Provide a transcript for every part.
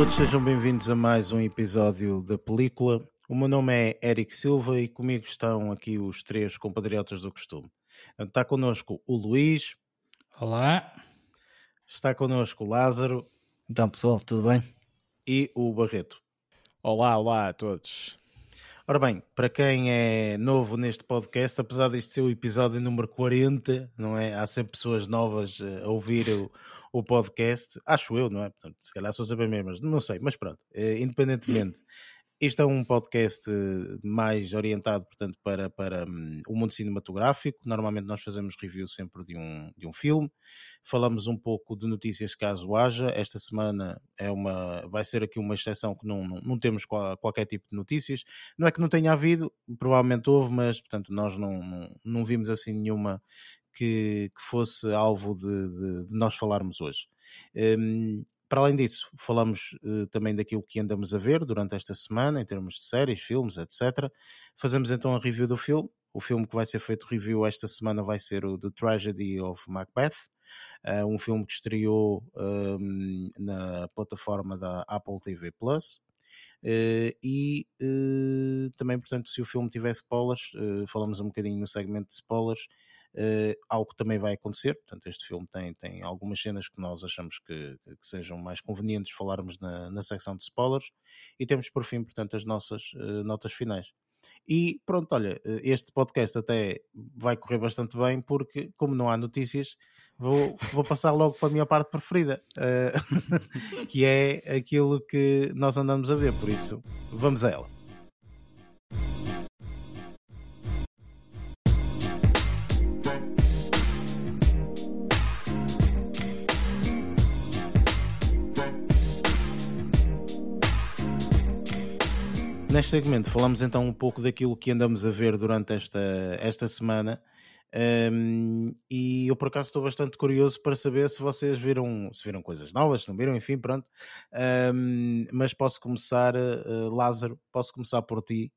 a todos, sejam bem-vindos a mais um episódio da película. O meu nome é Eric Silva e comigo estão aqui os três compatriotas do costume. Está connosco o Luís. Olá. Está connosco o Lázaro. Então, pessoal, tudo bem? E o Barreto. Olá, olá a todos. Ora bem, para quem é novo neste podcast, apesar deste ser o episódio número 40, não é? Há sempre pessoas novas eh, a ouvir o, o podcast, acho eu, não é? Portanto, se calhar sou sempre mesmas, não sei, mas pronto, eh, independentemente. Este é um podcast eh, mais orientado, portanto, para, para um, o mundo cinematográfico. Normalmente nós fazemos review sempre de um, de um filme. Falamos um pouco de notícias caso haja. Esta semana é uma, vai ser aqui uma exceção que não, não, não temos qual, qualquer tipo de notícias. Não é que não tenha havido, provavelmente houve, mas, portanto, nós não, não, não vimos assim nenhuma que, que fosse alvo de, de, de, nós falarmos hoje. Um, para além disso, falamos uh, também daquilo que andamos a ver durante esta semana, em termos de séries, filmes, etc. Fazemos então a review do filme. O filme que vai ser feito review esta semana vai ser o The Tragedy of Macbeth, uh, um filme que estreou um, na plataforma da Apple TV Plus. Uh, e também, portanto, se o filme tivesse spoilers, falamos um bocadinho no segmento de spoilers, Uh, algo que também vai acontecer. Portanto, este filme tem, tem algumas cenas que nós achamos que, que sejam mais convenientes falarmos na, na secção de spoilers. E temos por fim, portanto, as nossas uh, notas finais. E pronto, olha, eh, este podcast até vai correr bastante bem porque, como não há notícias, vou, vou passar logo para a minha parte preferida, uh, que é aquilo que nós andamos a ver. Por isso, vamos a ela. Neste segmento falamos então um pouco daquilo que andamos a ver durante esta, esta semana. Um, e eu por acaso estou bastante curioso para saber se vocês viram, se viram coisas novas, se não viram, enfim, pronto. Um, mas posso começar, uh, Lázaro, posso começar por ti.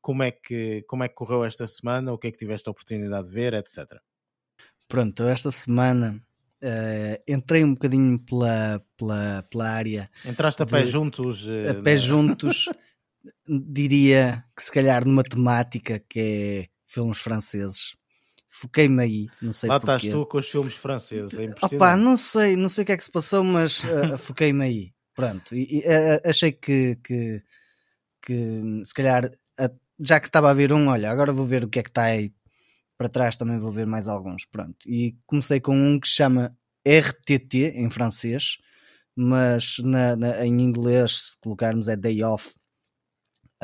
Como é, que, como é que correu esta semana? O que é que tiveste a oportunidade de ver, etc. Pronto, esta semana uh, entrei um bocadinho pela, pela, pela área. Entraste a de, pé juntos? Uh, a pé juntos. diria que se calhar numa temática que é filmes franceses. Foquei-me aí, não sei Lá porquê. estás tu com os filmes franceses, é impressionante. Opa, não sei, não sei o que é que se passou, mas uh, foquei-me aí. Pronto, e, e uh, achei que, que, que se calhar, já que estava a ver um, olha, agora vou ver o que é que está aí para trás, também vou ver mais alguns. Pronto, e comecei com um que se chama RTT em francês, mas na, na, em inglês, se colocarmos, é Day Off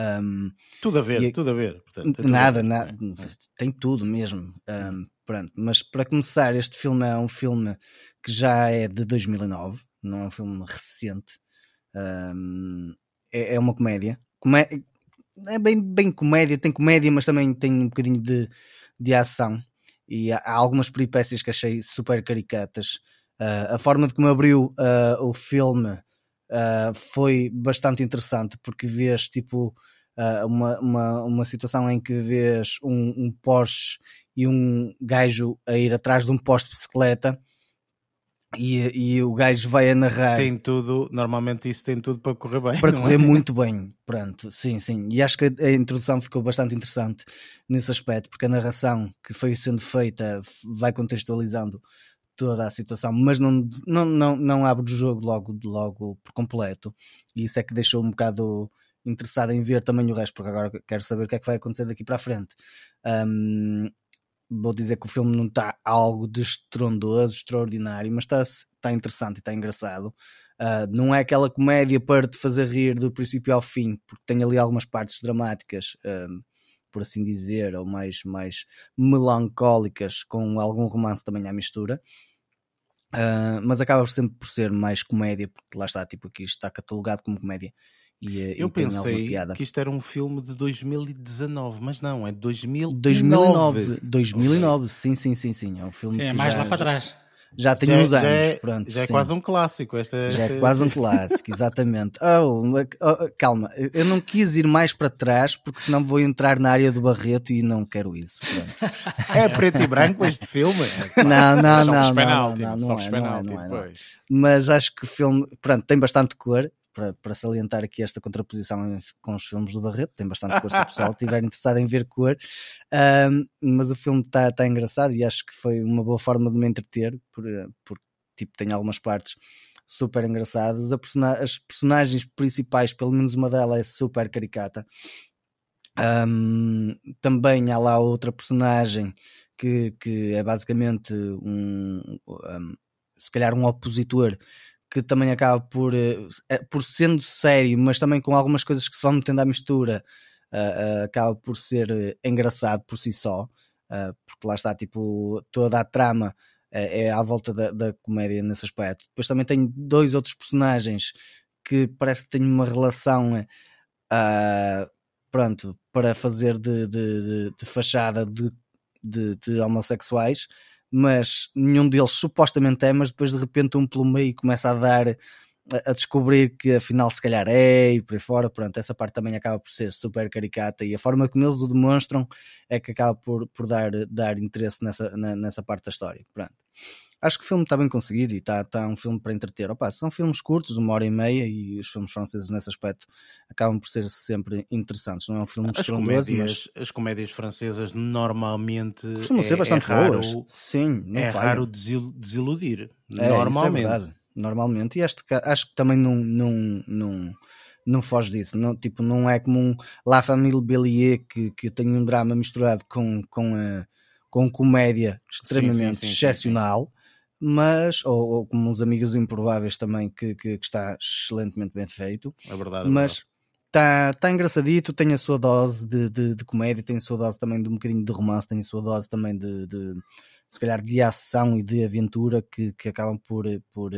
um, tudo a ver, e, tudo a ver. Portanto, nada, nada, tem tudo mesmo. Um, pronto. Mas para começar, este filme é um filme que já é de 2009, não é um filme recente. Um, é, é, uma comédia. Comé é bem, bem comédia, tem comédia, mas também tem um bocadinho de, de ação. E há, há algumas peripécias que achei super caricatas. Uh, a forma de como abriu uh, o filme uh, foi bastante interessante porque vês tipo uh, uma, uma, uma situação em que vês um, um Porsche e um gajo a ir atrás de um poste de bicicleta e, e o gajo vai a narrar. Tem tudo, normalmente isso tem tudo para correr bem. Para correr é? muito bem, pronto, sim, sim. E acho que a introdução ficou bastante interessante nesse aspecto, porque a narração que foi sendo feita vai contextualizando toda a situação, mas não, não, não, não abre o jogo logo, logo por completo. E isso é que deixou um bocado interessado em ver também o resto, porque agora quero saber o que é que vai acontecer daqui para a frente. Um, vou dizer que o filme não está algo de estrondoso, extraordinário, mas está, está interessante e está engraçado. Uh, não é aquela comédia para te fazer rir do princípio ao fim, porque tem ali algumas partes dramáticas, um, por assim dizer, ou mais, mais melancólicas, com algum romance também à mistura. Uh, mas acaba sempre por ser mais comédia, porque lá está, tipo, aqui está catalogado como comédia. E, eh, Eu e pensei que isto era um filme de 2019, mas não, é de 2009. 2009, 2009, sim, sim, sim, sim. É um filme sim, é mais já, lá para trás já tem já, uns anos. Já é, pronto, já é quase um clássico. Esta, já é quase um clássico, exatamente. Oh, oh, calma, eu não quis ir mais para trás porque senão vou entrar na área do Barreto e não quero isso. Pronto. É preto e branco este filme? Não, não, não. Não, não, não, não, não, é, não, é, não é. Mas acho que o filme, pronto, tem bastante cor. Para, para salientar aqui esta contraposição com os filmes do Barreto, tem bastante cor se o pessoal estiver interessado em ver cor, um, mas o filme está tá engraçado e acho que foi uma boa forma de me entreter, porque por, tipo, tem algumas partes super engraçadas, persona as personagens principais, pelo menos uma delas é super caricata, um, também há lá outra personagem que, que é basicamente um, um, se calhar um opositor que também acaba por, uh, por sendo sério, mas também com algumas coisas que se vão metendo à mistura, uh, uh, acaba por ser engraçado por si só, porque lá está, tipo, toda a trama é à volta da, da, comédia nesse aspecto. Depois também tem dois outros personagens que parece que têm uma relação pronto, para fazer de, de, de, de fachada de, de, homossexuais, mas nenhum deles supostamente é, mas depois de repente um pelo meio começa a dar a descobrir que afinal se calhar é e por aí fora, pronto, essa parte também acaba por ser super caricata e a forma como eles o demonstram é que acaba por, por dar, dar interesse nessa, na, nessa parte da história, pronto acho que o filme está bem conseguido e está, está um filme para entreter. Opa, são filmes curtos, uma hora e meia, e os filmes franceses nesse aspecto acabam por ser sempre interessantes. Não é um filme as comédias, mas... as comédias francesas normalmente costumam é, ser bastante é raro, boas. Sim, não é falha. raro desiludir. É, normalmente. É normalmente. E este, acho que também não, não, não, não foge disso. Não, tipo, não é como um La Famille Bélier que, que tem um drama misturado com, com, a, com comédia extremamente sim, sim, sim, excepcional mas ou, ou, como os amigos improváveis também que, que, que, está excelentemente bem feito. É verdade é mas está tá engraçadito tem a sua dose de, de, de, comédia tem a sua dose também de um bocadinho de romance tem a sua dose também de, de se calhar de ação e de aventura que, que acabam por, por,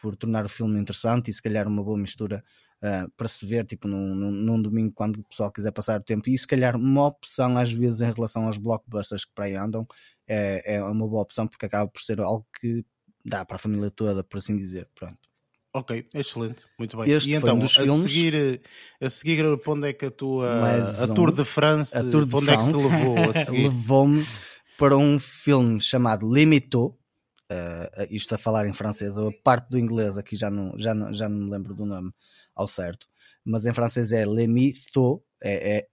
por tornar o filme interessante e se calhar uma boa mistura uh, para se ver tipo num, num, num, domingo quando o pessoal quiser passar o tempo. E se calhar uma opção às vezes em relação aos blockbusters que para aí andam é, é uma boa opção porque acaba por ser algo que dá para a família toda, por assim dizer. Pronto. Ok, excelente, muito bem. Este e então, um a, filmes... seguir, a seguir, para onde é que a tua a Tour de France, a Tour de onde France é que te levou? Levou-me para um filme chamado Limito, uh, isto a falar em francês, ou a parte do inglês aqui já não, já não, já não me lembro do nome ao certo, mas em francês é Limito, é,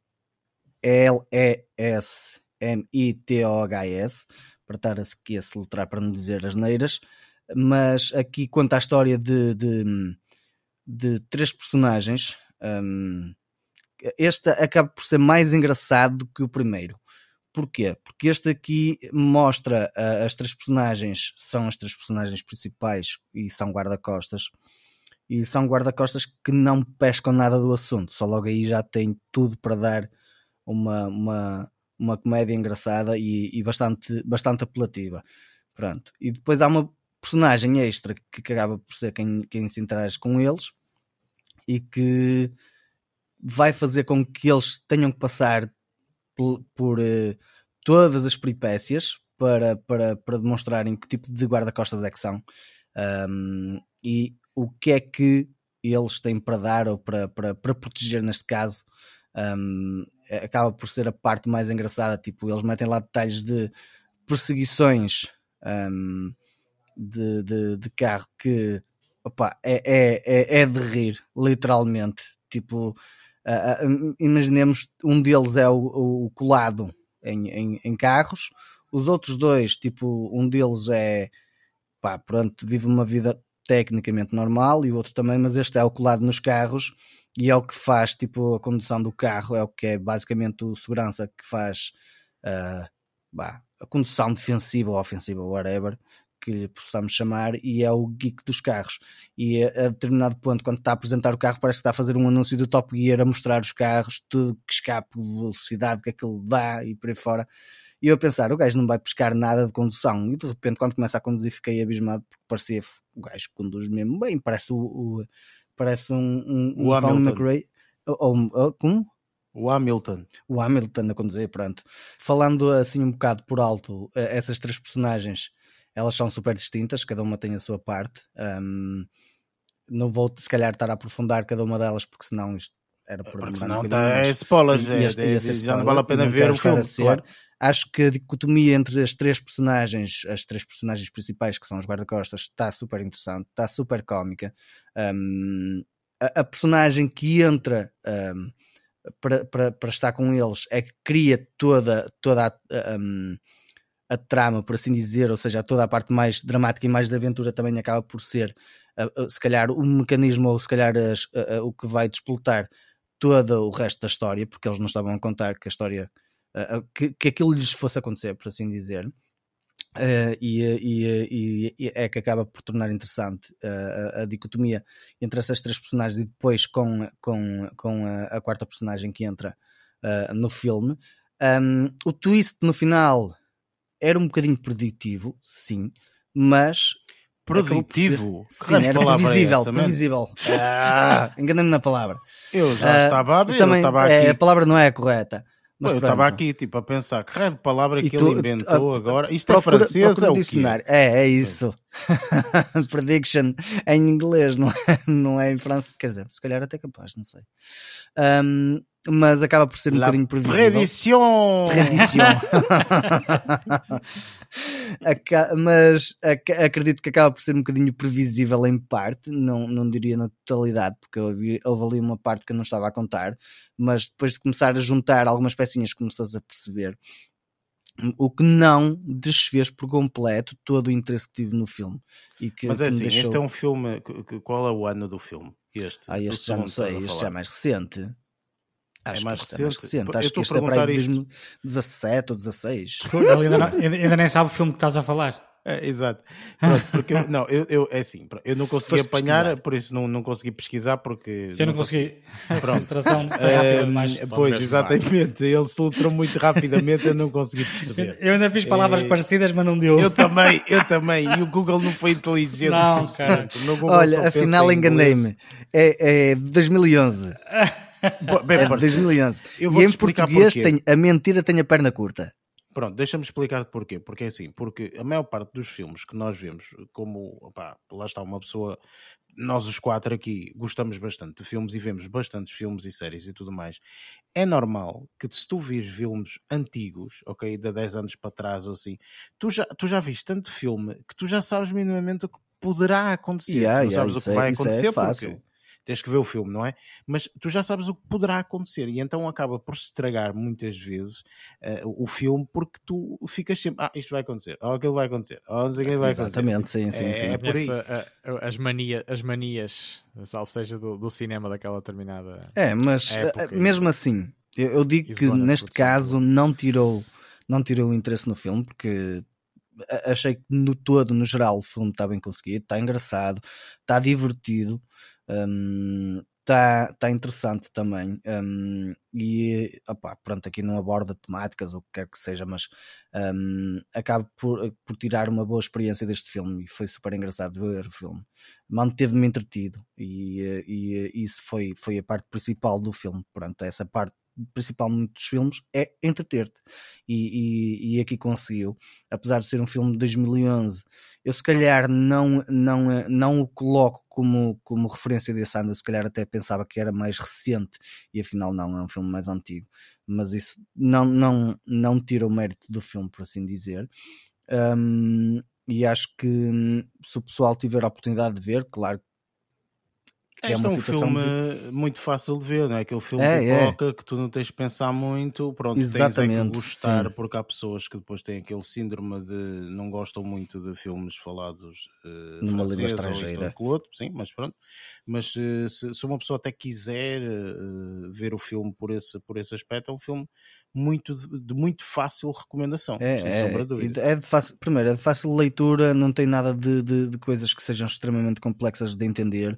é L-E-S M-I-T-O-H-S, para estar a soltar para não dizer as neiras, mas aqui conta a história de, de, de três personagens. Um, este acaba por ser mais engraçado do que o primeiro. Porquê? Porque este aqui mostra uh, as três personagens, são as três personagens principais e são guarda-costas. E são guarda-costas que não pescam nada do assunto, só logo aí já tem tudo para dar uma, uma, uma comédia engraçada e, e, bastante, bastante apelativa. Pronto. E depois há uma personagem extra que acaba por ser quem, quem se interage com eles e que vai fazer com que eles tenham que passar por, por uh, todas as peripécias para, para, para demonstrarem que tipo de guarda-costas é que são um, e o que é que eles têm para dar ou para, para, para proteger neste caso um, acaba por ser a parte mais engraçada. Tipo, eles metem lá detalhes de perseguições um, de, de, de, carro que opa, é, é, é, é de rir, literalmente. Tipo, uh, uh, imaginemos um deles é o, o colado em, em, em, carros, os outros dois, tipo, um deles é pá, pronto, vive uma vida tecnicamente normal e o outro também, mas este é o colado nos carros e é o que faz tipo a condução do carro, é o que é basicamente o segurança que faz uh, bah, a condução defensiva ou ofensiva, whatever que lhe possamos chamar, e é o geek dos carros. E a, determinado ponto, quando está a apresentar o carro, parece que está a fazer um anúncio do Top Gear a mostrar os carros, tudo que escape, velocidade que aquilo dá e por aí fora. E eu a pensar, o gajo não vai pescar nada de condução. E de repente, quando começa a conduzir, fiquei abismado porque parecia o gajo conduz mesmo bem. Parece o, o parece um, um, o um Hamilton. McRae. Ou, ou, como? O Hamilton. O Hamilton a conduzir, pronto. Falando assim um bocado por alto, eh, essas três personagens, elas são super distintas, cada uma tem a sua parte. Um, não vou se calhar estar a aprofundar cada uma delas, porque senão isto era por Porque senão tá, é spoilers, é, é, já não vale a pena ver o filme. Claro. Acho que a dicotomia entre as três personagens, as três personagens principais, que são os guarda-costas, está super interessante, está super cómica. Um, a, a personagem que entra um, para, estar com eles é que cria toda, toda a, um, a trama, por assim dizer, ou seja, toda a parte mais dramática e mais de aventura também acaba por ser, uh, se calhar, o mecanismo ou se calhar as, uh, o que vai desplotar todo o resto da história, porque eles não estavam a contar que a história, que, que aquilo lhes fosse acontecer, por assim dizer. Uh, e, e, e, é que acaba por tornar interessante uh, a, a, dicotomia entre essas três personagens e depois com, com, com a, a quarta personagem que entra uh, no filme. Um, o twist no final era um bocadinho preditivo, sim, mas. Preditivo? Sim, era previsível. É previsível. Ah, Enganei-me na palavra. Eu já estava a ver, também, estava aqui. É, a palavra não é a correta. Mas eu estava aqui tipo, a pensar que raio de palavra que tu, ele inventou a, agora. Isto é procura, é francês procura é o dicionário. É, é isso. Prediction é em inglês, não é, não é em francês. Quer dizer, se calhar até capaz, não sei. Um, mas acaba por ser um La bocadinho previsível. Predição! Predição. mas ac acredito que acaba por ser um bocadinho previsível em parte, não, não diria na totalidade, porque houve, houve ali uma parte que eu não estava a contar, mas depois de começar a juntar algumas pecinhas começou-se a perceber o que não desfez por completo todo o interesse que tive no filme. E que, Mas é assim, deixou... este é um filme. Qual é o ano do filme? Este, ah, este já não sei, este já é mais recente. É Acho é mais, recente. É mais recente. Acho que este é para aí 2017 ou 16. Ele ainda, não, ainda nem sabe o filme que estás a falar. É, exato. Pronto, porque eu, não, eu, eu, é assim, eu não consegui Foste apanhar, pesquisar. por isso não, não consegui pesquisar porque. Eu não, não consegui. Pronto. A demais. pois, exatamente. Ele soltou muito rapidamente, eu não consegui perceber. Eu ainda fiz palavras é... parecidas, mas não deu. Eu também, eu também. E o Google não foi inteligente não, o suficiente. Olha, afinal enganei-me. É, é 2011. Bem, é 2011. Eu vou e em português tem, a mentira tem a perna curta. Pronto, deixa-me explicar porquê. Porque é assim, porque a maior parte dos filmes que nós vemos, como opá, lá está uma pessoa, nós os quatro aqui gostamos bastante de filmes e vemos bastantes filmes e séries e tudo mais. É normal que se tu vês filmes antigos, ok, de 10 anos para trás ou assim, tu já, tu já viste tanto filme que tu já sabes minimamente o que poderá acontecer. Yeah, tu sabes o que é, vai acontecer é porque tens que ver o filme, não é? Mas tu já sabes o que poderá acontecer e então acaba por se estragar muitas vezes uh, o filme porque tu ficas sempre, ah, isto vai acontecer, ou aquilo vai acontecer, ou não sei o que vai acontecer. Exatamente, sim, sim, é, sim. É por aí. Essa, as, mania, as manias, ou seja, do, do cinema daquela determinada. É, mas época, mesmo assim, eu, eu digo que neste caso não tirou, não tirou o interesse no filme porque achei que no todo, no geral, o filme está bem conseguido, está engraçado, está divertido. Um, está tá interessante também. Um, e opa, pronto, aqui não aborda temáticas ou o que quer que seja, mas um, acabo por, por tirar uma boa experiência deste filme e foi super engraçado ver o filme. Manteve-me entretido e, e, e, isso foi, foi a parte principal do filme. Pronto, essa parte principalmente dos filmes é entreter-te e, e, e aqui conseguiu, apesar de ser um filme de 2011 eu se calhar não, não, não o coloco como, como referência desse ano, eu se calhar até pensava que era mais recente e afinal não, é um filme mais antigo. Mas isso não, não, não tira o mérito do filme, por assim dizer. Um, e acho que se o pessoal tiver a oportunidade de ver, claro é, este é, um filme de... muito fácil de ver, não é? Aquele filme é, de é. coca que tu não tens de pensar muito, pronto, Exatamente, tens é que gostar, sim. porque há pessoas que depois têm aquele síndrome de não gostam muito de filmes falados uh, numa língua estrangeira. Ou outro, sim, mas pronto. Mas uh, se, se, uma pessoa até quiser uh, ver o filme por esse, por esse aspecto, é um filme muito de, de muito fácil recomendação, é, é. É de fácil, primeiro, é de fácil leitura, não tem nada de, de, de coisas que sejam extremamente complexas de entender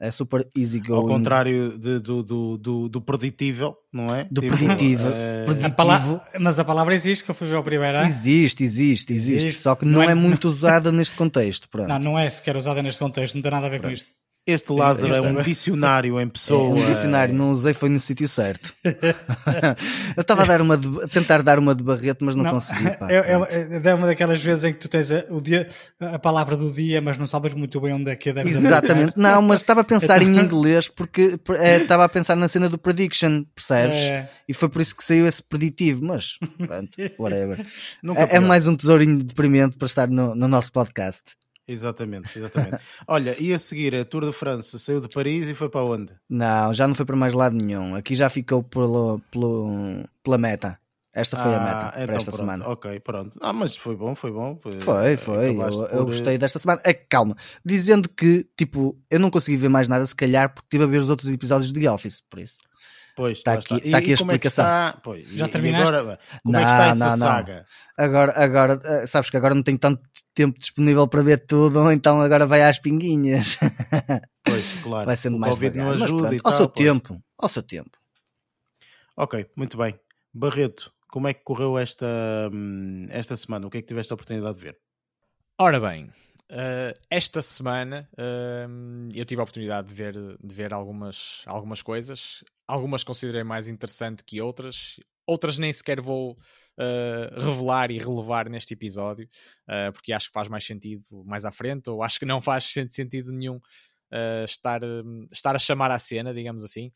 é super easy going. Ao contrário de, do, do, do, do, preditível, não é? Do tipo, preditivo. É... A palavra, mas a palavra existe, que eu fui ver o primeiro. Existe, existe, existe, existe. Só que não, não é... é... muito usada neste contexto. Pronto. Não, não é sequer usada neste contexto, não tem nada a ver pronto. com isto. Este Lázaro é um dicionário em pessoa. É um dicionário, não usei, foi no sítio certo. eu estava a, dar uma de, a tentar dar uma de barreto, mas não, não consegui. Pá, é, é, é, uma daquelas vezes em que tu tens a, o dia, a palavra do dia, mas não sabes muito bem onde é que é. Exatamente, não, mas estava a pensar em inglês porque é, estava a pensar na cena do prediction, percebes? É. E foi por isso que saiu esse preditivo, mas pronto, whatever. é, é mais um tesourinho deprimente para estar no, no nosso podcast. Exatamente, exatamente. Olha, e a seguir a Tour de França saiu de Paris e foi para onde? Não, já não foi para mais lado nenhum. Aqui já ficou pelo, pelo, pela meta. Esta foi a meta Ah, para então esta pronto, semana. Ok, pronto. Ah, mas foi bom, foi bom. Foi, foi. Eu, Acabaste eu por- gostei desta semana. É calma, dizendo que, tipo, eu não consegui ver mais nada, se calhar, porque estive a ver os outros episódios de The Office, por isso. Pois, Tá lá aqui- está. tá aqui a é explicação. está? Pois, Já e- e terminaste? agora, como é que está Não, essa não, não. saga? Agora, agora, eh, sabes que agora não tenho tanto tempo disponível para ver tudo, então agora vai às pinguinhas. Pois, claro. vai sendo o mais Covid devagar. não Mas ajuda pronto, e ao tal, seu pois. tempo, ao seu tempo. Ok, muito bem. Barreto, como é que correu esta, hum, esta semana? O que é que tiveste a oportunidade de ver? Ora bem, eh, esta semana ehm, eu tive a oportunidade de ver, de ver algumas, algumas coisas. Algumas considerei mais interessante que outras. Outras nem sequer vou eh, revelar e relevar neste episódio, eh, porque acho que faz mais sentido mais à frente, ou acho que não faz sen- sentido nenhum estar, hum, estar a chamar à cena, digamos assim.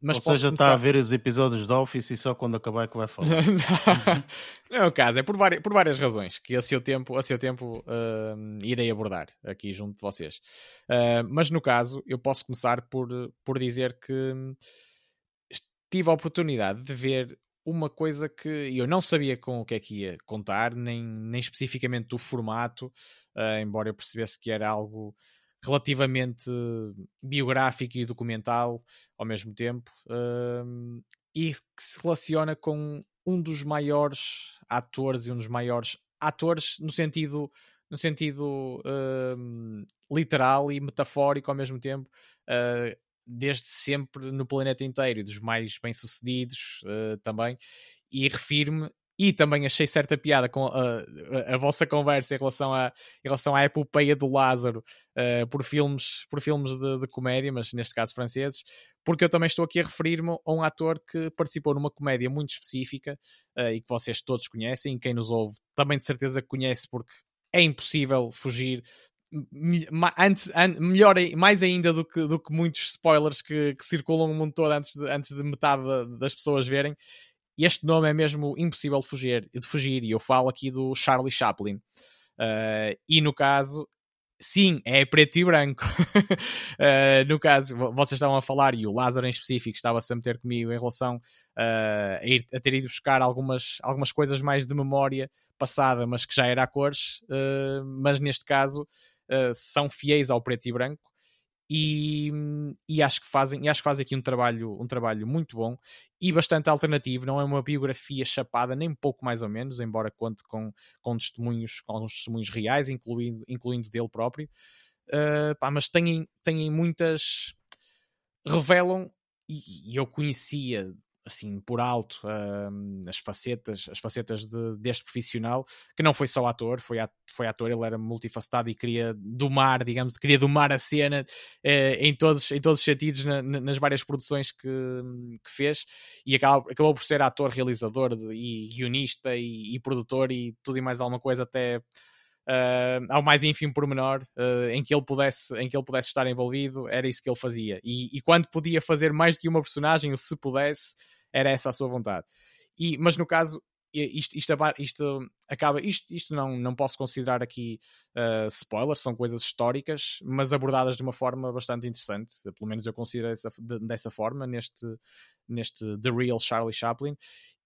Mas Ou seja, está começar- a ver os episódios de Office e só quando acabar é que vai falar. não é o caso, é por, várias, por várias razões que a seu tempo, a seu tempo hum, irei abordar aqui junto de vocês. Ah, mas no caso, eu posso começar por, por dizer que tive a oportunidade de ver uma coisa que eu não sabia com o que é que ia contar, nem, nem especificamente do formato, ah, embora eu percebesse que era algo relativamente biográfico e documental ao mesmo tempo, hum, e que se relaciona com um dos maiores atores e um dos maiores atores no sentido no sentido hum, literal e metafórico ao mesmo tempo uh, desde sempre no planeta inteiro dos mais bem sucedidos uh, também. E refiro-me e também achei certa piada com a, a, a vossa conversa em relação, a, em relação à epopeia do Lázaro uh, por filmes, por filmes de, de comédia, mas neste caso franceses, porque eu também estou aqui a referir-me a um ator que participou numa comédia muito específica uh, e que vocês todos conhecem, quem nos ouve também de certeza conhece, porque é impossível fugir. Antes, an, melhor, mais ainda do que, do que muitos spoilers que, que circulam o mundo todo antes de, antes de metade das pessoas verem. Este nome é mesmo impossível de fugir, de fugir e eu falo aqui do Charlie Chaplin. Uh, e no caso, sim, é preto e branco. uh, no caso, vocês estavam a falar, e o Lázaro em específico estava-se a meter comigo em relação uh, a, ir, a, ter ido buscar algumas, algumas coisas mais de memória passada, mas que já era a cores, mas neste caso são fiéis ao preto e branco. E, e, acho que fazem e acho que fazem aqui um trabalho um trabalho muito bom e bastante alternativo. Não é uma biografia chapada nem pouco mais ou menos embora conte com, com testemunhos com testemunhos reais incluindo incluindo dele próprio. Uh, pá, mas têm têm muitas revelam e, e eu conhecia assim por alto uh, as facetas as facetas de, deste profissional que não foi só ator foi, at, foi ator ele era multifacetado e queria domar digamos queria domar a cena uh, em todos em todos os sentidos na, nas várias produções que, que fez e acabou, acabou por ser ator realizador de, e guionista e, e, produtor e tudo e mais alguma coisa até Uh, ao mais ínfimo pormenor uh, em, que ele pudesse, em que ele pudesse estar envolvido, era isso que ele fazia. E, e quando podia fazer mais do que uma personagem, ou se pudesse, era essa a sua vontade. E, mas no caso, isto, isto, isto acaba. Isto, isto não, não posso considerar aqui uh, spoilers, são coisas históricas, mas abordadas de uma forma bastante interessante. Pelo menos eu considero essa, de, dessa forma neste, neste The Real Charlie Chaplin.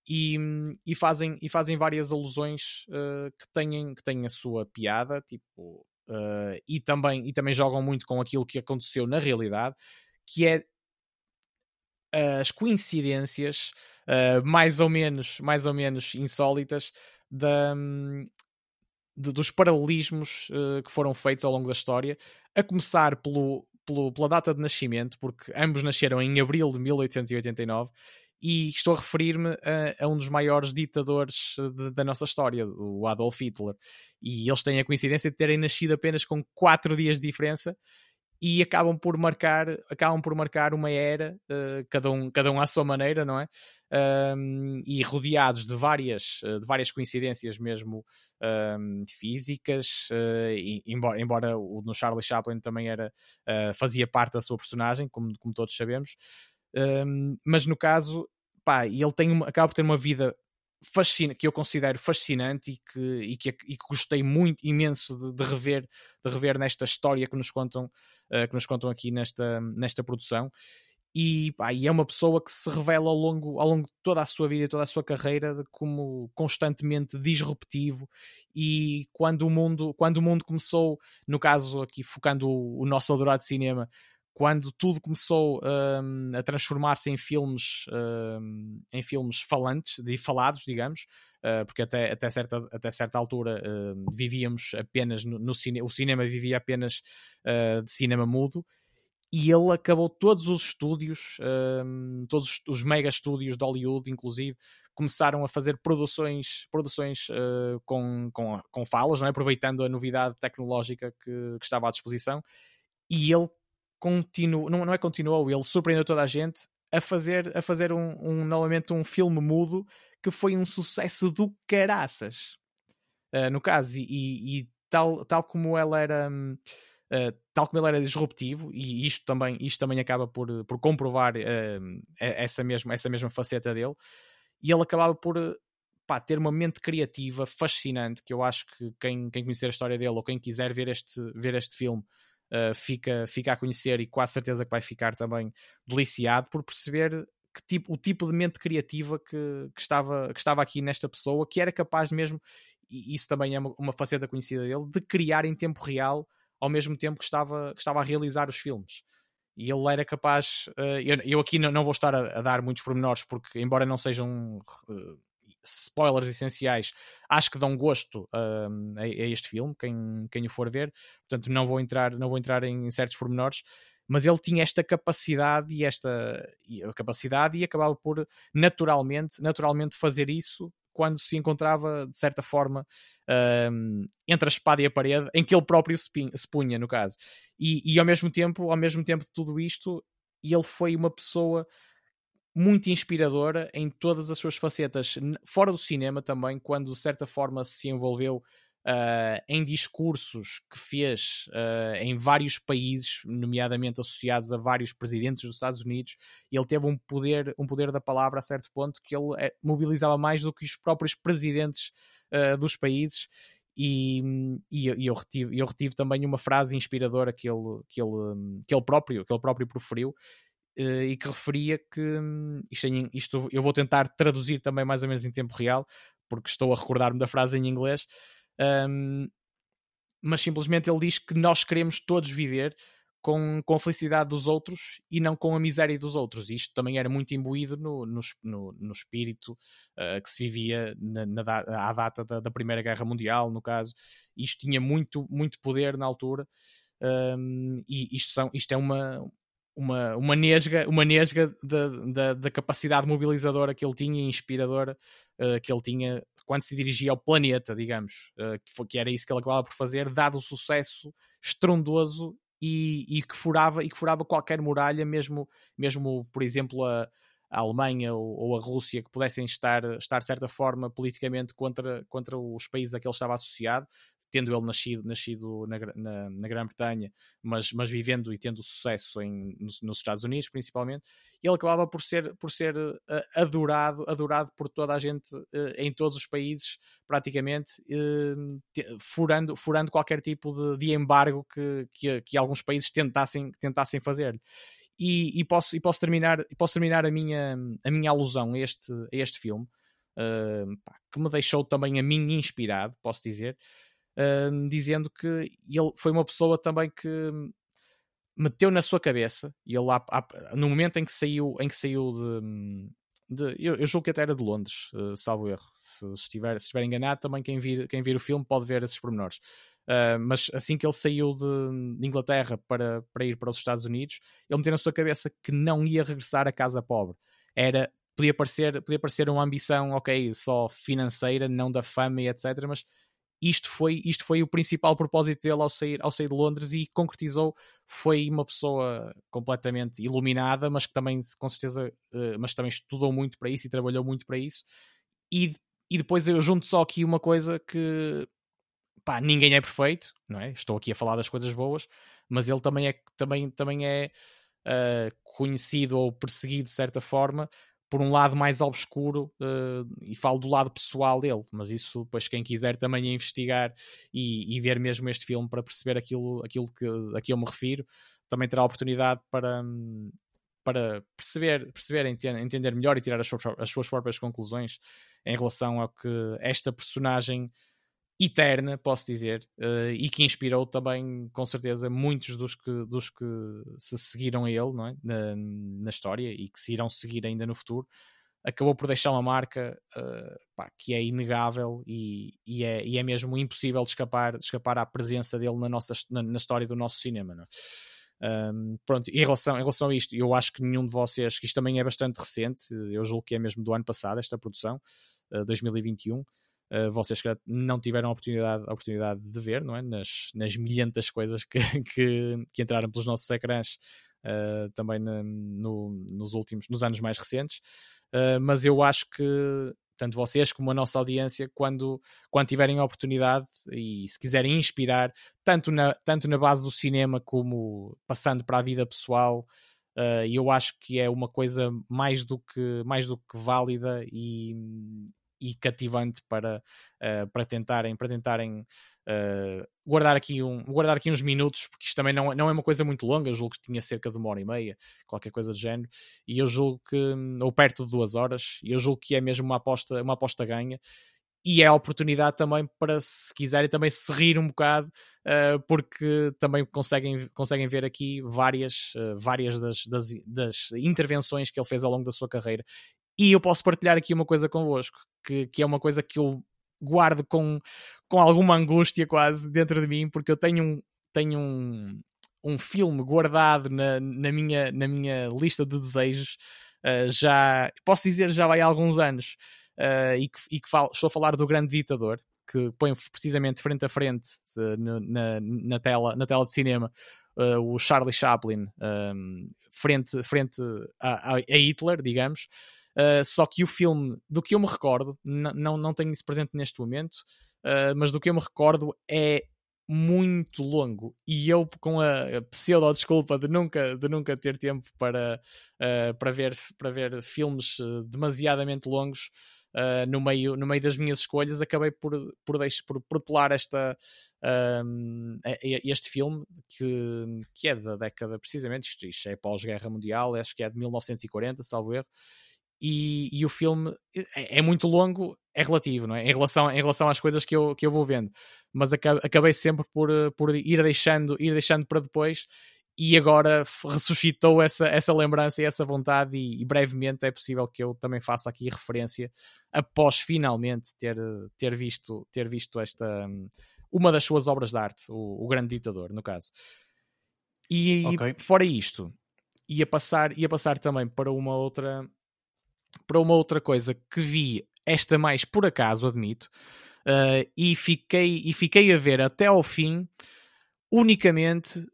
E, e, fazem, e fazem várias alusões uh, que, têm, que têm a sua piada, tipo, uh, e, também, e também jogam muito com aquilo que aconteceu na realidade, que é as coincidências uh, mais ou menos mais ou menos insólitas da, de, dos paralelismos uh, que foram feitos ao longo da história, a começar pelo, pelo, pela data de nascimento, porque ambos nasceram em abril de 1889, e estou a referir-me a, a, um dos maiores ditadores de, da nossa história, o Adolf Hitler. E eles têm a coincidência de terem nascido apenas com quatro dias de diferença e acabam por marcar acabam por marcar uma era uh, cada um cada um à sua maneira não é? Um, e rodeados de várias de várias coincidências mesmo um, físicas uh, e, embora embora o no Charlie Chaplin também era uh, fazia parte da sua personagem como, como todos sabemos. Um, mas no caso pá ele tem uma, acaba por ter uma vida fascina, que eu considero fascinante e que, e que, e que gostei muito, imenso de, de, rever, de rever nesta história que nos contam, uh, que nos contam aqui nesta, nesta produção. E, pá, e, é uma pessoa que se revela ao longo, ao longo de toda a sua vida, toda a sua carreira, como constantemente disruptivo. E quando o mundo, quando o mundo começou, no caso aqui focando o, o nosso adorado cinema, quando tudo começou um, a transformar-se em filmes um, em filmes falantes e falados digamos uh, porque até, até, certa, até certa altura uh, vivíamos apenas no, no o cinema vivia apenas uh, de cinema mudo e ele acabou todos os estúdios hum, todos os mega estúdios de Hollywood inclusive começaram a fazer produções produções com, com, com falas, não é? aproveitando a novidade tecnológica que, que estava à disposição e ele continuou, não, não é continuou, ele surpreendeu toda a gente a fazer, a fazer um, um novamente um filme mudo que foi um sucesso do caraças. Uh, no caso, e, e, tal, tal como ela era. Uh, tal como ele era disruptivo, e isto também, isto também acaba por, por comprovar uh, essa, mesma, essa mesma faceta dele, e ele acabava por pá, ter uma mente criativa fascinante, que eu acho que quem, quem conhecer a história dele ou quem quiser ver este, ver este filme uh, fica, fica a conhecer e quase certeza que vai ficar também deliciado por perceber que tipo, o tipo de mente criativa que, que, estava, que estava aqui nesta pessoa, que era capaz mesmo, e isso também é uma, uma faceta conhecida dele, de criar em tempo real ao mesmo tempo que estava, que estava a realizar os filmes. E ele era capaz. Uh, eu, aqui não, vou estar a, dar muitos pormenores, porque, embora não sejam uh, spoilers essenciais, acho que dão gosto uh, a, a, este filme, quem, quem o for ver, portanto não vou entrar, não vou entrar em certos pormenores, mas ele tinha esta capacidade e esta e a capacidade e acabava por naturalmente, naturalmente fazer isso quando se encontrava de certa forma uh, entre a espada e a parede, em que ele próprio se, se punha, no caso. E, e ao mesmo tempo, ao mesmo tempo de tudo isto, ele foi uma pessoa muito inspiradora em todas as suas facetas, fora do cinema também, quando de certa forma se envolveu uh, em discursos que fez uh, em vários países, nomeadamente associados a vários presidentes dos Estados Unidos, ele teve um poder, um poder da palavra a certo ponto que ele é, mobilizava mais do que os próprios presidentes uh, dos países. E, e, e, eu, retive, eu retive também uma frase inspiradora que ele, que ele, que ele, próprio, que ele próprio proferiu, e que referia que hum, isto, isto, eu vou tentar traduzir também mais ou menos em tempo real, porque estou a recordar-me da frase em inglês, um, mas simplesmente ele diz que nós queremos todos viver com, com a felicidade dos outros e não com a miséria dos outros. Isto também era muito imbuído no, no, no, no espírito uh, que se vivia na, na, à data da, da, Primeira Guerra Mundial, no caso. Isto tinha muito, muito poder na altura. Um, e isto, são, isto é uma, uma, uma nesga, uma nesga da, da, da, capacidade mobilizadora que ele tinha e inspiradora uh, que ele tinha quando se dirigia ao planeta, digamos, uh, que, foi, que era isso que ele acabava por fazer, dado o sucesso estrondoso e, e, que furava e que furava qualquer muralha, mesmo, mesmo por exemplo, a, a Alemanha ou, ou, a Rússia que pudessem estar, estar de certa forma politicamente contra, contra os países a que ele estava associado, tendo ele nascido, nascido na, na, na Grã-Bretanha, mas, mas vivendo e tendo sucesso em, nos, nos, Estados Unidos, principalmente, ele acabava por ser, por ser uh, adorado, adorado por toda a gente uh, em todos os países, praticamente, uh, furando, furando qualquer tipo de, de embargo que, que, que, alguns países tentassem, tentassem fazer. E, e, posso, e posso terminar, posso terminar a, minha, a minha alusão a este, a este filme, pá, que me deixou também a mim inspirado, posso dizer, dizendo que ele foi uma pessoa também que meteu na sua cabeça e ele no momento em que saiu em que saiu de, de eu, eu, julgo que até era de Londres uh, salvo erro. Se estiver, se estiver enganado também quem vir, quem vir o filme pode ver esses pormenores. Uh, mas assim que ele saiu de, de, Inglaterra para, para ir para os Estados Unidos ele meteu na sua cabeça que não ia regressar a casa pobre. Era podia parecer, podia parecer uma ambição ok, só financeira não da fama e etc, mas isto foi, isto foi o principal propósito dele ao sair, ao sair de Londres e concretizou. Foi uma pessoa completamente iluminada, mas que também, com certeza, uh, mas também estudou muito para isso e trabalhou muito para isso. E, e depois eu junto só aqui uma coisa que pá, ninguém é perfeito, não é? Estou aqui a falar das coisas boas, mas ele também é, também, também é uh, conhecido ou perseguido de certa forma por um lado mais obscuro uh, e falo do lado pessoal dele, mas isso depois quem quiser também é investigar e, e, ver mesmo este filme para perceber aquilo, aquilo que, a que eu me refiro, também terá oportunidade para, para perceber, perceber entender melhor e tirar as suas, as suas próprias conclusões em relação ao que esta personagem eterna, posso dizer, uh, e que inspirou também, com certeza, muitos dos que, dos que se seguiram a ele é? na, na história e que se irão seguir ainda no futuro, acabou por deixar uma marca uh, pá, que é inegável e, e, é, e é mesmo impossível de escapar, de escapar à presença dele na, nossa, na, na história do nosso cinema. Não é? Um, pronto, em relação, em relação a isto, eu acho que nenhum de vocês, que isto também é bastante recente, eu julgo que é mesmo do ano passado, esta produção, uh, 2021. Uh, vocês que não tiveram a oportunidade, a oportunidade de ver, não é? Nas, nas milhentas coisas que, que, que entraram pelos nossos ecrãs uh, também na, no, nos últimos, nos anos mais recentes. Uh, mas eu acho que tanto vocês como a nossa audiência, quando, quando tiverem a oportunidade e se quiserem inspirar, tanto na, tanto na base do cinema como passando para a vida pessoal, uh, eu acho que é uma coisa mais do que, mais do que válida e, e cativante para, uh, para tentarem, para tentarem uh, guardar, aqui um, guardar aqui uns minutos, porque isto também não, não é uma coisa muito longa, eu julgo que tinha cerca de uma hora e meia, qualquer coisa do género, e eu julgo que, ou perto de duas horas, e eu julgo que é mesmo uma aposta, uma aposta ganha, e é a oportunidade também para, se quiserem, também se rir um bocado, uh, porque também conseguem, conseguem ver aqui várias, uh, várias das, das, das, intervenções que ele fez ao longo da sua carreira. E eu posso partilhar aqui uma coisa convosco, que, que é uma coisa que eu guardo com, com alguma angústia quase dentro de mim, porque eu tenho um, tenho um, um filme guardado na, na, minha, na minha lista de desejos, uh, já, posso dizer, já vai há alguns anos, uh, e que, e que falo, estou a falar do Grande Ditador, que põe precisamente frente a frente uh, na, na, tela, na tela de cinema o Charlie Chaplin um, frente, frente a, a Hitler, digamos. Uh, só que o filme, do que eu me recordo, não, não tenho isso presente neste momento, uh, mas do que eu me recordo é muito longo. E eu com a pseudo desculpa de nunca, de nunca ter tempo para, uh, para, ver, para ver filmes demasiadamente longos uh, no, meio, no meio das minhas escolhas acabei por, por, deixar, por protelar esta, uh, este filme que, que é da década precisamente, isto, isto é pós-guerra mundial, acho que é de 1940, salvo erro e, e o filme é, é, muito longo, é relativo, não é? Em relação, em relação às coisas que eu, que eu vou vendo. Mas acabei sempre por, por ir, deixando, ir deixando para depois e agora ressuscitou essa, essa lembrança e essa vontade e, e, brevemente é possível que eu também faça aqui referência após finalmente ter, ter, visto, ter visto esta uma das suas obras de arte, o, o Grande Ditador, no caso. E okay. fora isto, ia passar, ia passar também para uma outra para uma outra coisa que vi, esta mais por acaso, admito, uh, e, fiquei, e fiquei a ver até ao fim unicamente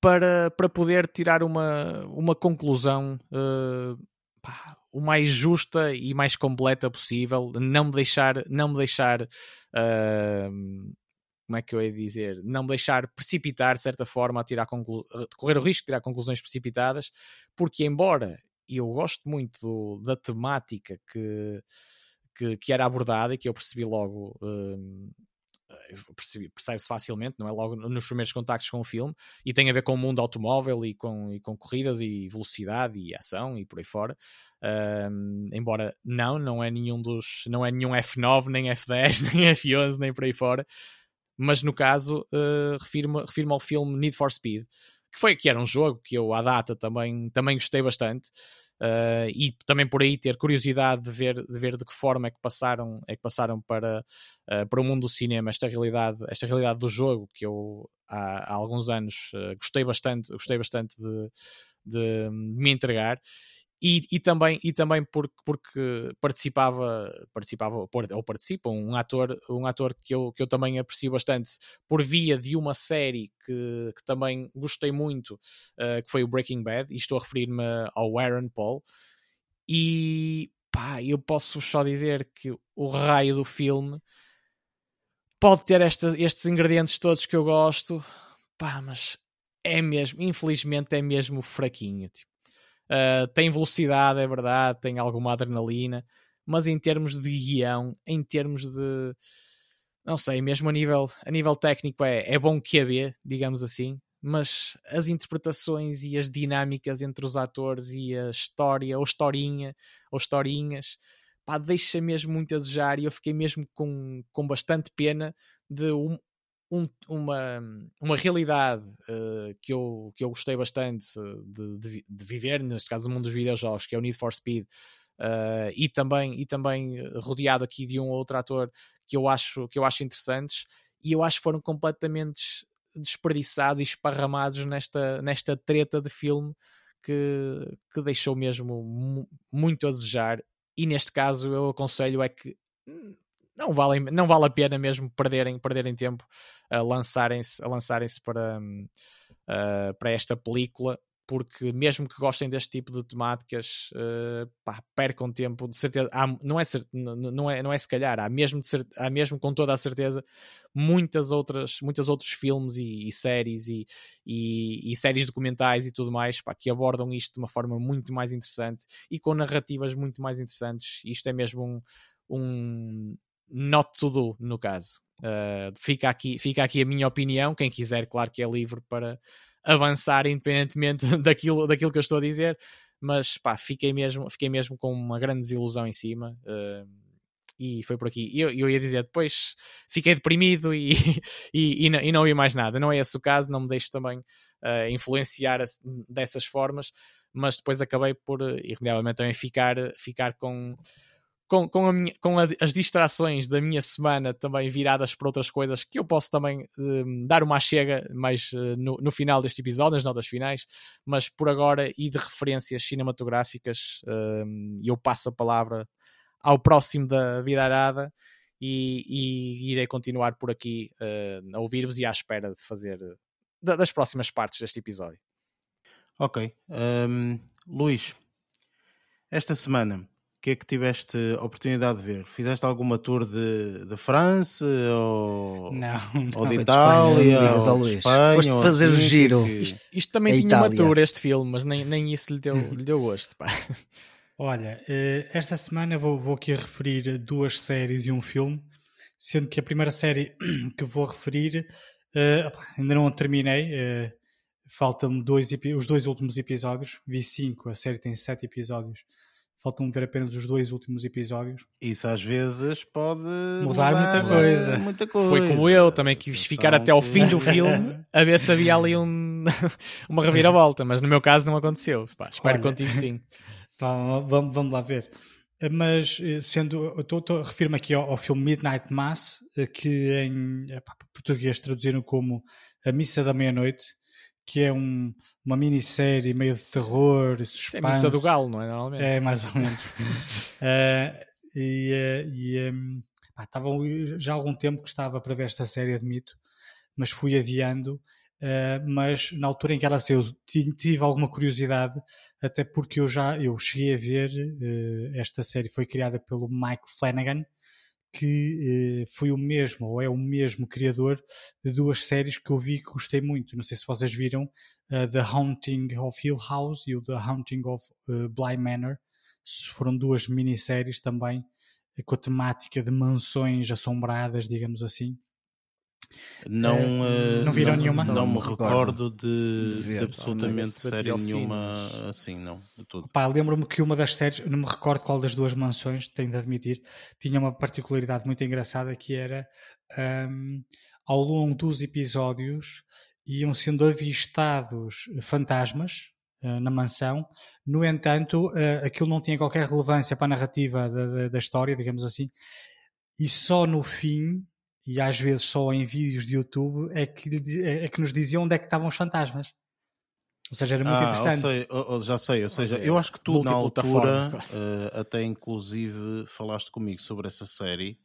para, para poder tirar uma, uma conclusão uh, pá, o mais justa e mais completa possível, não me deixar, não me deixar uh, como é que eu ia dizer, não me deixar precipitar de certa forma a tirar conclu... correr o risco de tirar conclusões precipitadas, porque embora e eu gosto muito do, da temática que, que, que, era abordada e que eu percebi logo. Um, percebe-se facilmente, não é? Logo nos primeiros contactos com o filme, e tem a ver com o mundo automóvel e com, e com corridas e velocidade e ação e por aí fora. Um, embora não, não é nenhum dos, não é nenhum F9, nem F10, nem F11, nem por aí fora. Mas no caso, uh, refiro-me refiro ao filme Need for Speed, que foi que era um jogo que eu à data também, também gostei bastante. Uh, e também por aí ter curiosidade de ver, de ver de que forma é que passaram, é que passaram para, uh, para o mundo do cinema esta realidade, esta realidade do jogo que eu há, há alguns anos uh, gostei bastante, gostei bastante de, de, de me entregar e, e, também, e também porque, porque participava, participava ou participa um ator, um ator que, eu, que eu também aprecio bastante por via de uma série que, que também gostei muito, uh, que foi o Breaking Bad, e estou a referir-me ao Aaron Paul. E pá, eu posso só dizer que o raio do filme pode ter esta, estes ingredientes todos que eu gosto, pá, mas é mesmo, infelizmente, é mesmo fraquinho. Tipo Uh, tem velocidade, é verdade, tem alguma adrenalina, mas em termos de guião, em termos de não sei, mesmo a nível, a nível técnico é, é bom que haver, digamos assim, mas as interpretações e as dinâmicas entre os atores e a história, ou historinha, ou historinhas, pá, deixa mesmo muito a desejar e eu fiquei mesmo com, com bastante pena de um, um, uma, uma realidade uh, que, eu, que eu gostei bastante de, de, de, viver, neste caso no mundo dos videojogos, que é o Need for Speed, uh, e, também, e também rodeado aqui de um ou outro ator que eu acho, que eu acho interessantes, e eu acho que foram completamente desperdiçados e esparramados nesta, nesta treta de filme que, que deixou mesmo muito a desejar. E neste caso eu aconselho é que não vale, não vale a pena mesmo perderem, perderem tempo a lançarem-se a lançarem para, uh, para esta película porque mesmo que gostem deste tipo de temáticas, uh, pá, percam tempo, de certeza, há, não, é, não, é, não é se calhar, há mesmo, de, há mesmo com toda a certeza muitas outras, muitos outros filmes e, e séries e, e, e, séries documentais e tudo mais pá, que abordam isto de uma forma muito mais interessante e com narrativas muito mais interessantes. Isto é mesmo um, um not to do, no caso. Uh, fica, aqui, fica aqui a minha opinião, quem quiser, claro que é livre para avançar independentemente daquilo, daquilo que eu estou a dizer, mas pá, fiquei mesmo, fiquei mesmo com uma grande desilusão em cima. Uh, e foi por aqui. Eu, eu ia dizer depois fiquei deprimido e, e, e, não, e não vi mais nada. Não é esse o caso, não me deixo também uh, influenciar dessas formas, mas depois acabei por, irremediavelmente, também ficar, ficar com com, com, minha, com a, as distrações da minha semana também viradas para outras coisas que eu posso também um, dar uma chega mais uh, no, no, final deste episódio, nas notas finais, mas por agora e de referências cinematográficas um, eu passo a palavra ao próximo da Vida Arada e, e irei continuar por aqui uh, a ouvir-vos e à espera de fazer das próximas partes deste episódio. Ok. Um, Luís, esta semana que é que tiveste oportunidade de ver? Fizeste alguma tour de, de França ou, não, ou de Itália? Espanha, ou de Espanha, Foste fazer assim, o giro. Que... Isto, isto, também tinha Itália. uma tour, este filme, mas nem, nem isso lhe deu, lhe deu gosto. Pá. Olha, eh, esta semana vou, vou aqui referir duas séries e um filme, sendo que a primeira série que vou referir uh, ainda não a terminei. Uh, Faltam-me dois, os dois últimos episódios. Vi cinco, a série tem sete episódios faltam ver apenas os dois últimos episódios. Isso às vezes pode mudar, mudar muita, coisa. muita, coisa. Foi como eu, também quis ficar até ao fim do filme a ver se havia ali um, uma reviravolta, mas no meu caso não aconteceu. Pá, espero Olha, contigo sim. Vamos, vamos lá ver. Mas eh, sendo, refiro-me aqui ao, ao, filme Midnight Mass, eh, que em português traduziram como A Missa da Meia-Noite, que é um, uma minissérie meio de terror, suspense. É a missa do galo, não é? Normalmente. É, mais ou menos. uh, e, uh, e um, pá, estava já há algum tempo que estava para ver esta série, admito, mas fui adiando. Uh, mas na altura em que ela saiu tive alguma curiosidade até porque eu já eu cheguei a ver esta série foi criada pelo Mike Flanagan que eh, foi o mesmo, ou é o mesmo criador de duas séries que eu vi que gostei muito. Não sei se vocês viram uh, The Haunting of Hill House e o The Haunting of uh, Bly Manor. Foram duas minisséries também com a temática de mansões assombradas, digamos assim. Não, uh, não viram não, nenhuma? Não, não me recordo de, de, de absolutamente série nenhuma assim, não. lembro-me que uma das séries, não me recordo qual das duas mansões, tenho de admitir, tinha uma particularidade muito engraçada que era um, ao longo dos episódios iam sendo avistados fantasmas uh, na mansão. No entanto, uh, aquilo não tinha qualquer relevância para a narrativa da, da, da história, digamos assim, e só no fim e às vezes só em vídeos de YouTube é que, é, é que nos diziam onde é que estavam os fantasmas. Ou seja, era muito ah, interessante. Sei, já sei, ou seja, okay. eu acho que tu na altura uh, até inclusive falaste comigo sobre essa série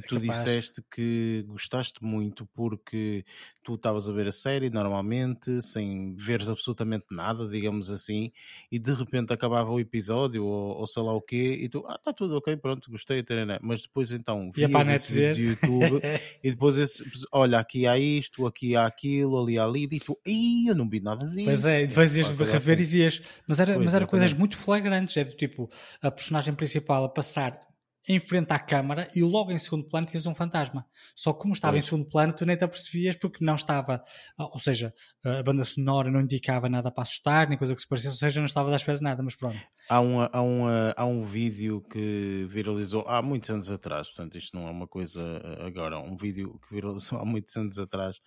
que É tu capaz. disseste que gostaste muito porque tu estavas a ver a série normalmente, sem veres absolutamente nada, digamos assim, e de repente acabava o episódio ou, ou sei lá o quê, e tu, ah, está tudo ok, pronto, gostei, tarará. mas depois então para vias net esse vídeo do YouTube e depois esse, olha, aqui há isto, aqui há aquilo, ali há ali, e tu, ei, eu não vi nada disso. Pois é, e depois ias rever assim. e vias. Mas era, Pois, mas era coisas muito flagrantes. É do tipo a personagem principal a passar em frente à câmara e logo em segundo plano tinhas um fantasma. Só que como estava em segundo plano, tu nem te apercebias porque não estava. ah, Ou seja, a banda sonora não indicava nada para assustar, nem coisa que se parecesse, ou seja, não estava à espera de nada. Mas pronto. Há, uma, há, uma, há um vídeo que viralizou há muitos anos atrás, portanto, isto não é uma coisa eh, agora, um vídeo que viralizou há muitos anos atrás,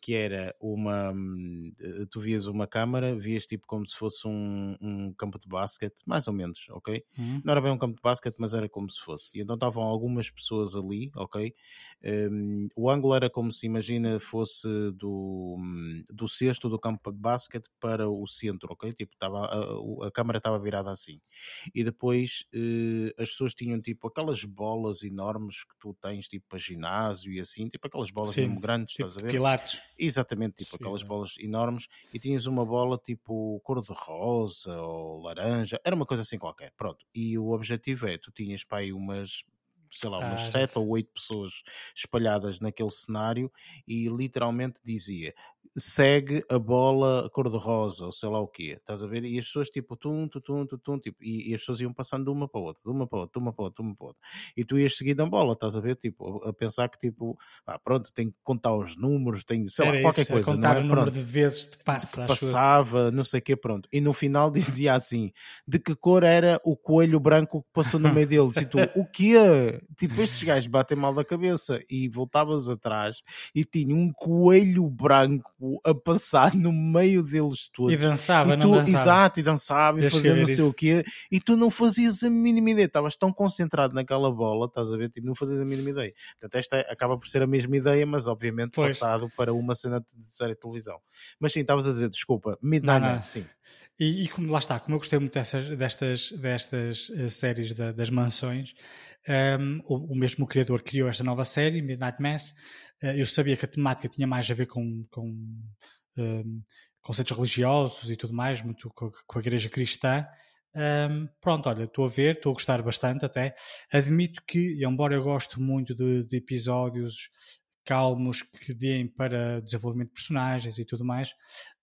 que era uma. hum, Tu vias uma câmara, vias tipo como se fosse um, um campo de basquete, mais ou menos, ok? Hum. Não era bem um campo de basquete, mas era como se fosse. E então estavam algumas pessoas ali, ok? Um, o ângulo era como se, imagina, fosse do, hum, do cesto do campo de basquete para o centro, ok? Tipo, tava, a, a câmara estava virada assim. E depois eh, as pessoas tinham tipo aquelas bolas enormes que tu tens, tipo para ginásio e assim, tipo aquelas bolas Sim, mesmo grandes, Tipo estás a ver? pilates. Exatamente, tipo Sim, aquelas sim. bolas enormes e tinhas uma bola tipo cor-de-rosa ou laranja, era uma coisa assim qualquer, pronto. E o objetivo é, tu tinhas para aí umas, sei lá, umas Ah, sete ou oito pessoas espalhadas naquele cenário e literalmente dizia segue a bola cor-de-rosa ou sei lá o quê, estás a ver? E as pessoas tipo tum, tum, tum, tum, tum tipo, e, e as pessoas iam passando de uma para outra, de uma para outra, de uma para outra, de uma para outra. E tu ias seguindo a bola, estás a ver? Tipo, a pensar que tipo, ah, pronto, tenho que contar os números, tenho, sei lá, Era qualquer isso, coisa, contar não é? o número Pronto de vezes que passa. acho passava, não sei o quê, pronto. E no final dizia assim: de que cor era o coelho branco que passou no meio deles? E tu, o quê? Tipo, estes gajos batem mal da cabeça. E voltavas atrás e tinha um coelho branco a passar no meio deles todos. E dançava, E não tu, dançava. exato, e dançava e fazia não sei isso. o quê, e tu não fazias a mínima ideia, estavas tão concentrado naquela bola, estás a ver, tipo, não fazias a mínima ideia. Portanto, esta acaba por ser a mesma ideia, mas obviamente Pois. passado para uma cena de série de televisão. Mas sim, estavas a dizer, desculpa, Midnight Não, não. Sim. E, e como lá está, como eu gostei muito dessas, destas, destas eh, séries da- das mansões, ehm, o, o mesmo criador criou esta nova série, Midnight Mass. Eh, eu sabia que a temática tinha mais a ver com, com ehm, conceitos religiosos e tudo mais, muito com, com a igreja cristã. Ehm, pronto, olha, estou a ver, estou a gostar bastante até. Admito que, embora eu goste muito de, de episódios calmos que deem para desenvolvimento de personagens e tudo mais,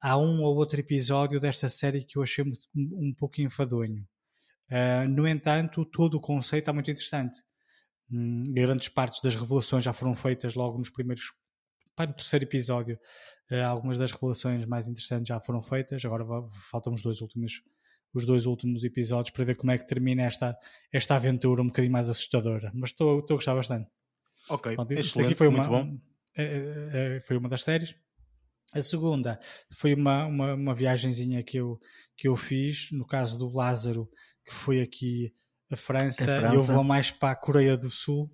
há um ou outro episódio desta série que eu achei muito- um, pouco enfadonho. Uh, no entanto, todo o conceito é muito interessante. Hum, grandes partes das revelações já foram feitas logo nos primeiros. pá, no terceiro episódio, uh, algumas das revelações mais interessantes já foram feitas. Agora faltam os dois últimos, os dois últimos episódios para ver como é que termina esta, esta aventura um bocadinho mais assustadora. Mas estou estou a gostar bastante. Ok, Pronto, aqui foi muito uma, bom. é, é, é, foi uma das séries. A segunda foi uma, uma, uma viagenzinha que eu, que eu fiz, no caso do Lázaro, que foi aqui a França, A e eu França. vou mais para a Coreia do Sul.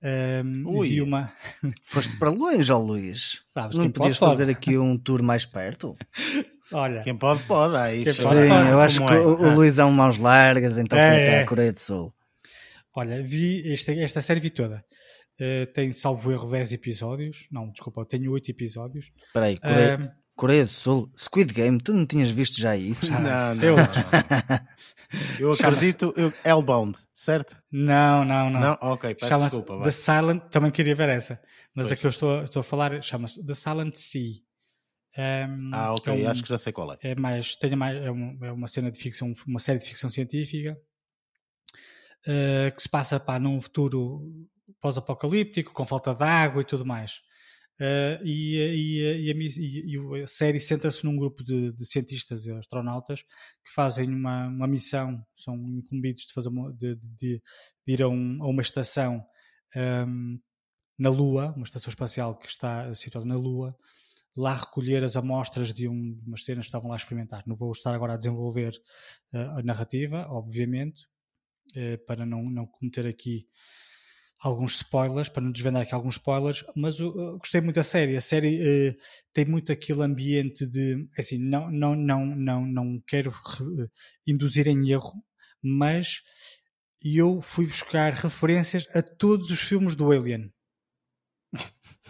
Um, e Ui. vi uma. Foste para longe, ó Luís. Sabes, Não quem podias pode, pode. fazer aqui um tour mais perto? Olha, Quem pode, pode. Ah, isto Quem Sim, pode, pode. eu acho como que é. o, o Ah, Luís é um mãos largas, então É, foi até é. a Coreia do Sul. olha, vi esta, esta série vi toda. Uh, tem, salvo erro, 10 episódios. Não, desculpa, tenho 8 episódios. Espera aí, Coreia, Um, Coreia do Sul, Squid Game, tu não tinhas visto já isso? Não, não, eu- não. Eu acredito, eu, Hellbound, certo? não, não, não. Não? Ok, peço desculpa. The vai. Silent, também queria ver essa, mas Pois. a que eu estou, estou a falar chama-se The Silent Sea. Um, Ah, ok, é um- acho que já sei qual é. é mais, tem mais é, um- é uma cena de ficção, uma série de ficção científica eh, que se passa pá, num futuro pós-apocalíptico, com falta de água e tudo mais. Eh, e, e- e a, e- a série centra-se num grupo de, de cientistas e astronautas que fazem uma, uma missão, são incumbidos de, fazer uma- de, de- de ir a, um- a uma estação ehm, na Lua, uma estação espacial que está situada na Lua, lá recolher as amostras de um, umas cenas que estavam lá a experimentar. Não vou estar agora a desenvolver eh, a narrativa, obviamente, eh, para não, não cometer aqui alguns spoilers, para não desvendar aqui alguns spoilers, mas eu gostei muito da série. A série eh, tem muito aquele ambiente de, assim, não, não, não, não, não quero re- induzir em erro, mas e eu fui buscar referências a todos os filmes do Alien.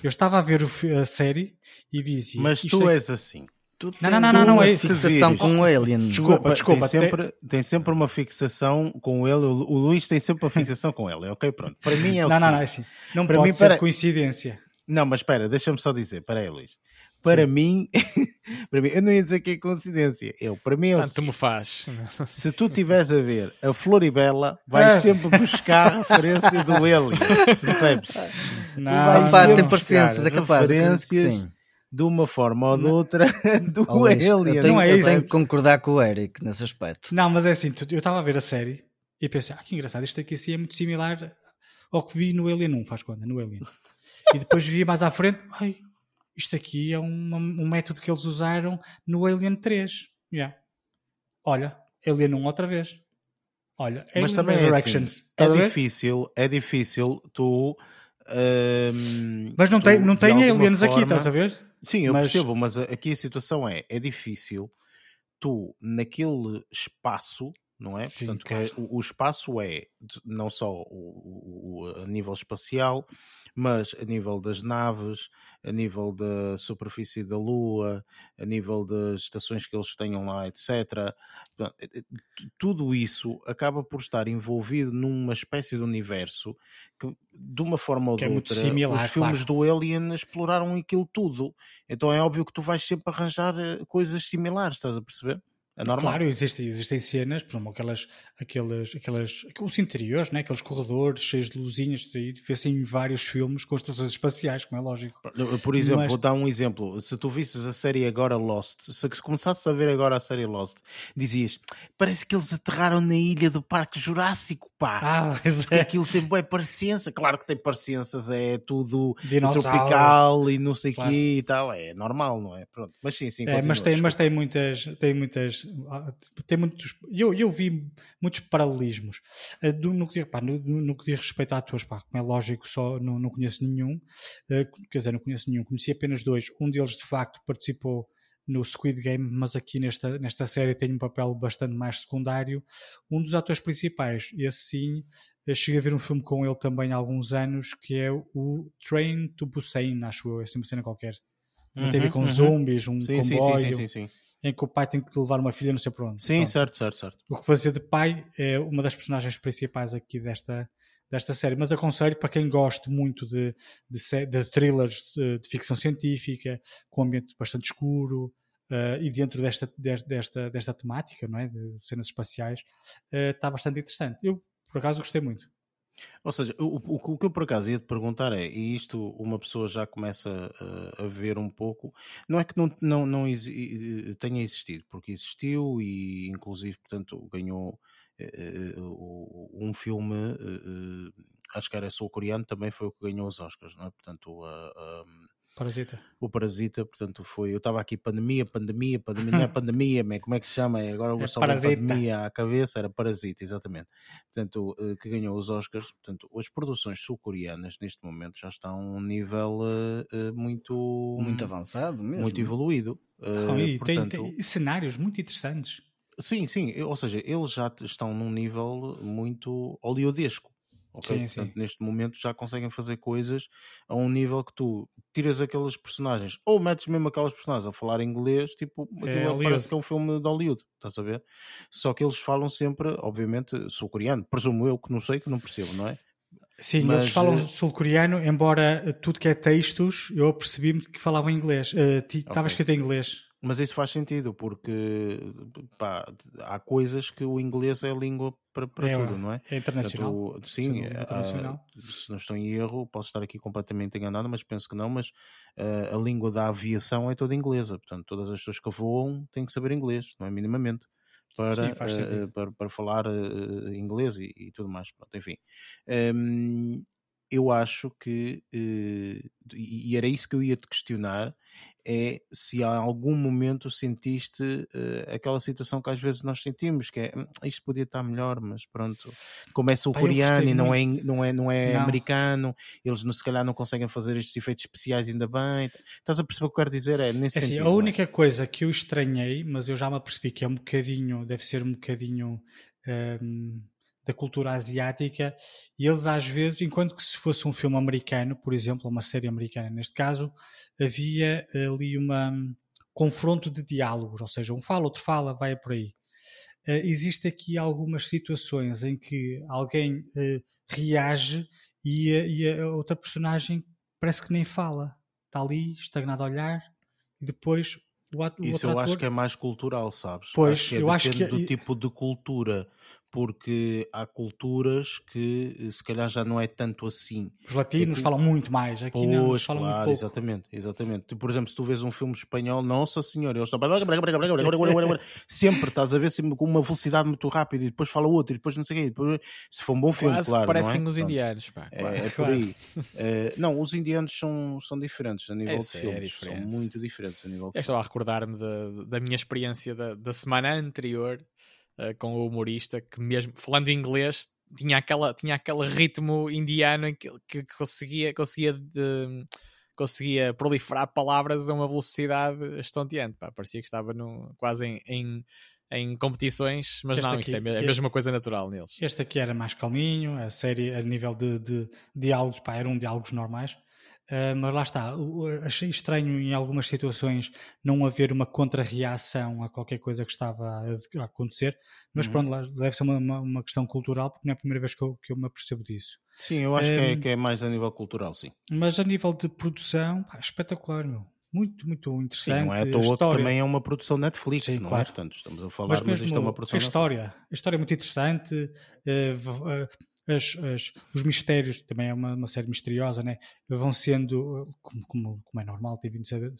Eu estava a ver a série e dizia. Mas tu é... és assim. Tu não, não, não, não, não é isso. Fixação com o Alien. Desculpa, desculpa. Tem sempre, tem sempre uma fixação com ele. O Luís tem sempre uma fixação com ele. Ok, pronto. Para mim é o Não, não, não, é assim. Não para pode mim, ser para... coincidência. Não, mas espera, deixa-me só dizer. Espera aí, Luís. Para mim, para mim, eu não ia dizer que é coincidência. Eu, para mim, eu, Tanto me faz. Se tu estiveres a ver a Floribela, vais é. sempre buscar referência do Alien. Percebes? Não, pá, tem parecenças, é capaz. Referências de uma forma ou de outra do oh, Alien. Eu tenho, não é eu tenho que concordar com o Eric nesse aspecto. Não, mas é assim, eu estava a ver a série e pensei, ah, que engraçado, isto aqui assim é muito similar ao que vi no Alien 1, faz conta, no Alien. e depois vi mais à frente, ai, isto aqui é um, um método que eles usaram no Alien 3. Yeah. Olha, Alien 1 outra vez. Olha, Alien Mas também é, assim, é difícil, é difícil tu. Um, mas não tu, tem, não tem aliens forma... aqui, estás a ver? Sim, eu mas... percebo, mas aqui a situação é: é difícil tu, naquele espaço, não é? Sim, Portanto, claro. é, o, o, espaço é não só o, o, a nível espacial, mas a nível das naves, a nível da superfície da Lua, a nível das estações que eles tenham lá, etc. Eh, eh, tudo isso acaba por estar envolvido numa espécie de universo que, de uma forma ou de é outra, similar, os filmes claro. do Alien exploraram aquilo tudo. Então é óbvio que tu vais sempre arranjar eh, coisas similares, estás a perceber? É normal. Claro, existem, existem cenas, por exemplo, aquelas, aquelas, aquelas, aqueles interiores, né? aqueles corredores cheios de luzinhas, vê-se em vários filmes com estações espaciais, como é lógico. Por exemplo, Mas... vou dar um exemplo. Se tu visses a série agora Lost, se começasses a ver agora a série Lost, dizias, parece que eles aterraram na ilha do Parque Jurássico, pá. Ah, é. Aquilo tem boa parecença, claro que tem parecenças, é tudo tropical e não sei o claro. quê e tal, é normal, não é? Pronto. Mas sim, sim. É, mas, tem, mas tem muitas, tem muitas tem muitos. Eu, eu vi muitos paralelismos. Uh, no, que, pá, no, no, que diz respeito a atores, pá, como é lógico, só não, não conheço nenhum. Uh, quer dizer, não conheço nenhum. Conheci apenas dois. Um deles, de facto, participou no Squid Game, mas aqui nesta, nesta série tem um papel bastante mais secundário. Um dos atores principais, esse sim, cheguei a ver um filme com ele também há alguns anos, que é o Train to Busan, acho eu, é assim uma cena qualquer. Uhum, tem a ver com uhum. zombies, um sim, comboio. Sim, sim, sim, sim em que o pai tem que levar uma filha não sei para onde. Sim, certo, certo, certo. O que fazer de pai é uma das personagens principais aqui desta, desta série, mas aconselho para quem goste muito de, de, de thrillers de, de, ficção científica, com um ambiente bastante escuro uh, e dentro desta, desta, desta temática, não é? de cenas espaciais, uh, está bastante interessante. Eu, por acaso, gostei muito. Ou seja, o, o, o, que eu por acaso ia te perguntar é, e isto uma pessoa já começa a, a ver um pouco, não é que não, não, não exi, tenha existido, porque existiu e inclusive, portanto, ganhou uh, um filme, uh, acho que era sul-coreano, também foi o que ganhou os Oscars, não é? Portanto, a Parasita. O Parasita, portanto, foi. Eu estava aqui pandemia, pandemia, pandemia, não é pandemia, mas como é que se chama? É agora o é pandemia à cabeça, era Parasita, exatamente. Portanto, eh, que ganhou os Oscars. Portanto, as produções sul-coreanas neste momento já estão a um nível uh, muito. Muito avançado mesmo. Muito evoluído. Uh, e portanto, tem, tem cenários muito interessantes. Sim, sim, ou seja, eles já estão num nível muito oleodesco. Okay? Sim, Portanto, sim. neste momento já conseguem fazer coisas a um nível que tu tiras aqueles personagens ou metes mesmo aquelas personagens a falar inglês, tipo, aquilo é parece que é um filme de Hollywood, estás a ver? Só que eles falam sempre, obviamente, sul-coreano, presumo eu que não sei, que não percebo, não é? Sim, Mas, eles falam eh, sul-coreano, embora tudo que é textos, eu percebi-me que falavam inglês. Uh, Estava okay. escrito em inglês. Mas isso faz sentido, porque pá, há coisas que o inglês é a língua para, para é, tudo, não é? É internacional. Portanto, sim, é, internacional. se não estou em erro, posso estar aqui completamente enganado, mas penso que não. Mas uh, a língua da aviação é toda inglesa, portanto, todas as pessoas que voam têm que saber inglês, não é? Minimamente. Para, sim, uh, para, para, falar inglês e, e, tudo mais. Pronto, enfim. Um, eu acho que, e era isso que eu ia te questionar, é se há algum momento sentiste uh, aquela situação que às vezes nós sentimos, que é hum, isto podia estar melhor, mas pronto, como é sul-coreano e não é, não é, não é não. americano, eles se calhar não conseguem fazer estes efeitos especiais ainda bem. Estás a perceber o que eu quero dizer? É nesse é assim, sentido. A é? única coisa que eu estranhei, mas eu já me apercebi que é um bocadinho, deve ser um bocadinho. Um da cultura asiática e eles às vezes, enquanto que se fosse um filme americano, por exemplo, uma série americana neste caso, havia ali uma um confronto de diálogos, ou seja, um fala, outro fala, vai por aí. Uh, existe aqui algumas situações em que alguém uh, reage e a, e a outra personagem parece que nem fala, está ali estagnado a olhar e depois o, ato, Isso eu ator... acho que é mais cultural, sabes? Pois, acho que é, eu acho que do tipo de cultura porque há culturas que eh, se calhar já não é tanto assim. Os latinos Aqui... falam muito mais, aqui pois, não, eles falam claro, muito pouco. exatamente, exatamente. Por exemplo, se tu vês um filme espanhol, nossa senhora, eles estão sempre estás a ver sempre com uma velocidade muito rápida e depois fala outro e depois não sei o quê. Depois, se for um bom filme, Quase claro. parecem não é? os indianos, pá. É, é por aí. uh, não, os indianos são, são diferentes a nível é, de filmes, é são muito diferentes a nível de Eu estava a recordar-me da, da minha experiência da, da semana anterior uh, com o humorista que mesmo falando inglês tinha aquela tinha aquele ritmo indiano em que, que conseguia conseguia de, conseguia proliferar palavras a uma velocidade estonteante pá, parecia que estava no, quase em, em, em competições mas Este não, aqui- isto é a este- mesma coisa natural neles Este aqui era mais calminho, a série a nível de, de diálogos, pá, eram diálogos normais. Ah, mas lá está, o- achei estranho em algumas situações não haver uma contra-reação a qualquer coisa que estava a, a acontecer, mas Uhum. pronto, lá deve ser uma, uma, questão cultural, porque não é a primeira vez que eu, que eu me apercebo disso. Sim, eu acho que, é, que é mais a nível cultural, sim. Mas a nível de produção, pá, espetacular, meu. Muito, muito Sim, interessante. não é que história. também é uma produção Netflix, Sim, não é? claro. Portanto, estamos a falar, Mas mas, isto é uma produção a história, a história é muito interessante, v- eh, as- as- os mistérios, também é uma, uma série misteriosa, né? vão sendo, como, como- como é normal, tem vindo, sendo,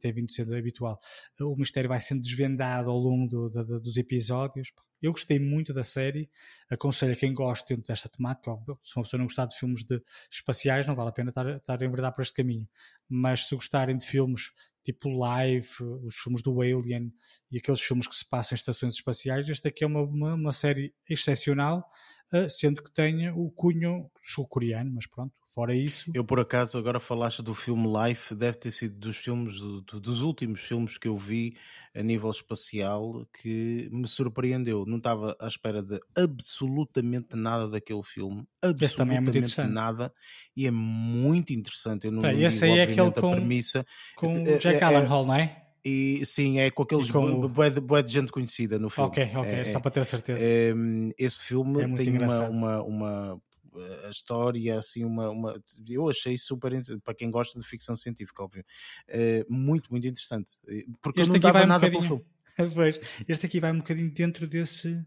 tem, vindo sendo habitual, o mistério vai sendo desvendado ao longo do- da- da- dos episódios. Eu gostei muito da série, aconselho a quem gosta desta temática, se uma pessoa não gostar de filmes de espaciais, não vale a pena estar, estar a enverdar por este caminho, mas se gostarem de filmes tipo Live, os filmes do Alien e aqueles filmes que se passam em estações espaciais, este aqui é uma, uma, uma série excepcional, eh, sendo que tem o cunho sul-coreano, mas pronto, fora isso, Eu, por acaso, agora falaste do filme Life, deve ter sido dos filmes, do- do- dos últimos filmes que eu vi a nível espacial que me surpreendeu. Não estava à espera de absolutamente nada daquele filme. Também é muito Absolutamente interessante. nada. E é muito interessante. Eu não, Peraí, não esse digo, aí é aquele com- a premissa. com é- o Jack é- Allen é- Hall, não é? E sim, é com aqueles com bué de, bué de gente conhecida no filme. Ok, ok, É- só é- para ter certeza. Hum, esse filme É tem uma, uma, uma eh, história assim uma, uma eu achei super interessante, para quem gosta de ficção científica óbvio Eh, muito muito interessante Eh, porque Este eu não aqui dava vai um nada pelo bocadinho- filme este aqui vai um bocadinho dentro desse.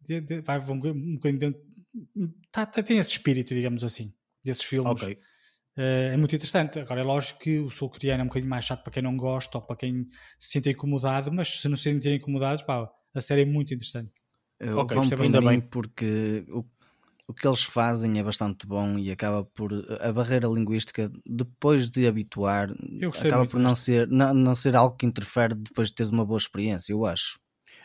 de- de- vai um bocadinho dentro. Tá, tá- tem esse espírito, digamos assim, desses filmes. ok Eh, é muito interessante. Agora, é lógico que o sul-coreano é um bocadinho mais chato para quem não gosta ou para quem se sente incomodado, mas se não se sentirem incomodados, pá, a série é muito interessante. Ok, vão isto é por ainda bem. porque o, o que eles fazem é bastante bom e acaba por a barreira linguística depois de habituar acaba por não ser não, não ser algo que interfere depois de teres uma boa experiência eu acho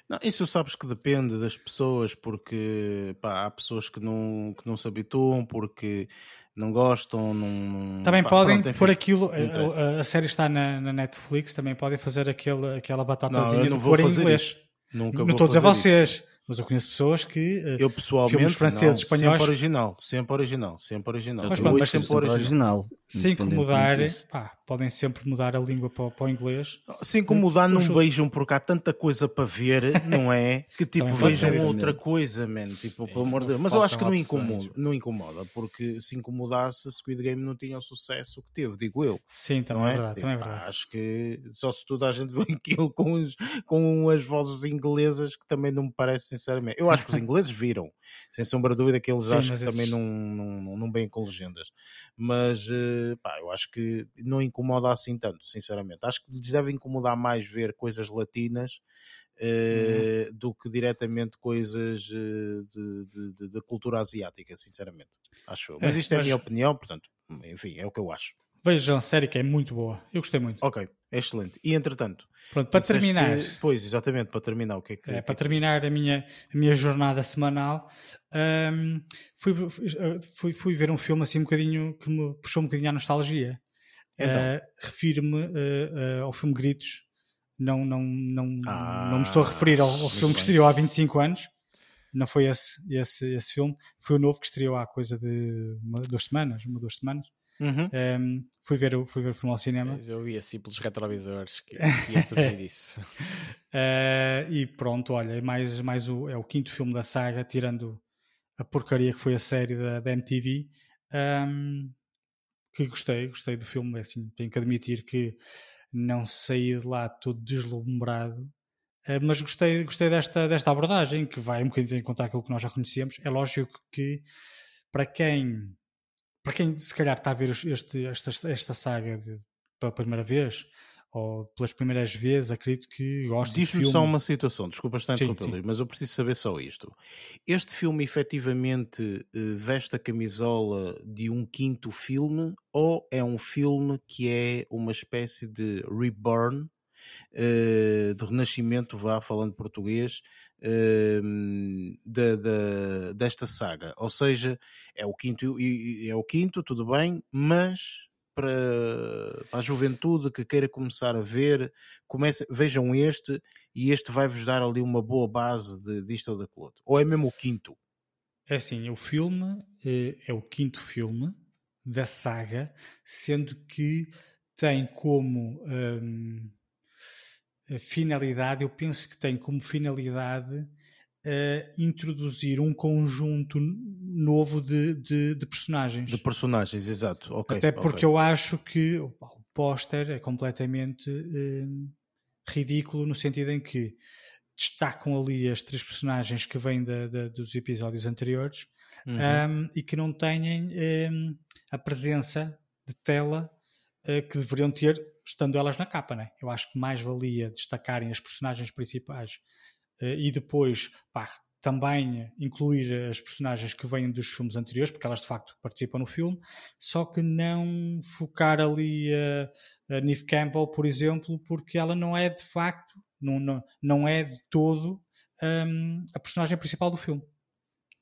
não, isso sabes que depende das pessoas porque pá, há pessoas que não que não se habituam porque não gostam não Também pá, podem pronto, enfim. pôr aquilo. não. A, a série está na, na Netflix, também podem fazer aquele, aquela não, batatazinha eu não de vou pôr em fazer inglês. isso nunca Não vou estou a dizer fazer isso. Mas eu conheço pessoas que. eh, eu pessoalmente filmes franceses, não, espanhóis. sempre original sempre original sempre original Mas pronto, mas sempre sempre original original se independentemente incomodar, disso. pá, podem sempre mudar a língua para, o- para o inglês. Se incomodar, não Puxa- vejam porque há tanta coisa para ver, não é? Que tipo, vejam outra coisa, man. Tipo, pelo amor de Deus. Mas eu acho que não incomoda, não incomoda, porque se incomodasse, Squid Game não tinha o sucesso que teve, digo eu. Sim, também não é é? verdade. Tipo, Também é pá, verdade. acho que só se toda a gente vê aquilo com, os, com as vozes inglesas, que também não me parece, sinceramente. Eu acho que os ingleses viram, sem sombra de dúvida, que eles Sim, acho mas que também esses- não, não, não, não bem com legendas. Mas, eh, pá, eu acho que não incomoda assim tanto, sinceramente. Acho que lhes deve incomodar mais ver coisas latinas eh, Uhum. do que diretamente coisas eh, de cultura asiática, sinceramente. Acho eu. Mas É, isto é a mas- minha opinião, portanto, enfim, é o que eu acho. Vejam a série que é muito boa. Eu gostei muito. Ok, excelente. E entretanto, Pronto, para terminar, que- pois, exatamente, para terminar, o que é que. é, que para é que- terminar a minha, a minha jornada semanal, hum, fui, fui, fui ver um filme assim um bocadinho que me puxou um bocadinho à nostalgia. Então. Uh, Refiro-me uh, uh, ao filme Gritos. Não, não, não, Ah, não me estou a referir ao, ao muito filme que bem. estreou há 25 anos, não foi esse, esse, esse filme, foi o novo que estreou há coisa de uma, duas semanas, uma, duas semanas. Uhum. Um, fui, ver, fui ver o filme ao cinema. Eu vi assim pelos retrovisores que, que ia surgir isso. uh, e pronto, olha, é mais, mais o, é o quinto filme da saga, tirando a porcaria que foi a série da, da MTV. Um, que gostei, gostei do filme, é assim, tenho que admitir que não saí de lá todo deslumbrado, uh, mas gostei, gostei desta, desta abordagem, que vai um bocadinho encontrar aquilo que nós já conhecemos. É lógico que para quem para quem se calhar está a ver este, esta, esta saga de, pela primeira vez, ou pelas primeiras vezes, acredito que gosto Diz-me só uma situação, desculpa estar interromper, mas eu preciso saber só isto. Este filme efetivamente eh, veste a camisola de um quinto filme ou é um filme que é uma espécie de reborn, uh, de renascimento, vá falando português, uh, da, da, desta saga? Ou seja, é o quinto, é o quinto, tudo bem, mas para, para a juventude que queira começar a ver, comece, vejam este e este vai-vos dar ali uma boa base de, disto ou daquilo outro. Ou é mesmo o quinto? É assim, o filme é, é o quinto filme da saga, sendo que tem como hum, finalidade, eu penso que tem como finalidade uh, introduzir um conjunto novo de, de, de, personagens. De personagens, exato. Okay, Até porque okay. eu acho que o póster é completamente uh, ridículo no sentido em que destacam ali as três personagens que vêm de, de, dos episódios anteriores uhum. um, e que não têm um, a presença de tela uh, que deveriam ter estando elas na capa, né? Eu acho que mais valia destacarem as personagens principais eh, e depois pá, também incluir as personagens que vêm dos filmes anteriores, porque elas de facto participam no filme, só que não focar ali a, a Neve Campbell, por exemplo, porque ela não é de facto, não, não, não é de todo um, a personagem principal do filme.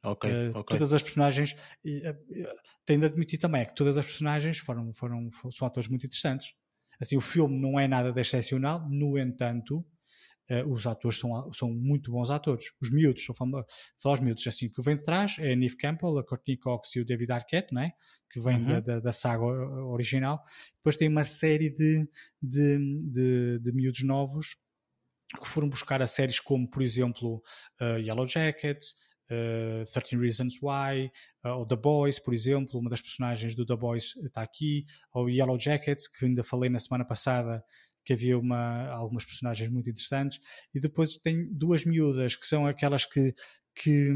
Ok, uh, okay. Todas as personagens, uh, tenho de admitir também é que todas as personagens foram, foram, são atores muito interessantes. Assim, o filme não é nada de excepcional, no entanto, Uh, os atores são, são muito bons atores. Os miúdos, sou falar os miúdos, assim, que vem de trás é a Neve Campbell, a Courtney Cox e o David Arquette, né? que vem uhum. da, da, da, saga original. Depois tem uma série de, de, de, de miúdos novos que foram buscar a séries como, por exemplo, uh, Yellow Jackets, uh, 13 Reasons Why, uh, ou The Boys, por exemplo, uma das personagens do The Boys está aqui, ou Yellow Jackets, que ainda falei na semana passada, que havia uma, algumas personagens muito interessantes, e depois tem duas miúdas que são aquelas que, que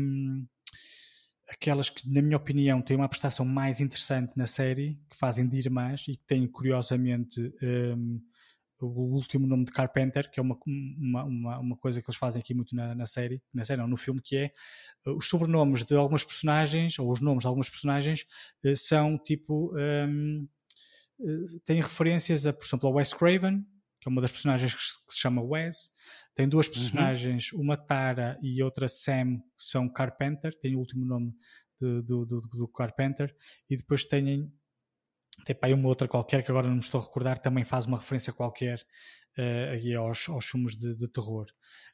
aquelas que, na minha opinião, têm uma prestação mais interessante na série, que fazem de irmãs e que têm, curiosamente, um, o último nome de Carpenter, que é uma, uma, uma, uma, coisa que eles fazem aqui muito na, na série, na série não, no filme, que é uh, os sobrenomes de algumas personagens, ou os nomes de algumas personagens, uh, são tipo. Um, uh, têm referências a, por exemplo, a Wes Craven, que é uma das personagens que se chama Wes. Tem duas uhum. personagens, uhum. uma Tara e outra Sam, que são Carpenter, tem o último nome de, do, do, do, Carpenter, e depois têm, tem para aí uma outra qualquer que agora não me estou a recordar, também faz uma referência qualquer uh, aos, aos filmes de, de, terror.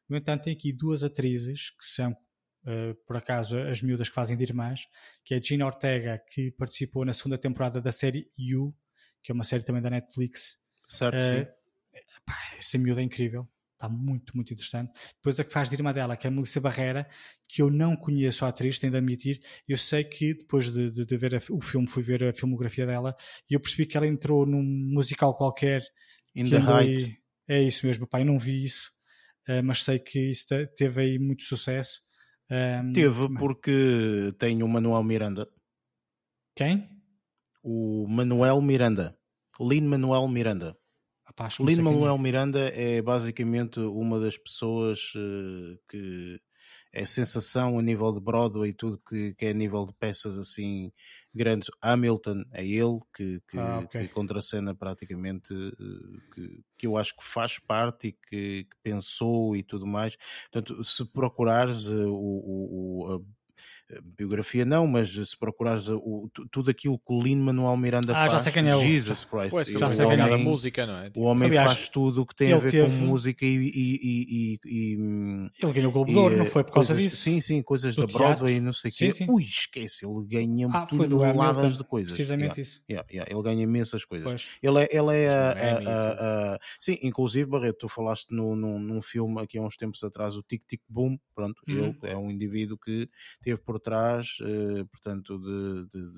No entanto, tem aqui duas atrizes que são, uh, por acaso, as miúdas que fazem de irmãs, que é Gina Ortega, que participou na segunda temporada da série You, que é uma série também da Netflix. Certo, uh, sim pá, essa miúda é incrível. Está muito, muito interessante. Depois a que faz de irmã dela, que é a Melissa Barrera, que eu não conheço a atriz, tenho de admitir. Eu sei que depois de, de, de ver a, o filme, fui ver a filmografia dela e eu percebi que ela entrou num musical qualquer. In the Height. É isso mesmo, pai, não vi isso, uh, mas sei que isso teve aí muito sucesso. Um, teve, porque tem o Manuel Miranda. Quem? O Manuel Miranda. Lin Manuel Miranda. Lin Manuel Miranda é basicamente uma das pessoas uh, que é sensação a nível de Broadway e tudo que, que é a nível de peças assim grandes. Hamilton é ele que, que, ah, okay. que contracena praticamente, uh, que, que eu acho que faz parte e que, que pensou e tudo mais. Portanto, se procurares uh, o, o, biografia não, mas se procurares o, tudo aquilo que o Lin-Manuel Miranda Ah, faz, já sei quem é Jesus Christ, Pois, já o sei quem é. música, não é? o homem Aliás, faz tudo o que tem a ver teve- com música e, e- e- e- Ele ganhou o Globo de Ouro, não foi por causa coisas- disso? Sim, sim, coisas Do da Broadway e não sei o quê. sim. Ui, esquece, ele ganha Ah, foi do toneladas Hamilton, de coisas. precisamente Yeah, isso. yeah, yeah, ele ganha imensas coisas. Pois. Ele é, ele é a, a- a- a- Sim, inclusive, Barreto, tu falaste no, num, num filme aqui há uns tempos atrás, o Tic Tic Boom. Pronto, Uhum. ele é um indivíduo que teve por trás, eh, portanto, de, de,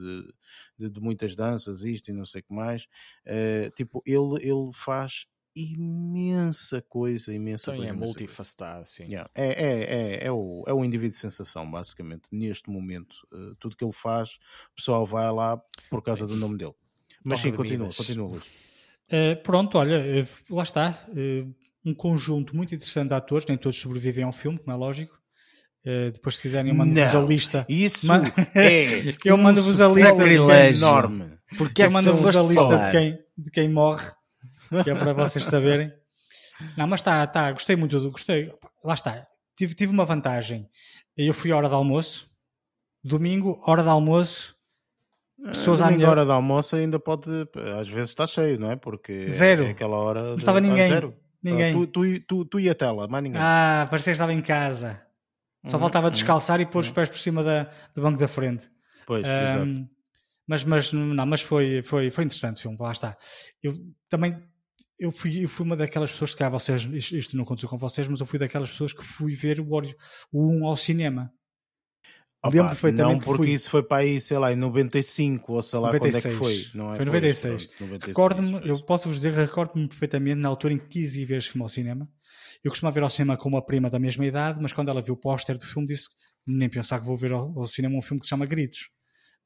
de- de- muitas danças, isto e não sei o que mais. Eh, tipo, ele, ele faz imensa coisa, imensa Então coisa. é multifacetado, sim. Yeah. É, é, é, é, o, é o indivíduo de sensação, basicamente, neste momento. Eh, tudo que ele faz, o pessoal vai lá por causa do nome dele. Mas sim, Torre continua, continua, Luís. Eh, pronto, olha, eh, lá está. um conjunto muito interessante de atores, nem todos sobrevivem ao filme, como é lógico. Eh, depois, se quiserem, eu mando-vos a lista. Isso Ma- é Eu mando-vos a lista Sacrilégio. enorme. Porque é eu mando-vos a lista falar? de quem, de quem morre, que é para vocês saberem. Não, mas está, tá, gostei muito do. Gostei. Lá está. Tive, tive uma vantagem. Eu fui à hora de almoço, domingo, hora de almoço, pessoas à Domingo, minha. hora de almoço ainda pode, às vezes está cheio, não é? Porque Zero. é aquela hora. Não de- estava ah, ninguém. zero. Ninguém. Ah, tu, tu, tu, tu e a tela, mais ninguém. Ah, parecia que estava em casa. Só Uhum, faltava uhum. descalçar e pôr os Uhum. pés por cima da, do banco da frente. Pois, exato. Ahm, mas, mas, não, mas foi, foi, foi interessante o filme, lá está. Eu também eu fui, eu fui uma daquelas pessoas que cá vocês, isto, não aconteceu com vocês, mas eu fui daquelas pessoas que fui ver o, ori- o 1 ao cinema. Opa, lembro perfeitamente não que porque fui. isso foi para aí, sei lá, em 95 ou sei lá quando é 96. que foi. Não é? Foi Pois, 96. pronto, 96, Recordo-me, eu posso vos dizer, recordo-me perfeitamente na altura em que quis ir ver este filme ao cinema. Eu costumava ir ao cinema com uma prima da mesma idade, mas quando ela viu o póster do filme disse nem pensar que vou ver ao, ao cinema um filme que se chama Gritos.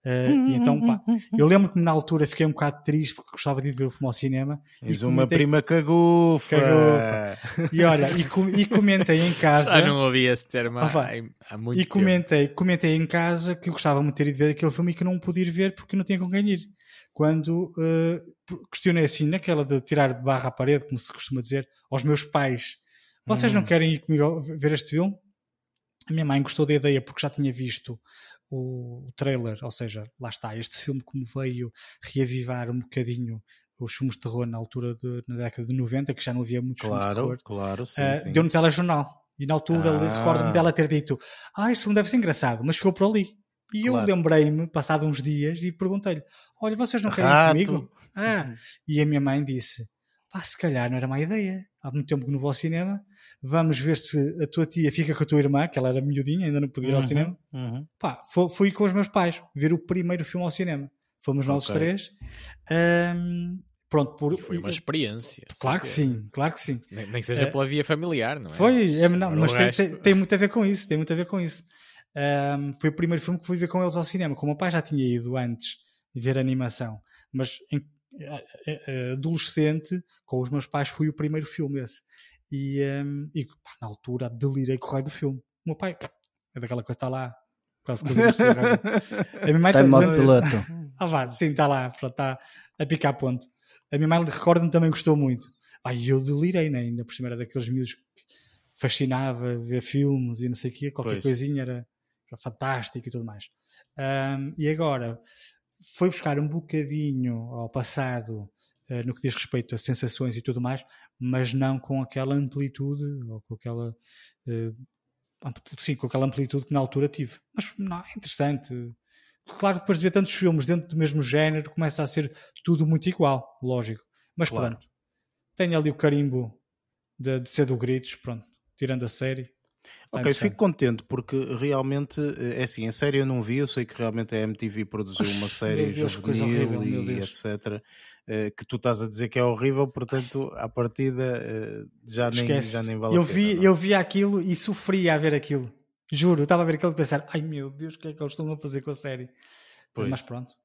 Eh, e então, pá, eu lembro que na altura fiquei um bocado triste porque gostava de ir ver o filme ao cinema. És e uma comentei- prima cagufa. Cagufa. E olha, e, com- e comentei em casa. Já não ouvi esse termo há, Ah, muito E tempo. comentei, comentei em casa que gostava muito de ter ido ver aquele filme e que não pude ir ver porque não tinha com quem ir. Quando eh, questionei assim, naquela de tirar de barra à parede, como se costuma dizer, aos meus pais: vocês não Hum. querem ir comigo ver este filme? A minha mãe gostou da ideia porque já tinha visto o, o trailer, ou seja, lá está, este filme que me veio reavivar um bocadinho os filmes de terror na altura, de, na década de 90, que já não havia muitos filmes de Claro, terror. claro, sim, Uh, sim. deu no telejornal. E na altura Ah. recordo-me dela ter dito: Ah, este filme deve ser engraçado, mas ficou por ali. E eu Claro. lembrei-me, passado uns dias, e perguntei-lhe: Olha, vocês não querem ir Rato. comigo? Ah, e a minha mãe disse: Pá, se calhar não era má ideia. Há muito tempo que não vou ao cinema. Vamos ver se a tua tia fica com a tua irmã, que ela era miudinha, ainda não podia ir ao Uhum, cinema. uhum. Pá, fui com os meus pais ver o primeiro filme ao cinema. Fomos nós três. Ahm, pronto, por, E foi uma experiência. Claro que sabe? sim, claro que sim. Nem, nem que seja É. pela via familiar, não é? Foi, é, não, mas tem, tem, tem muito a ver com isso, tem muito a ver com isso. Ahm, foi o primeiro filme que fui ver com eles ao cinema. Como o meu pai já tinha ido antes ver animação, mas em, eh, eh, adolescente, com os meus pais, foi o primeiro filme esse. E, ahm, e, pá, na altura delirei com o raio do filme. O meu pai é daquela coisa que está lá, quase que eu a minha mãe Está em modo piloto. ah, vá, sim, está lá, está a picar ponto. A minha mãe, recordo-me, também gostou muito. Ai, eu delirei, né? ainda por cima era daqueles miúdos que fascinava ver filmes e não sei o quê, qualquer Pois. coisinha era, era fantástico e tudo mais. Ahm, e agora, foi buscar um bocadinho ao passado no que diz respeito a sensações e tudo mais, mas não com aquela amplitude ou com aquela eh, sim, com aquela amplitude que na altura tive. Mas não, é interessante. Claro, depois de ver tantos filmes dentro do mesmo género, começa a ser tudo muito igual, lógico. Mas Claro. pronto, tem ali o carimbo de, de ser do Gritos, pronto, tirando a série. Ok, fico contente porque realmente eh, é assim, a série eu não vi, eu sei que realmente a MTV produziu uma série Deus, juvenil horrível, e etc. eh, que tu estás a dizer que é horrível, portanto, à partida eh, já, nem, Esquece. já nem vale eu, a pena. vi, não eu vi aquilo e sofria a ver aquilo. Juro, eu estava a ver aquilo e pensar, ai meu Deus, o que é que eles estão a fazer com a série? Pois. Mas pronto.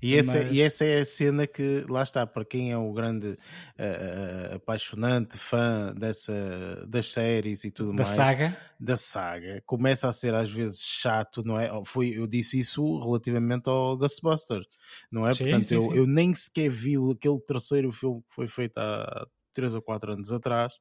E essa, Mas- e essa é a cena que, lá está, para quem é o grande eh, apaixonante fã dessa, das séries e tudo Da mais, saga. da saga, começa a ser às vezes chato, não é? Foi, eu disse isso relativamente ao Ghostbusters, não é? Sim, Portanto, sim, eu, sim. eu nem sequer vi aquele terceiro filme que foi feito há 3 ou 4 anos atrás,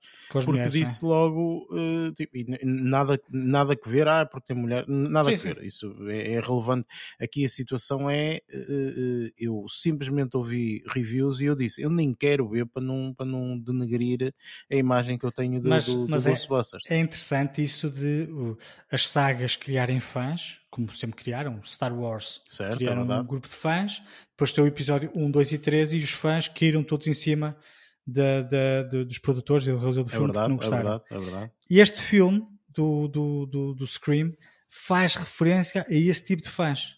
porque mulheres, disse logo, eh, tipo, nada, nada que ver, ah, porque tem mulher, nada Sim, que sim. ver, isso é, é relevante. Aqui a situação é, eh, eh, eu simplesmente ouvi reviews e eu disse, eu nem quero ver para não, para não denegrir a imagem que eu tenho do, Mas- do, do mas é- Ghostbusters. É interessante isso de uh, as sagas criarem fãs, como sempre criaram, Star Wars Certo, é criaram um grupo de fãs, depois tem o episódio 1, 2 e 3 e os fãs caíram todos em cima da- da- de- dos produtores e do realizador do É filme porque verdade, não é gostaram. verdade, é verdade. E este filme do, do, do, do Scream faz referência a esse tipo de fãs.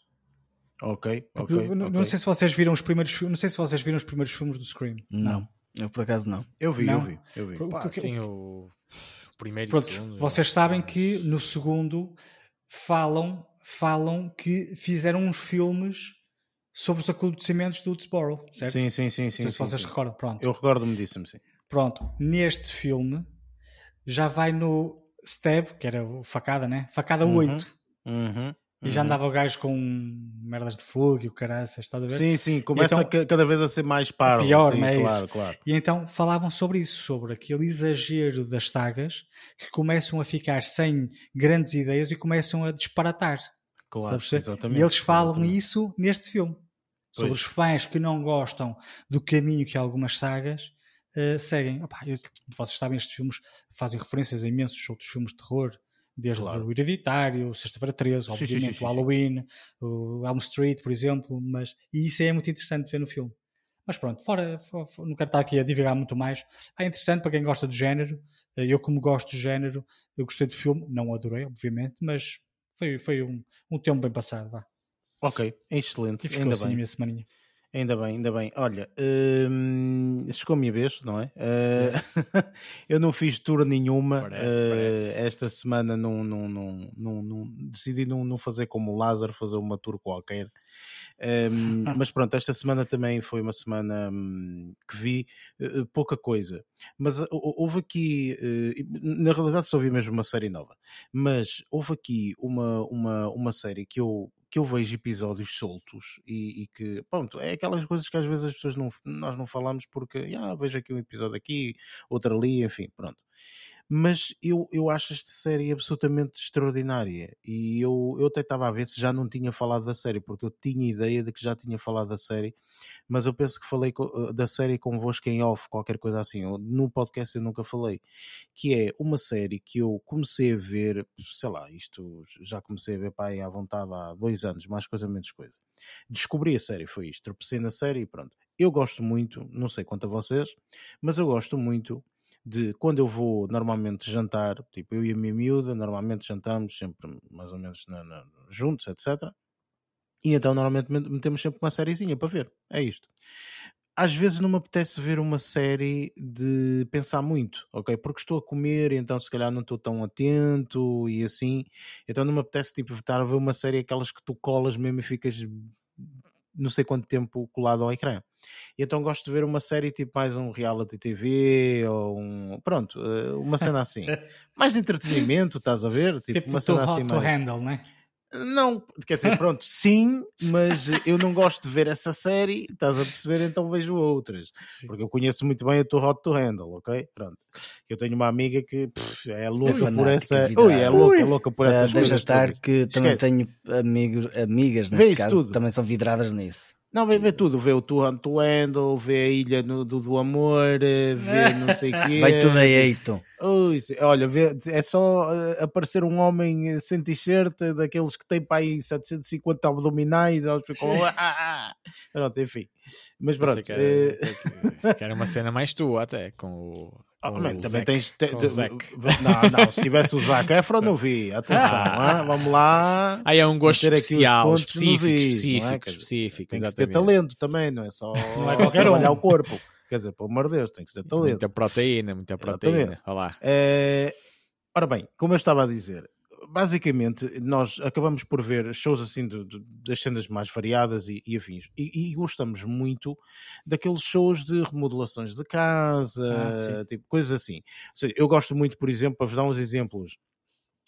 Ok, Porque ok. não, ok. não sei se vocês viram os primeiros filmes, não sei se vocês viram os primeiros filmes do Scream. Não, eu por acaso não. Eu vi, Não. eu vi, eu vi. Pá, porque- sim, o o primeiro e Pronto, segundo. vocês já sabem que no segundo falam, falam que fizeram uns filmes sobre os acontecimentos do Woodsboro, certo? Sim, sim, sim, Não sim. sei se sim, vocês sim. recordam. Pronto. Eu recordo-me disso, sim. Pronto. Neste filme já vai no Stab, que era o facada, né? Facada Uhum. 8. Uhum, E já uhum. andava o gajo com merdas de fogo e o caraças, estás a ver? Sim, sim, começa então- ca- cada vez a ser mais parvo. Pior, sim, não é claro, isso? claro. E então falavam sobre isso, sobre aquele exagero das sagas que começam a ficar sem grandes ideias e começam a disparatar. Claro, exatamente. E eles falam exatamente. isso neste filme. Sobre Pois. os fãs que não gostam do caminho que algumas sagas eh, seguem. Opá, eu- vocês sabem, estes filmes fazem referências a imensos outros filmes de terror, desde Claro. o Hereditário, Sexta-feira 13, Sim, sim, obviamente, sim, sim, o. Halloween, o Elm Street, por exemplo. Mas, e isso é muito interessante ver no filme. Mas pronto, fora, fo- fo- não quero estar aqui a divagar muito mais. É interessante para quem gosta do género. Eh, Eu, como gosto do género, eu gostei do filme. Não adorei, obviamente, mas foi, foi um, um tempo bem passado. Vá. Ok, excelente. E ficou Ainda assim a bem, minha semaninha. Ainda bem, ainda bem. Olha, hum, chegou a minha vez, não é? Uh, Yes. eu não fiz tour nenhuma. Parece, uh, parece. Esta semana não, não, não, não, não- decidi não, não fazer como o Lázaro, fazer uma tour qualquer. Um, mas pronto, esta semana também foi uma semana hum, que vi uh, pouca coisa. Mas houve aqui, uh, na realidade só vi mesmo uma série nova, mas houve aqui uma, uma, uma série que eu, que eu vejo episódios soltos e, e que, pronto, é aquelas coisas que às vezes as pessoas não, nós não falamos porque, ah, vejo aqui um episódio aqui, outro ali, enfim, pronto. Mas eu, eu acho esta série absolutamente extraordinária e eu, eu até estava a ver se já não tinha falado da série, porque eu tinha ideia de que já tinha falado da série, mas eu penso que falei co- da série convosco em off, qualquer coisa assim. No podcast eu nunca falei, que é uma série que eu comecei a ver, sei lá, isto já comecei a ver aí à vontade há dois anos, mais coisa, menos coisa. Descobri a série, foi isto, tropecei na série e pronto. Eu gosto muito, não sei quanto a vocês, mas eu gosto muito de quando eu vou normalmente jantar, tipo eu e a minha miúda, normalmente jantamos sempre mais ou menos na- na- juntos, etc. E então normalmente met- metemos sempre uma sériezinha para ver. É isto. Às vezes não me apetece ver uma série de pensar muito, ok? Porque estou a comer então se calhar não estou tão atento e assim. Então não me apetece tipo estar a ver uma série aquelas que tu colas mesmo e ficas não sei quanto tempo colado ao ecrã. E então gosto de ver uma série tipo mais um reality TV ou um. Pronto, eh, uma cena assim. mais de entretenimento, estás a ver? Tipo, Tipo, uma cena assim mais. handle, né? Não, quer dizer, pronto, sim, mas eu não gosto de ver essa série, estás a perceber? Então vejo outras. Porque eu conheço muito bem a Too Hot to Handle, ok? Pronto. Eu tenho uma amiga que pff, é louca por fanática, essa. Ui, é louca, é Ui. louca por Ah, essas deixa coisas. estar todas. que também Esquece. tenho amigos, amigas Vê neste isso caso que também são vidradas nisso. Não, vê, vê tudo, vê o to Handle, vê a Ilha no- do, do Amor, eh, vê não sei o quê. Vai tudo a eito. Olha, vê, é só eh, aparecer um homem eh, sem t-shirt, daqueles que tem para aí 750 abdominais, eles ficam. ah, ah, ah. Pronto, enfim. Mas pronto. Que era, que era uma cena mais tua até, com o. Ah, também Zac- tens. te- de-. Não, não, se tivesse o Zac Efron, não vi. Atenção, Ah. ah, vamos lá. Ah, é um gosto especial, específico, is, não é? específico, específico, Tem que se ter exatamente. talento também, não é só Não é qualquer trabalhar um. o corpo. Quer dizer, pelo amor de Deus, tem que ter talento. Muita proteína, muita Exatamente. proteína. Olha lá. Eh, ora bem, como eu estava a dizer, basicamente nós acabamos por ver shows assim de- de- das cenas mais variadas e, e afins. E, e gostamos muito daqueles shows de remodelações de casa, Ah, tipo, coisas assim. Ou seja, eu gosto muito, por exemplo, para vos dar uns exemplos.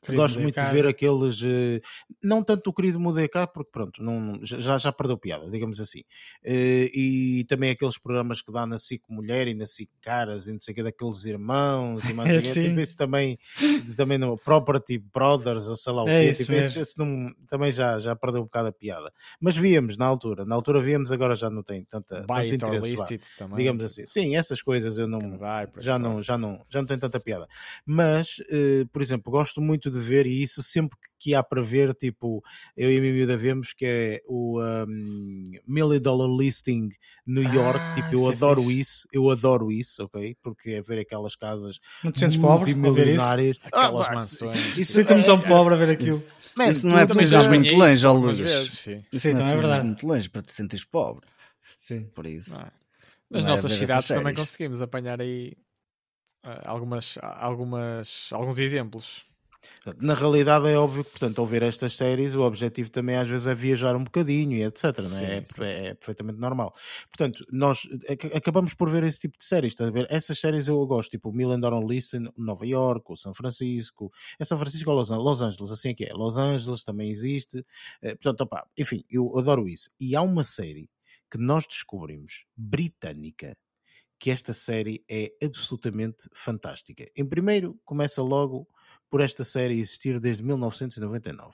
Querido Gosto muito de ver aqueles. eh, Não tanto o querido Mudei cá, porque pronto, não, já, já perdeu piada, digamos assim. Eh, E também aqueles programas que dá na SIC Mulher e na SIC Caras e não sei o que, daqueles irmãos e mais. Sim. Tipo, esse também, também no Property Brothers ou sei lá o É isso Tipo, esse, esse não- também já, já perdeu um bocado a piada. Mas víamos na altura, na altura víamos, agora já não tem tanta, tanto Buy interesse. vá. também. Digamos assim. Sim, essas coisas eu não, Vai, já não, já não, já não tem tanta piada. Mas, eh, por exemplo, gosto muito de ver, e isso sempre que- há para ver, tipo, eu e a minha miúda vemos que é o um, Million Dollar Listing New York, Ah, tipo, eu é adoro fixe. isso, eu adoro isso, ok? Porque é ver aquelas casas Não te sentes pobre a ver isso? multimilionárias. Aquelas Ah, mansões. isso Sinto-me é- tão é- pobre a ver aquilo. Man, Isso não é preciso ir muito longe, vezes, sim. Sim, não é verdade. muito longe para te sentires pobre. Sim. Por isso. É? Nas Não é nossas cidades também séries. conseguimos apanhar aí ah, algumas, algumas, alguns exemplos. Na realidade é óbvio que, portanto, ao ver estas séries, o objetivo também às vezes é viajar um bocadinho e etc. não é? Sim, É, é perfeitamente normal. Portanto, nós ac- acabamos por ver esse tipo de séries, estás a ver? Essas séries eu gosto, tipo o Million Dollar List em Nova York, ou São Francisco, é São Francisco ou Los, Los Angeles, assim é que é. Los Angeles também existe. Eh, Portanto, opá, enfim, eu adoro isso. E há uma série que nós descobrimos, britânica, que esta série é absolutamente fantástica. Em primeiro, começa logo por esta série existir desde 1999.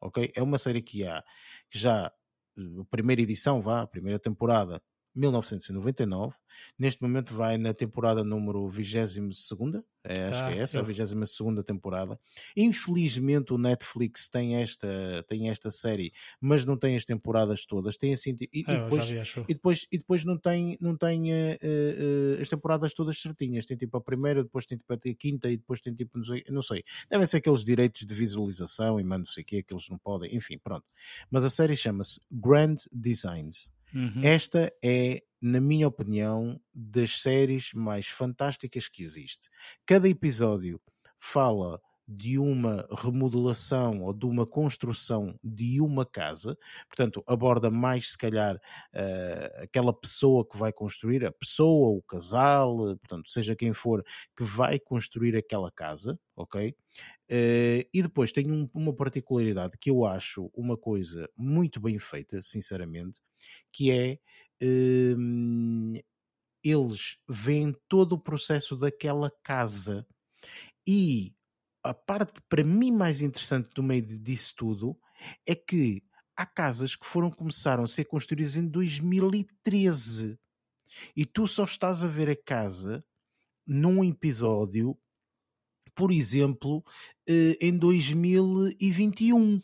Ok? É uma série que há que já eh, a primeira edição vá, a primeira temporada 1999. Neste momento vai na temporada número 22 é, acho Ah, que é essa, a eu- 22 temporada. Infelizmente o Netflix tem esta, tem esta série, mas não tem as temporadas todas. Tem assim, e, e Ah, eu depois vi, e depois, e depois não tem, não tem eh, eh, as temporadas todas certinhas. Tem tipo a primeira, depois tem tipo a quinta e depois tem tipo, não sei, não sei. Devem ser aqueles direitos de visualização e mano, não sei o que, que eles não podem. Enfim, pronto. Mas a série chama-se Grand Designs. Uhum. Esta é, na minha opinião, das séries mais fantásticas que existe. Cada episódio fala de uma remodelação ou de uma construção de uma casa, portanto, aborda mais, se calhar, eh, aquela pessoa que vai construir, a pessoa, o casal, eh, portanto, seja quem for, que vai construir aquela casa, ok? Eh, e depois tem um- uma particularidade que eu acho uma coisa muito bem feita, sinceramente, que é hum, eles veem todo o processo daquela casa e a parte para mim mais interessante do meio disso tudo é que há casas que foram começaram a ser construídas em 2013 e tu só estás a ver a casa num episódio, por exemplo, eh, em 2021.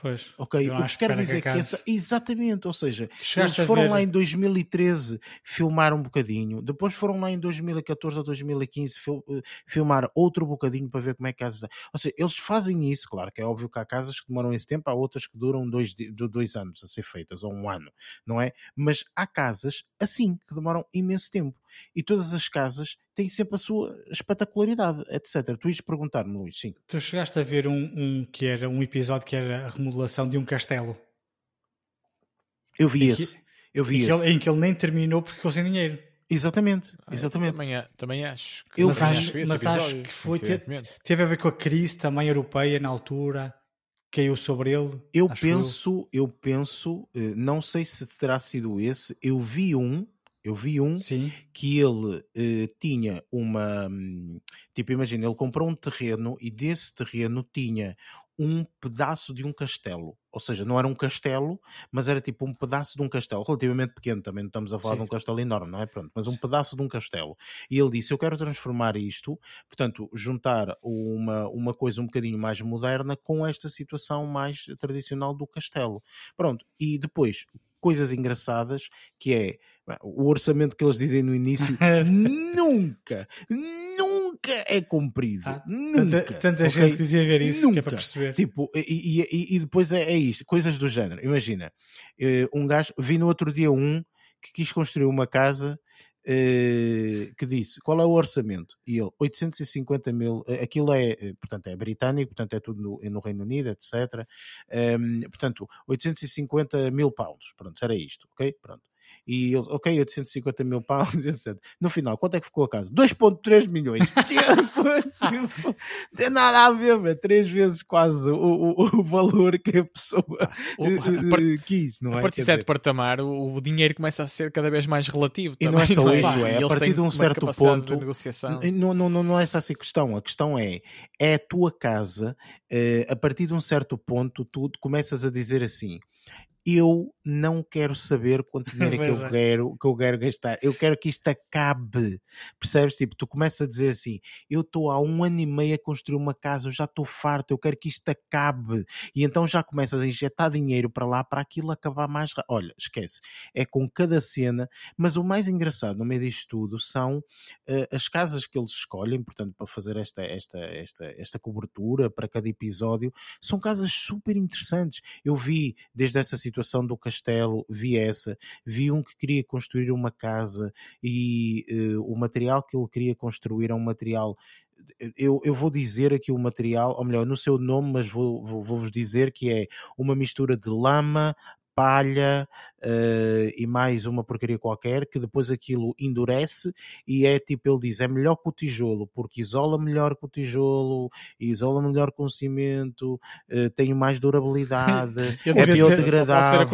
Pois. Ok, o que quer espera dizer que, acaso- essa, exatamente, ou seja, eles chegaste a foram lá em 2013 filmar um bocadinho, depois foram lá em 2014 ou 2015 fil- eh, filmar outro bocadinho para ver como é que a casa. Ou seja, eles fazem isso, claro que é óbvio que há casas que demoram esse tempo, há outras que duram dois, dois anos a ser feitas, ou um ano, não é? Mas há casas assim que demoram imenso tempo e todas as casas têm sempre a sua espetacularidade, etc. Tu ias perguntar-me, Luís, sim. Tu chegaste a ver um, um que era um episódio que era a remodelação de um castelo. Eu vi Em que- esse. Eu vi Em que, esse. ele, em que ele nem terminou porque ficou sem dinheiro. Exatamente, Ah, exatamente. Também, a- também acho. Que, Eu mas também vi- acho, que mas acho episódio, que foi coincidentemente. teve a ver com a crise também europeia na altura, caiu sobre ele. Eu acho penso, eu penso, eh, não sei se terá sido esse, eu vi um, eu vi um Sim, que ele eh, tinha uma, hum, tipo, imagina, ele comprou um terreno e desse terreno tinha um pedaço de um castelo, ou seja, não era um castelo, mas era tipo um pedaço de um castelo, relativamente pequeno, também não estamos a falar Sim. de um castelo enorme, não é? Pronto, mas um pedaço de um castelo. E ele disse: Eu quero transformar isto, portanto, juntar uma, uma coisa um bocadinho mais moderna com esta situação mais tradicional do castelo. Pronto, e depois coisas engraçadas que é o orçamento que eles dizem no início nunca, nunca é cumprido. Ah, nunca. tanta, tanta ok? gente devia ver isso que é Nunca. para perceber. Tipo, e, e- e- depois é, é isto, coisas do género. Imagina, eh, um gajo, vi no outro dia um que quis construir uma casa que disse qual é o orçamento? E ele, 850 mil, eh, aquilo é, eh, portanto, é britânico, portanto, é tudo no, no Reino Unido, etc. Ehm, portanto, 850 mil pounds, pronto, era isto, ok? Pronto. E ele, ok, 850 mil pounds, etc. No final, quanto é que ficou a casa? 2.3 milhões. Tipo, tem nada a ver, é três vezes quase o, o, o valor que a pessoa O- a eh, eh, quis, não a é? partir Quer de certo patamar, o, o dinheiro começa a ser cada vez mais relativo. E não é também, só é? isso, é, a partir de um certo ponto, Não, não, não, não é essa assim a questão. A questão é: é a tua casa, eh, a partir de um certo ponto, tu começas a dizer assim. Eu não quero saber quanto dinheiro é que eu é. quero, que eu quero gastar. Eu quero que isto acabe. Percebes? Tipo, tu começas a dizer assim: eu estou há um ano e meio a construir uma casa, eu já estou farto, eu quero que isto acabe. E então já começas a injetar dinheiro para lá para aquilo acabar mais rápido. Olha, esquece. É com cada cena. Mas o mais engraçado no meio disto tudo são eh, as casas que eles escolhem, portanto, para fazer esta, esta, esta, esta cobertura para cada episódio, são casas super interessantes. Eu vi desde essa situação do castelo, vi essa, vi um que queria construir uma casa e eh, o material que ele queria construir é um material. Eu, eu vou dizer aqui o material, ou melhor, no seu nome, mas vou, vou, vou-vos dizer que é uma mistura de lama, palha eh, e mais uma porcaria qualquer, que depois aquilo endurece e é tipo, ele diz, é melhor que o tijolo, porque isola melhor que o tijolo, isola melhor com o cimento, eh, tem mais durabilidade, Eu é biodegradável.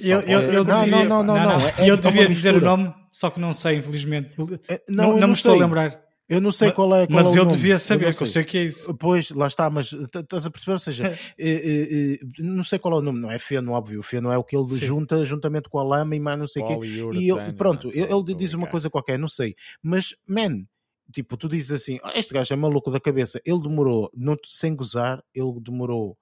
Eu, eu, Não, devia, não, não, não, é- é devia dizer o mistura. nome, só que não sei, infelizmente. Eh, Não, não, me estou sei. a lembrar. Eu não sei Mas- qual é qual Mas é eu nome. devia saber, que eu sei o que é isso. Pois, lá está, mas estás a perceber? Ou seja, eh, eh, eh, não sei qual é o nome, não é feno, óbvio. O feno é o que ele Sim. junta juntamente com a lama e mais não sei o quê. E ele, pronto, ele, ele diz uma coisa qualquer, não sei. Mas, man, tipo, tu dizes assim: "Ah, este gajo é maluco da cabeça. Ele demorou, não, sem gozar, ele demorou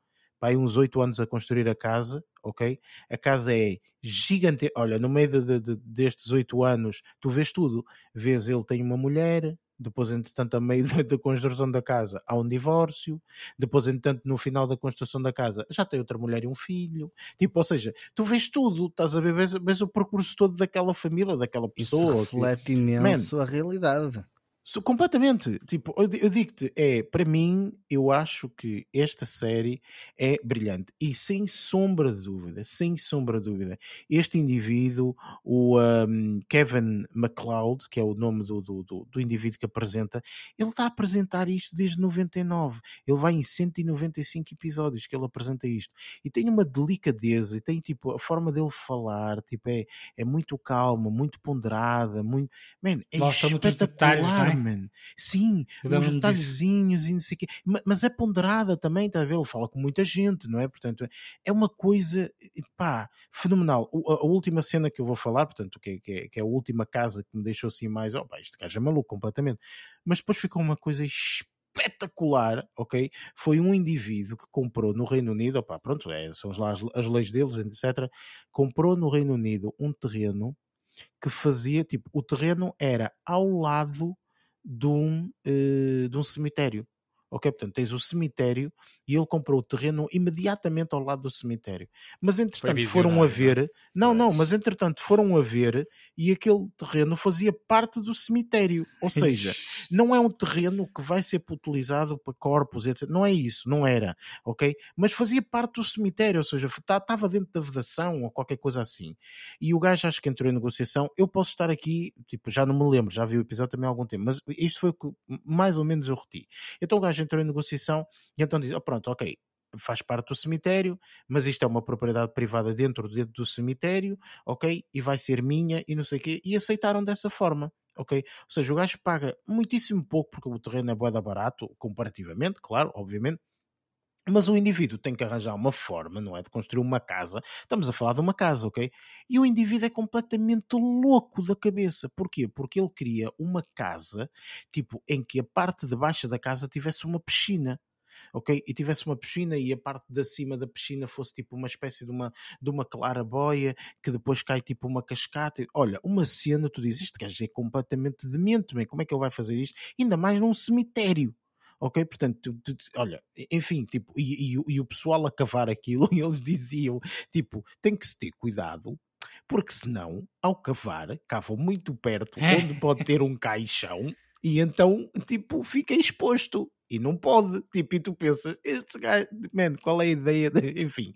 uns oito anos a construir a casa, ok? A casa é gigante. Olha, no meio de, de- de- destes oito anos, tu vês tudo. Vês ele tem uma mulher, depois, entretanto, a meio da, construção da casa há um divórcio, depois, entretanto, no final da construção da casa já tem outra mulher e um filho. Tipo, ou seja, tu vês tudo, estás a ver, vês, vês o percurso todo daquela família, daquela Isso pessoa. que- reflete imenso a realidade. So- Completamente. Tipo, eu, eu digo-te, é, para mim, eu acho que esta série é brilhante. E sem sombra de dúvida, sem sombra de dúvida, este indivíduo, o um, Kevin MacLeod, que é o nome do, do, do, do indivíduo que apresenta, ele está a apresentar isto desde 99. Ele vai em 195 episódios que ele apresenta isto. E tem uma delicadeza, e tem tipo, a forma dele falar, tipo, é, é muito calma, muito ponderada, muito. Man, é Mostra espetacular, é? Sim, Eu uns detalhezinhos e não sei o quê. Ma- Mas é ponderada também, está a ver? Ele fala com muita gente, não é? Portanto, é uma coisa, pá, fenomenal. A, última cena que eu vou falar, portanto, que, é- que, é, que é a última casa que me deixou assim mais, oh, pá, este gajo é maluco completamente. Mas depois ficou uma coisa espetacular, ok? Foi um indivíduo que comprou no Reino Unido, opá, pronto, é, são lá as, as leis deles, etc. Comprou no Reino Unido um terreno que fazia, tipo, o terreno era ao lado de um, eh, de um cemitério. Ok? Portanto, tens o cemitério e ele comprou o terreno imediatamente ao lado do cemitério. Mas entretanto foram a visionário, ver. Não, não, mas entretanto foram a ver e aquele terreno fazia parte do cemitério. Ou seja, não é um terreno que vai ser utilizado para corpos, etc. Não é isso, não era, ok? Mas fazia parte do cemitério, ou seja, estava dentro da vedação ou qualquer coisa assim. E o gajo acho que entrou em negociação. Eu posso estar aqui, tipo, já não me lembro, já vi o episódio também há algum tempo, mas isto foi o que mais ou menos eu reti. Então o gajo entrou em negociação e então diz: oh, pronto, ok. Faz parte do cemitério, mas isto é uma propriedade privada dentro, dentro do cemitério, ok? E vai ser minha e não sei o quê. E aceitaram dessa forma ok? Ou seja, o gajo paga muitíssimo pouco porque o terreno é boeda barato, comparativamente, claro, obviamente. Mas o indivíduo tem que arranjar uma forma, não é? De construir uma casa. Estamos a falar de uma casa, ok? E o indivíduo é completamente louco da cabeça. Porquê? Porque ele queria uma casa, tipo, em que a parte de baixo da casa tivesse uma piscina ok? E tivesse uma piscina e a parte de cima da piscina fosse tipo uma espécie de uma, de uma claraboia que depois cai tipo uma cascata. Olha, uma cena, tu dizes, este gajo é completamente demente, como é que ele vai fazer isto? Ainda mais num cemitério. Ok? Portanto, tu- tu- olha, enfim, tipo, e, e- e o pessoal a cavar aquilo, e eles diziam, tipo, tem que se ter cuidado, porque senão, ao cavar, cavam muito perto, onde pode ter um caixão, e então, tipo, fica exposto. E não pode. Tipo, e tu pensas, este gajo, man, qual é a ideia? De... Enfim.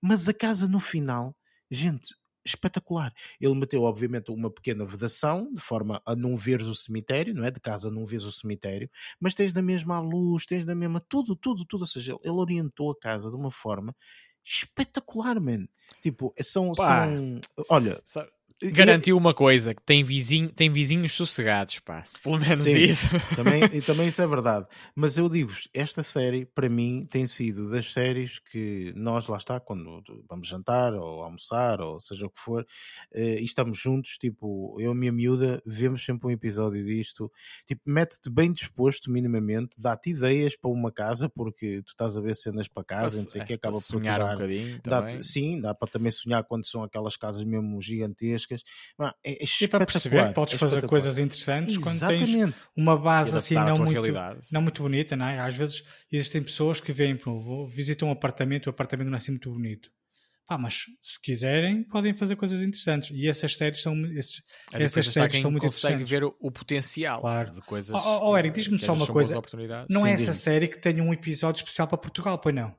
Mas a casa no final, gente, espetacular. Ele meteu, obviamente, uma pequena vedação, de forma a não veres o cemitério, não é? De casa não vês o cemitério, mas tens da mesma luz, tens da mesma. Tudo, tudo, tudo. Ou seja, ele orientou a casa de uma forma espetacular, man. Tipo, são. Pá. são olha. Garantiu uma coisa, que tem, vizinho, tem vizinhos sossegados, pá. Pelo menos Sim. isso. Também, e também isso é verdade. Mas eu digo-vos, esta série, para mim, tem sido das séries que nós, lá está, quando vamos jantar ou almoçar, ou seja o que for, eh, e estamos juntos, tipo, eu e a minha miúda, vemos sempre um episódio disto, tipo, mete-te bem disposto, minimamente, dá-te ideias para uma casa, porque tu estás a ver cenas para casa, não sei o que, É, acaba por sonhar um bocadinho também. sim, dá para também sonhar quando são aquelas casas mesmo gigantescas. Mas é E para perceber que podes é fazer coisas interessantes quando tens Exatamente. uma base assim não muito, realidade. não muito bonita, não é? Às vezes existem pessoas que vêm, pô, visitam um apartamento, o apartamento não é assim muito bonito. Pá, mas se quiserem, podem fazer coisas interessantes. E essas séries são, esses, A essas séries são muito consegue interessantes. ver o, o potencial Claro. de coisas. Oh, oh, oh, Eric, diz-me que só uma coisa. oportunidades. Não Sim, é essa série que tem um episódio especial para Portugal, pois não?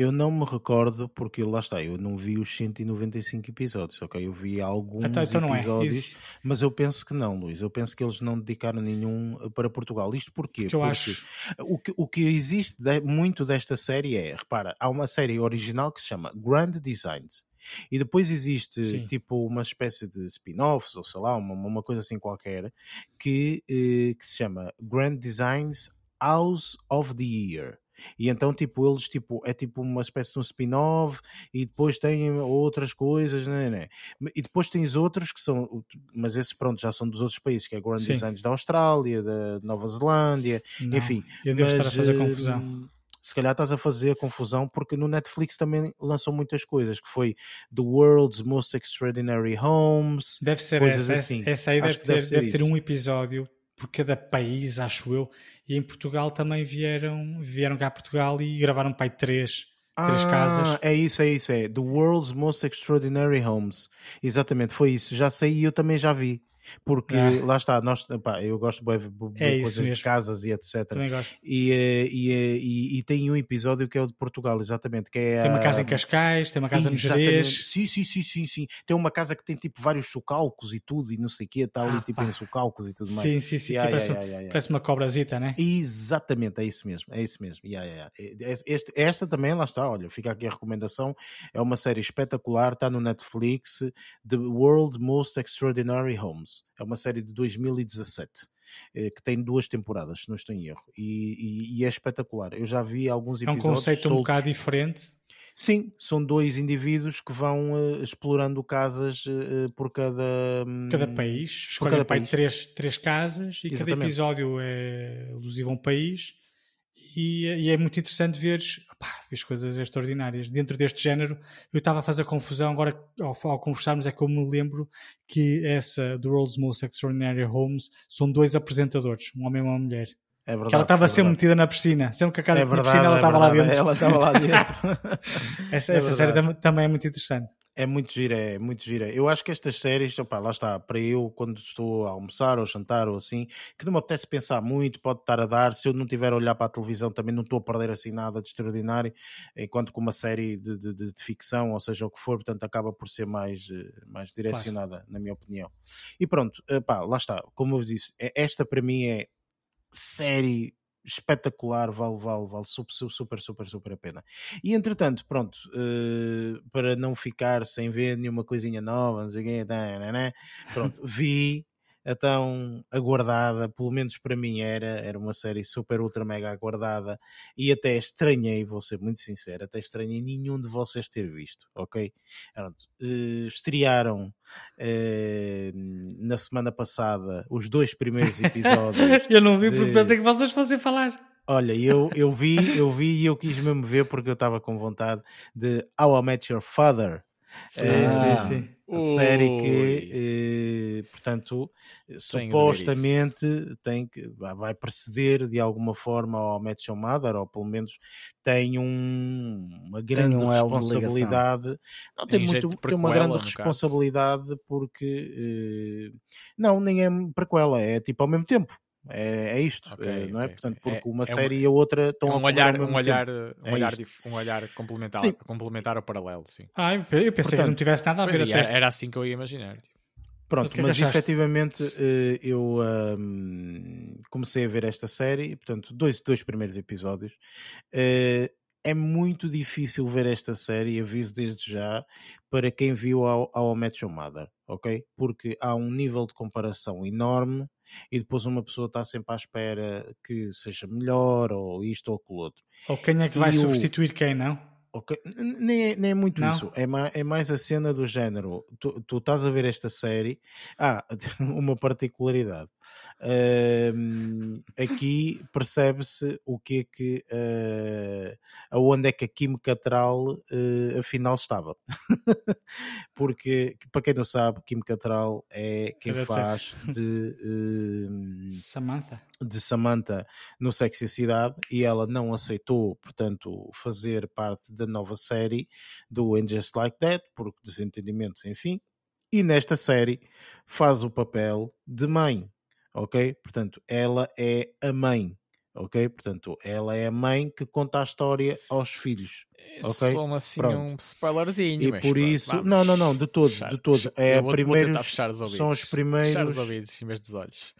Eu não me recordo, porque lá está, eu não vi os 195 episódios, ok? Eu vi alguns Então, então é. episódios, Isso, mas eu penso que não, Luís. Eu penso que eles não dedicaram nenhum eh, para Portugal. Isto porquê? que eu Porque acho. o que, o que existe de- muito desta série é, repara, há uma série original que se chama Grand Designs. E depois existe Sim. tipo uma espécie de spin-offs, ou sei lá, uma, uma coisa assim qualquer, que, eh, que se chama Grand Designs House of the Year. E então, tipo, eles, tipo, é tipo uma espécie de um spin-off e depois têm outras coisas, né, né. E depois tens outros que são, mas esses, pronto, já são dos outros países, que é Grand Sim. Designs da Austrália, da Nova Zelândia, Não, enfim. Eu devo estar a mas, fazer confusão. Se calhar estás a fazer confusão porque no Netflix também lançou muitas coisas, que foi The World's Most Extraordinary Homes. Deve ser coisas essa. assim. Essa, aí deve que ter, deve deve ter um episódio por cada país, acho eu. E em Portugal também vieram, vieram cá a Portugal e gravaram pai três, três Ah, casas. É isso, é isso, é. The World's Most Extraordinary Homes. Exatamente, foi isso. Já sei e eu também já vi. Porque Ah. lá está, nós, pá, eu gosto de ver, ver É coisas de casas e etc. Também gosto. E, eh, e, eh, e, e tem um episódio que é o de Portugal, exatamente. Que é Tem uma a- casa em Cascais, tem uma casa no. Jerez. Sim, sim, sim, sim, sim. Tem uma casa que tem tipo vários socalcos e tudo, e não sei o quê, está ali Ah, tipo pá. em socalcos e tudo mais. Sim, sim, sim. Yeah, parece, yeah, yeah, yeah. parece uma cobrazita, né? Exatamente, é isso mesmo, é isso mesmo. Yeah, yeah, yeah. Este- esta também, lá está, olha, fica aqui a recomendação. É uma série espetacular, está no Netflix, The World Most Extraordinary Homes. É uma série de 2017, eh, que tem duas temporadas, se não estou em erro, e, e- e é espetacular. Eu já vi alguns É um episódios. conceito um soltos. bocado diferente. Sim, são dois indivíduos que vão eh, explorando casas eh, por cada. hum, Cada país. Escolhem cada país. três, três casas e cada Exatamente. episódio é alusivo a um país. E, e é muito interessante ver as coisas extraordinárias. Dentro deste género, eu estava a fazer confusão. Agora, ao, ao conversarmos, é que eu me lembro que essa, do World's Most Extraordinary Homes, são dois apresentadores, um homem e uma mulher. É verdade. que ela estava é sempre verdade. metida na piscina. Sempre que a casa É verdade, piscina, ela é estava lá verdade, dentro. Ela estava lá dentro. Essa, É essa série também é muito interessante. É muito gira, é muito gira. Eu acho que estas séries, opá, lá está, para eu, quando estou a almoçar ou jantar ou assim, que não me apetece pensar muito, pode estar a dar. Se eu não tiver a olhar para a televisão, também não estou a perder assim nada de extraordinário, enquanto que uma série de, de- de- de ficção, ou seja o que for, portanto, acaba por ser mais, eh, mais direcionada, na minha opinião. E pronto, pá, lá está, como eu vos disse, esta para mim é série espetacular, vale, vale, vale super, super, super, super a pena. E entretanto, pronto, eh, para não ficar sem ver nenhuma coisinha nova, não sei o quê, tá, né, né, pronto, vi a tão aguardada, pelo menos para mim era, era uma série super, ultra, mega aguardada e até estranhei, vou ser muito sincero, até estranhei nenhum de vocês ter visto, ok? Pronto, eh, estrearam eh, na semana passada os dois primeiros episódios eu não vi porque de- pensei que vocês fossem falar. Olha, eu, eu vi, eu vi e eu quis mesmo ver porque eu estava com vontade de How I Met Your Father. Sim, Ah. sim, sim. A série Ui. que, eh, portanto, Tenho supostamente tem que, vai preceder de alguma forma ao Your Mother, ou pelo menos tem um- uma grande um elo de responsabilidade. Não, tem, Em jeito muito, tem uma grande no caso. responsabilidade porque, eh, não, nem é prequela, é tipo ao mesmo tempo. É, é isto, Ok, eh, não é? Portanto, porque É- uma é um- série e a outra estão É a um ocorrer olhar, um olhar, um É olhar, dif- um olhar complementar, Sim. complementar ao paralelo, sim. Ah, eu pensei que Portanto, não tivesse nada a ver até. era, era assim que eu ia imaginar. tipo. Pronto, Mas que é que mas achaste? efetivamente eh, eu ahm, comecei a ver esta série, portanto, dois, dois primeiros episódios. Eh, é muito difícil ver esta série, aviso desde já, para quem viu ao, ao Met Your Mother, ok? Porque há um nível de comparação enorme e depois uma pessoa está sempre à espera que seja melhor ou isto ou aquilo outro. Ou quem é que vai E o- substituir quem, não? Ok, Nem é, nem é muito Não? isso, é, ma- é mais a cena do género. Tu, tu estás a ver esta série. Ah, uma particularidade. Ahm, aqui percebe-se o que é que. ah, aonde é que a Kim Cattrall ah, afinal estava. Porque, para quem não sabe, Kim Cattrall é quem faz de. ahm, Samantha. De Samantha no Sexy Cidade e ela não aceitou, portanto, fazer parte da nova série do And Just Like That, por desentendimentos, enfim. E nesta série faz o papel de mãe, ok? Portanto, ela é a mãe, ok? Portanto, ela é a mãe que conta a história aos filhos. Ok, Só assim pronto. um spoilerzinho. E mas por isso, vamos não, não, não, de todo, de todo. É eu vou, primeiros, são os primeiros, Fechar os ouvidos em vez dos olhos.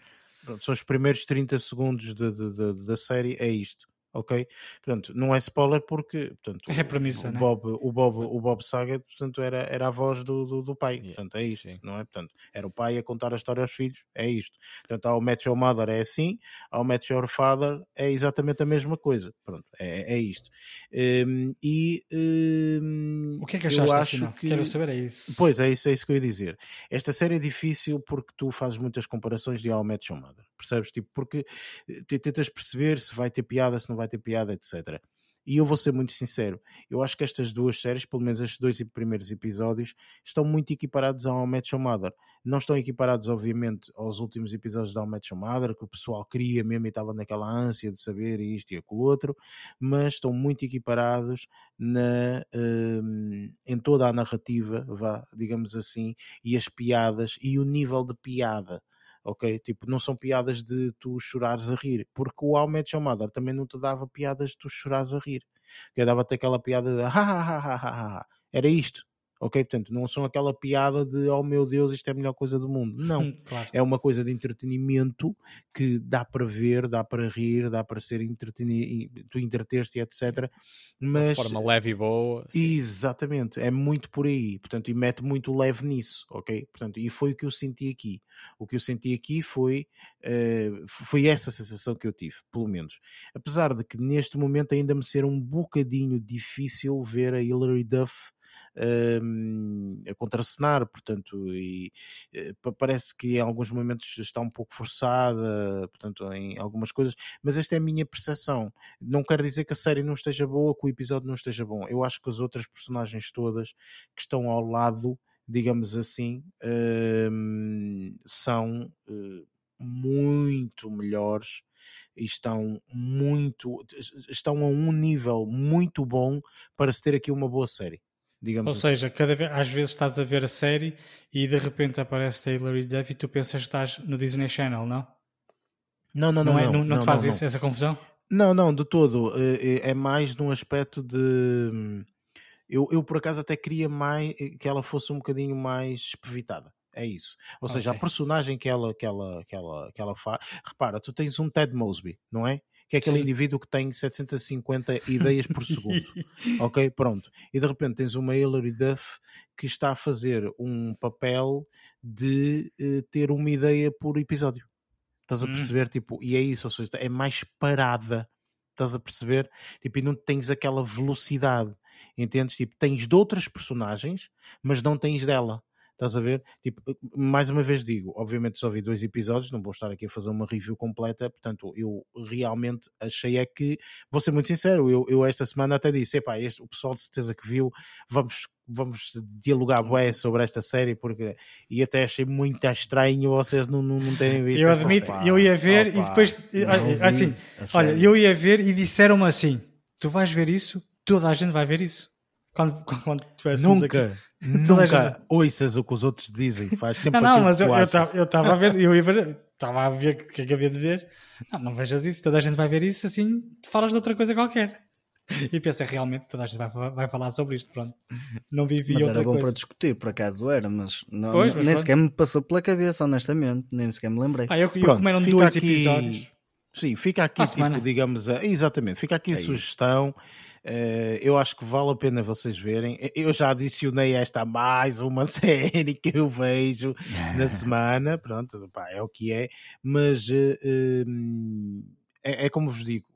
Pronto, são os primeiros 30 segundos de- de- de- da série, é isto, ok? Portanto, não é spoiler porque portanto, É premissa, o, né? Bob, o, Bob, o Bob Saget portanto, era, era a voz do, do, do pai, Yeah, portanto, é isto, sim. não é? Portanto, era o pai a contar a história aos filhos, é isto. Portanto, ao Match Your Mother é assim, ao Match Your Father é exatamente a mesma coisa, pronto, é, é isto. Hum, e hum, O que é que eu achaste acho afinal? que... Quero saber é isso. Pois é isso, é isso que eu ia dizer. Esta série é difícil porque tu fazes muitas comparações de I Met Your Mother, percebes? Tipo, porque eh, te- tentas perceber se vai ter piada, se não vai ter piada, etc. E eu vou ser muito sincero, eu acho que estas duas séries, pelo menos estes dois primeiros episódios, estão muito equiparados ao Your Mother. Não estão equiparados, obviamente, aos últimos episódios da Your Mother, que o pessoal queria mesmo e estava naquela ânsia de saber isto e aquilo outro, mas estão muito equiparados na, hum, em toda a narrativa, vá, digamos assim, e as piadas e o nível de piada. Ok? Tipo, não são piadas de tu chorares a rir, porque o How Met também não te dava piadas de tu chorares a rir, que dava-te aquela piada de ha, ha, ha, ha, ha, ha. era isto, ok? Portanto, não são aquela piada de oh meu Deus, isto é a melhor coisa do mundo, não, claro. é uma coisa de entretenimento que dá para ver, dá para rir, dá para ser entretenido, tu entreteste, etc. Mas de forma leve e boa. sim. Exatamente, é muito por aí, portanto, e mete muito leve nisso, ok? Portanto, e foi o que eu senti aqui. O que eu senti aqui foi, eh, foi essa sensação que eu tive, pelo menos. Apesar de que neste momento ainda me ser um bocadinho difícil ver a Hilary Duff a contracenar, portanto, e pa- parece que em alguns momentos está um pouco forçada, portanto, em algumas coisas, mas esta é a minha percepção. Não quer dizer que a série não esteja boa, que o episódio não esteja bom. Eu acho que as outras personagens todas que estão ao lado, digamos assim, são eh, muito melhores e estão muito estão a um nível muito bom para se ter aqui uma boa série. Digamos Ou assim. seja, cada vez, às vezes estás a ver a série e de repente aparece Taylor e Duff e tu pensas que estás no Disney Channel, não? Não, não, não, é? não, não, não, te faz não, isso- essa confusão? Não, não, de todo. Eh, eh, É mais num aspecto de. Eu, eu por acaso até queria mais que ela fosse um bocadinho mais espevitada. É isso. Ou seja, a personagem que ela, que ela, que ela, que ela faz. Repara, tu tens um Ted Mosby, não é? Que é aquele Sim. indivíduo que tem 750 ideias por segundo. Ok, pronto. E de repente tens uma Hilary Duff que está a fazer um papel de eh, ter uma ideia por episódio. Estás a Hum. perceber? Tipo, e é isso, ou seja, é mais parada. Estás a perceber? Tipo, e não tens aquela velocidade. Entendes? Tipo, tens de outras personagens, mas não tens dela. Estás a ver? Tipo, mais uma vez digo, obviamente só vi dois episódios, não vou estar aqui a fazer uma review completa, portanto, eu realmente achei é que, vou ser muito sincero, eu, eu esta semana até disse, epá, este, o pessoal de certeza que viu, vamos, vamos dialogar bué sobre esta série, porque, e até achei muito estranho vocês não, não, não terem visto Eu admito, eu ia ver e Opa, depois, não vi assim, olha, eu ia ver e disseram-me assim: tu vais ver isso, toda a gente vai ver isso. quando, quando nunca, aqui, nunca gente... ouças o que os outros dizem. Faz sempre não, não, mas eu estava a ver, eu ia ver, estava a ver o que é havia de ver. Não, não vejas isso, toda a gente vai ver isso assim, falas de outra coisa qualquer. E pensei, realmente, toda a gente vai, vai falar sobre isto, pronto. Não vivi mas outra era bom coisa. para discutir, por acaso era, mas, não, pois, mas nem pronto. sequer me passou pela cabeça, honestamente, nem sequer me lembrei. Ah, eu, eu pronto, comeram dois aqui... episódios. Sim, fica aqui, tipo, digamos, a... exatamente, fica aqui a é sugestão. Uh, eu acho que vale a pena vocês verem. Eu já adicionei esta a mais uma série que eu vejo na semana. Pronto, pá, é o que é. Mas uh, uh, é, é, como vos digo,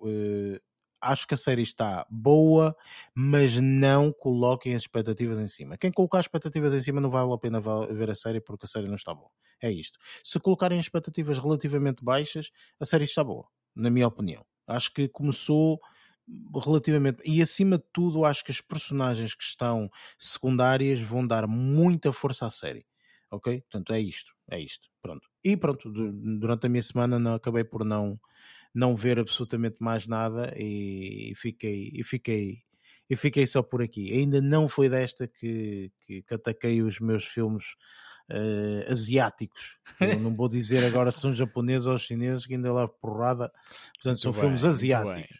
acho que a série está boa, mas não coloquem as expectativas em cima. Quem colocar as expectativas em cima não vale a pena ver a série porque a série não está boa. É isto. Se colocarem expectativas relativamente baixas, a série está boa, na minha opinião. Acho que começou relativamente. E acima de tudo, acho que as personagens que estão secundárias vão dar muita força à série. Ok? Portanto, é isto. É isto. Pronto. E pronto, durante a minha semana não, acabei por não não ver absolutamente mais nada e, fiquei e fiquei e fiquei só por aqui. Ainda não foi desta que, que, que ataquei os meus filmes uh, asiáticos. Eu não vou dizer agora se são japoneses ou chineses, que ainda lá porrada. Portanto, muito são bem, filmes asiáticos.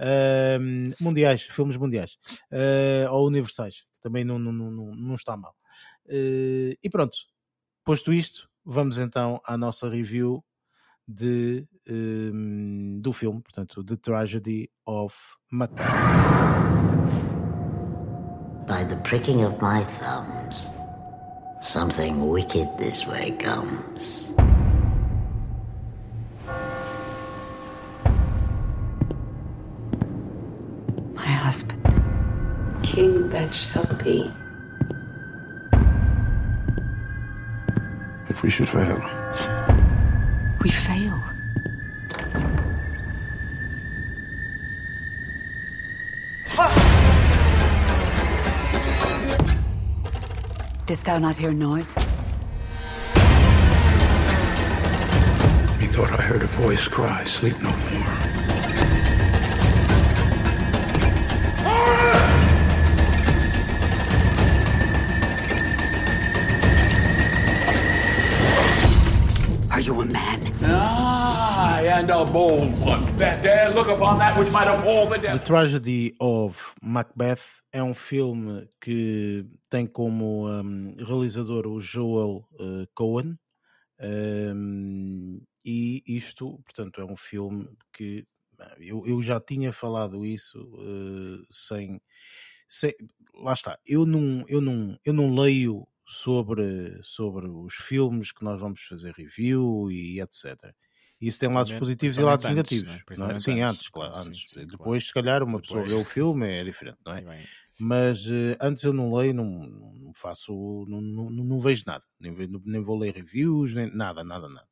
Uh, mundiais, filmes mundiais. Uh, ou universais, que também não, não, não, não está mal. Eh, e pronto, posto isto, vamos então à nossa review de, um, do filme, portanto, The Tragedy of Macbeth. By the pricking of my thumbs, something wicked this way comes. My husband. King that shall be. If we should fail. We fail. Didst thou not hear noise? Methought I heard a voice cry, sleep no more. Are you a man? Aye, the Tragedy of Macbeth é um filme que tem como um, realizador o Joel uh, Cohen. Um, e isto, portanto, é um filme que eu, eu já tinha falado isso uh, sem, sem, lá está, eu não, eu não, eu não leio sobre, sobre os filmes que nós vamos fazer review e etc. Isso tem lados positivos e lados antes, negativos. Não é? Sim, antes, claro. Sim, antes. Sim, Depois, claro. se calhar, uma Depois... pessoa vê o filme, é diferente, não é? Mas uh, antes eu não leio, não, não faço, não, não, não, vejo nada. Nem, nem vou ler reviews, nem nada, nada, nada.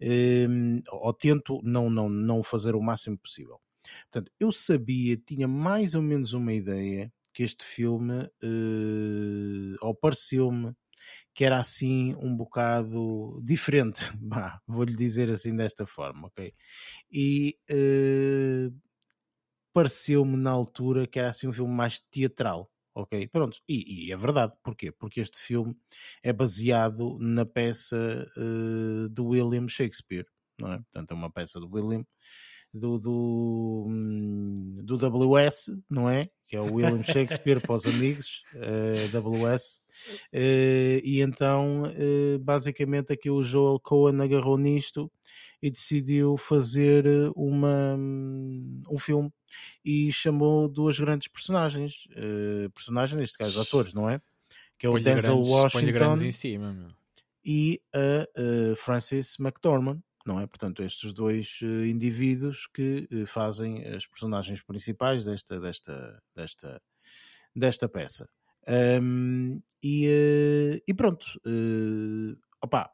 Uh, ou tento não, não, não fazer o máximo possível. Portanto, eu sabia, tinha mais ou menos uma ideia que este filme, uh, ou pareceu-me, que era assim um bocado diferente, vou-lhe dizer assim desta forma, ok? E uh, pareceu-me na altura que era assim um filme mais teatral, ok? Pronto, e, e, é verdade, porquê? Porque este filme é baseado na peça uh, de William Shakespeare, não é? Portanto, é uma peça de William do, do, hum, do WS, não é? Que é o William Shakespeare para os amigos, uh, eh, WS. Uh, e então, uh, basicamente, aqui o Joel Cohen agarrou nisto e decidiu fazer uma, hum, um filme e chamou duas grandes personagens, personagens, neste caso atores, não é? Que é o Denzel grandes, Washington e a Francis McDormand não é? Portanto, estes dois uh, indivíduos que uh, fazem as personagens principais desta, desta, desta, desta peça. Um, e, uh, e, pronto, uh, opa,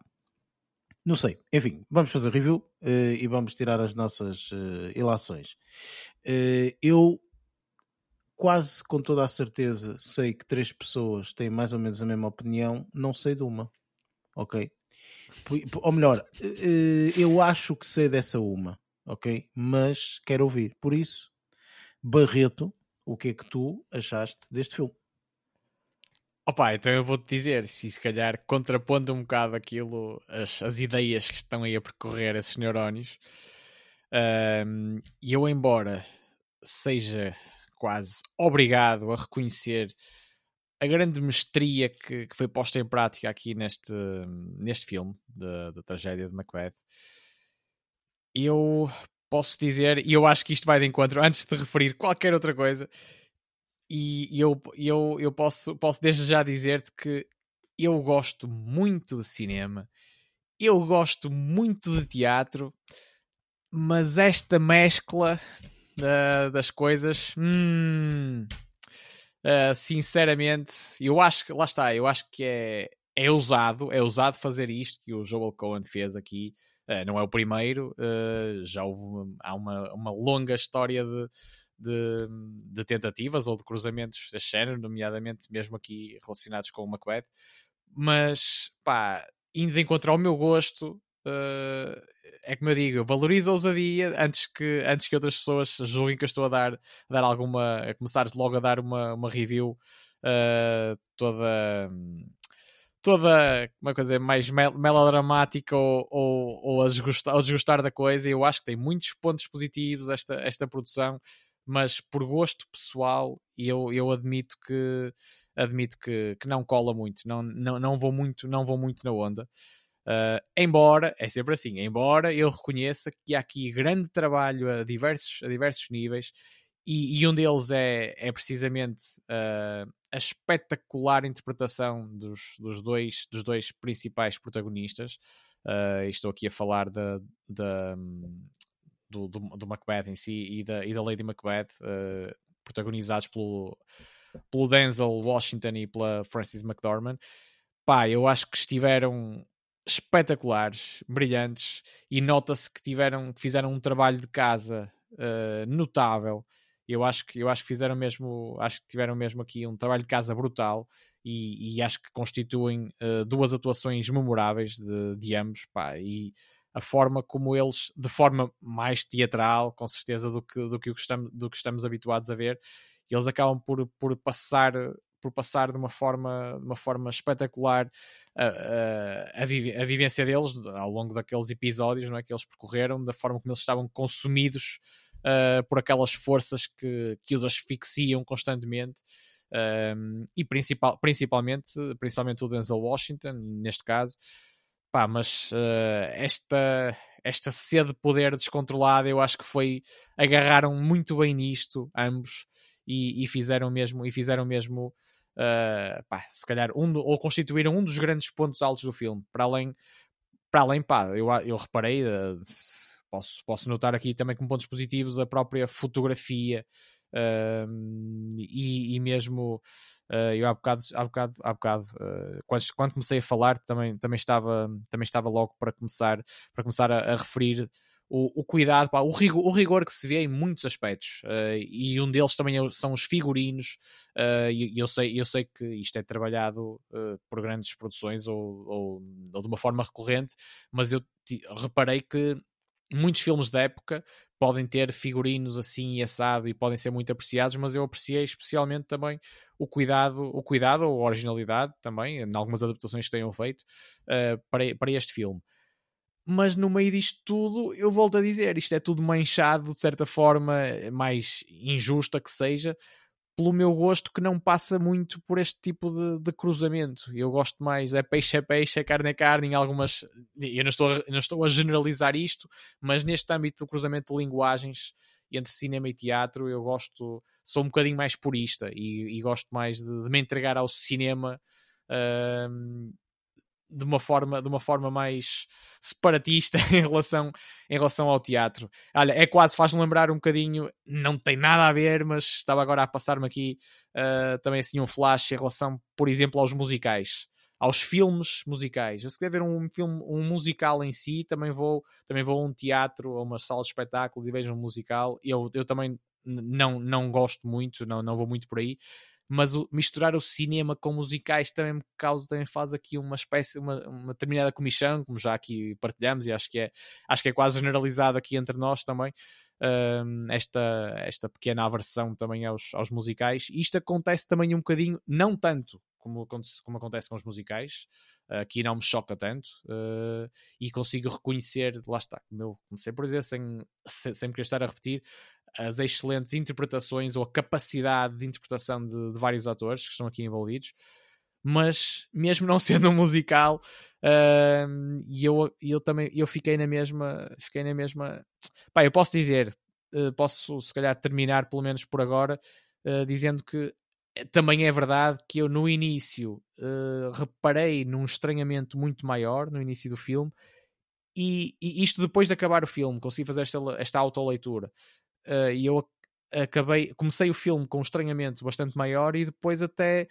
não sei, enfim, vamos fazer review e vamos tirar as nossas ilações. eu quase com toda a certeza sei que três pessoas têm mais ou menos a mesma opinião, não sei de uma, ok? Ou melhor, eh, eu acho que sei dessa uma, ok? Mas quero ouvir. Por isso, Barreto, o que é que tu achaste deste filme? Opa, então eu vou-te dizer, se se calhar contrapondo um bocado aquilo, as, as ideias que estão aí a percorrer esses neurónios, e eu, embora seja quase obrigado a reconhecer a grande mestria que, que, foi posta em prática aqui neste, neste filme da tragédia de Macbeth, eu posso dizer, e eu acho que isto vai de encontro, antes de referir qualquer outra coisa, e eu, eu, eu posso, posso desde já dizer-te que eu gosto muito de cinema, eu gosto muito de teatro, mas esta mescla uh, das coisas, hum, uh, sinceramente, eu acho que, lá está, eu acho que é, é ousado, é ousado fazer isto que o Joel Cohen fez aqui. Uh, não é o primeiro, já houve há uma, uma longa história de, de, de, tentativas ou de cruzamentos deste género, nomeadamente mesmo aqui relacionados com o Macbeth. Mas, pá, indo de encontro ao meu gosto, uh, é como eu digo, valorizo a ousadia antes que, antes que outras pessoas julguem que eu estou a dar, a dar alguma, a começar logo a dar uma, uma review uh, toda toda uma coisa mais mel melodramática ou, ou, ou a, desgostar, a desgostar da coisa. Eu acho que tem muitos pontos positivos esta, esta produção mas por gosto pessoal eu, eu admito que admito que, que não cola muito, não, não, não vou muito, não vou muito na onda. Uh, embora, é sempre assim, embora eu reconheça que há aqui grande trabalho a diversos, a diversos níveis e, e um deles é, é precisamente uh, a espetacular interpretação dos, dos, dois, dos dois principais protagonistas. Uh, estou aqui a falar da, da, do, do, do, Macbeth em si e da, e da Lady Macbeth, uh, protagonizados pelo, pelo Denzel Washington e pela Frances McDormand. Pá, eu acho que estiveram espetaculares, brilhantes e nota-se que tiveram, que fizeram um trabalho de casa uh, notável. Eu acho que eu acho que fizeram mesmo, acho que tiveram mesmo aqui um trabalho de casa brutal e, e acho que constituem uh, duas atuações memoráveis de, de ambos, pá, e a forma como eles, de forma mais teatral, com certeza, do que, do que, estamos, do que estamos habituados a ver, eles acabam por, por passar por passar de uma forma, de uma forma espetacular a, a, a, a, vivência deles ao longo daqueles episódios não é, que eles percorreram, da forma como eles estavam consumidos uh, por aquelas forças que, que os asfixiam constantemente. Um, e principal, principalmente, principalmente o Denzel Washington, neste caso, Pá, mas uh, esta, esta sede de poder descontrolada, eu acho que foi. agarraram muito bem nisto, ambos, e, e fizeram mesmo, e fizeram mesmo uh, pá, se calhar, um, ou constituíram um dos grandes pontos altos do filme. Para além, para além pá, eu, eu reparei, uh, posso, posso notar aqui também como pontos positivos a própria fotografia e, e mesmo Uh, eu há bocado, há bocado, há bocado uh, quando, quando, comecei a falar, também, também, estava, também estava logo para começar, para começar a, a referir o, o cuidado, pá, o, rigor, o, rigor, que se vê em muitos aspectos. Uh, e um deles também é são os figurinos. e eu, sei, eu sei que isto é trabalhado por grandes produções ou, ou, ou, de uma forma recorrente, mas eu reparei que muitos filmes da época podem ter figurinos assim e assado e podem ser muito apreciados, mas eu apreciei especialmente também o cuidado, o cuidado ou a originalidade também, em algumas adaptações que tenham feito uh, para, para este filme. Mas no meio disto tudo, eu volto a dizer, isto é tudo manchado de certa forma, mais injusta que seja, pelo meu gosto que não passa muito por este tipo de, de, cruzamento. Eu gosto mais, é peixe é peixe, é carne é carne, em algumas. Eu não estou, a, não estou a generalizar isto, mas neste âmbito do cruzamento de linguagens entre cinema e teatro, eu gosto, sou um bocadinho mais purista e, e gosto mais de, de, me entregar ao cinema. Uh, de uma forma, de uma forma mais separatista em relação, em relação ao teatro. Olha, é quase, faz-me lembrar um bocadinho, não tem nada a ver, mas estava agora a passar-me aqui uh, também assim um flash em relação, por exemplo, aos musicais. Aos filmes musicais. Eu se quiser ver um filme, um musical em si, também vou, também vou a um teatro ou uma sala de espetáculos e vejo um musical. Eu, eu também não, não gosto muito, não, não vou muito por aí, mas o, misturar o cinema com musicais também me causa, também faz aqui uma espécie, uma, uma determinada comissão, como já aqui partilhamos, e acho que é, acho que é quase generalizado aqui entre nós também. Um, esta, esta pequena aversão também aos, aos musicais. E isto acontece também um bocadinho, não tanto como, como acontece com os musicais. Aqui não me choca tanto uh, e consigo reconhecer, lá está, como eu comecei por dizer, sem, sem querer estar a repetir, as excelentes interpretações ou a capacidade de interpretação de, de vários atores que estão aqui envolvidos mas mesmo não sendo um musical uh, e eu, eu também eu fiquei na mesma fiquei na mesma pá, eu posso dizer uh, posso se calhar terminar pelo menos por agora uh, dizendo que também é verdade que eu no início uh, reparei num estranhamento muito maior no início do filme e, e, isto depois de acabar o filme consegui fazer esta, esta autoleitura uh, e eu acabei comecei o filme com um estranhamento bastante maior e depois até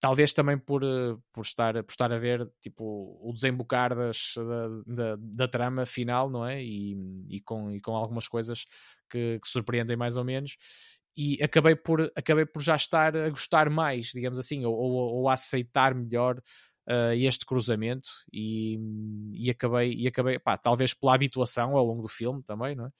talvez também por, uh, por, estar, por estar a ver tipo, o desembocar das, da, da, da trama final, não é? E, e, com, e com algumas coisas que, que, surpreendem mais ou menos. E acabei por, acabei por já estar a gostar mais, digamos assim, ou, ou, ou a aceitar melhor uh, este cruzamento. E, e acabei, e acabei pá, talvez pela habituação ao longo do filme também, não é?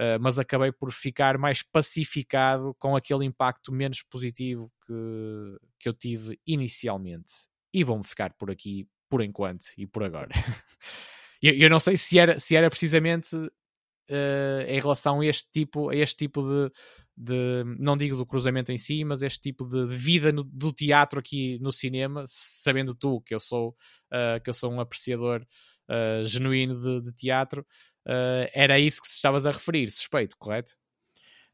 Uh, mas acabei por ficar mais pacificado com aquele impacto menos positivo que, que eu tive inicialmente. E vou-me ficar por aqui por enquanto e por agora. eu, eu, não sei se era, se era precisamente uh, em relação a este tipo, a este tipo de, de, não digo do cruzamento em si, mas este tipo de, vida no, do teatro aqui no cinema, sabendo tu que eu sou, uh, que eu sou um apreciador uh, genuíno de, de teatro, uh, era isso que estavas a referir, suspeito, correto?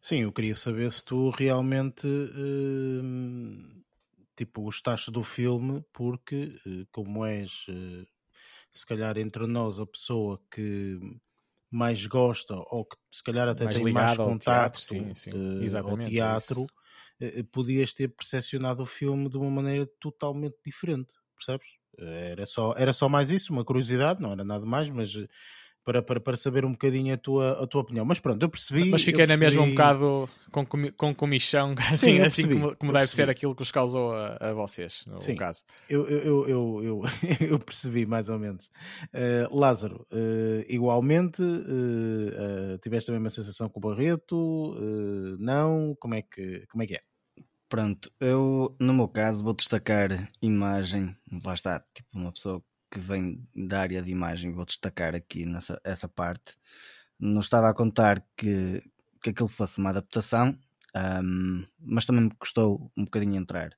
Sim, eu queria saber se tu realmente uh, tipo gostaste do filme, porque uh, como és se calhar entre nós a pessoa que mais gosta ou que se calhar até mais tem mais contato ao teatro, podias ter percepcionado o filme de uma maneira totalmente diferente, percebes? Era só, era só mais isso, uma curiosidade, não era nada mais, mas para, para, para saber um bocadinho a tua, a tua opinião. Mas pronto, eu percebi. Mas fiquei percebi... na mesma um bocado com, com comichão, assim, Sim, assim como, como deve ser aquilo que os causou a, a vocês, no Sim, caso. Eu, eu, eu, eu, eu, percebi mais ou menos. Uh, Lázaro, uh, igualmente, uh, tiveste a mesma sensação com o Barreto? não? Como é, que, como é que é? Pronto, eu no meu caso vou destacar imagem, lá está, tipo uma pessoa que vem da área de imagem, vou destacar aqui nessa essa parte. Não estava a contar que, que aquilo fosse uma adaptação, um, mas também me custou um bocadinho entrar.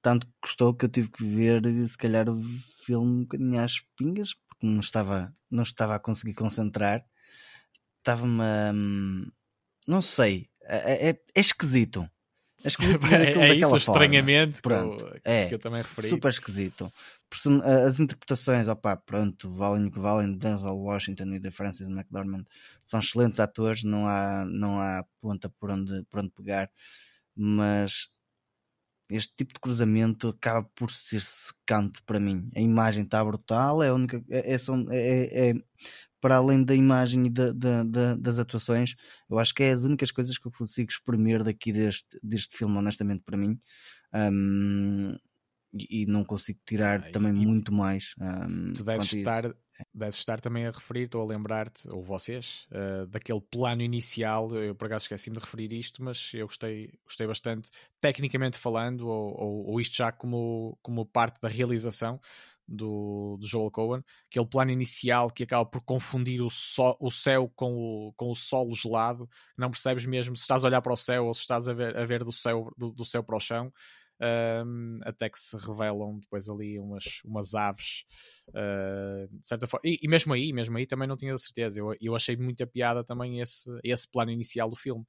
Tanto que custou que eu tive que ver, se calhar, o filme um bocadinho às pingas, porque não estava, não estava a conseguir concentrar. Estava-me. Um, não sei, é, é, é esquisito. É, esquisito é, é isso, o estranhamento Pronto, que, eu, é, que eu também referi. Super esquisito as interpretações, opá, pronto, valem o que valem, Denzel Washington e de Francis McDormand são excelentes atores, não há, não há ponta por onde, por onde pegar, mas este tipo de cruzamento acaba por ser secante para mim. A imagem está brutal, é a única. É, é, é, é, para além da imagem e da, da, da, das atuações, eu acho que é as únicas coisas que eu consigo exprimir daqui deste, deste filme, honestamente, para mim. Um, e, não consigo tirar também muito mais. Um, tu deves estar, isso. deves estar também a referir-te ou a lembrar-te, ou vocês, uh, daquele plano inicial. Eu por acaso esqueci-me de referir isto, mas eu gostei, gostei bastante, tecnicamente falando, ou, ou, ou isto já como, como parte da realização. Do, do, Joel Cohen, aquele plano inicial que acaba por confundir o, so, o céu com o, com o solo gelado, não percebes mesmo se estás a olhar para o céu ou se estás a ver, a ver do, céu, do, do céu para o chão um, até que se revelam depois ali umas, umas aves uh, de certa forma. E, e, mesmo aí, mesmo aí também não tinha certeza. Eu, eu achei muita piada também esse, esse plano inicial do filme.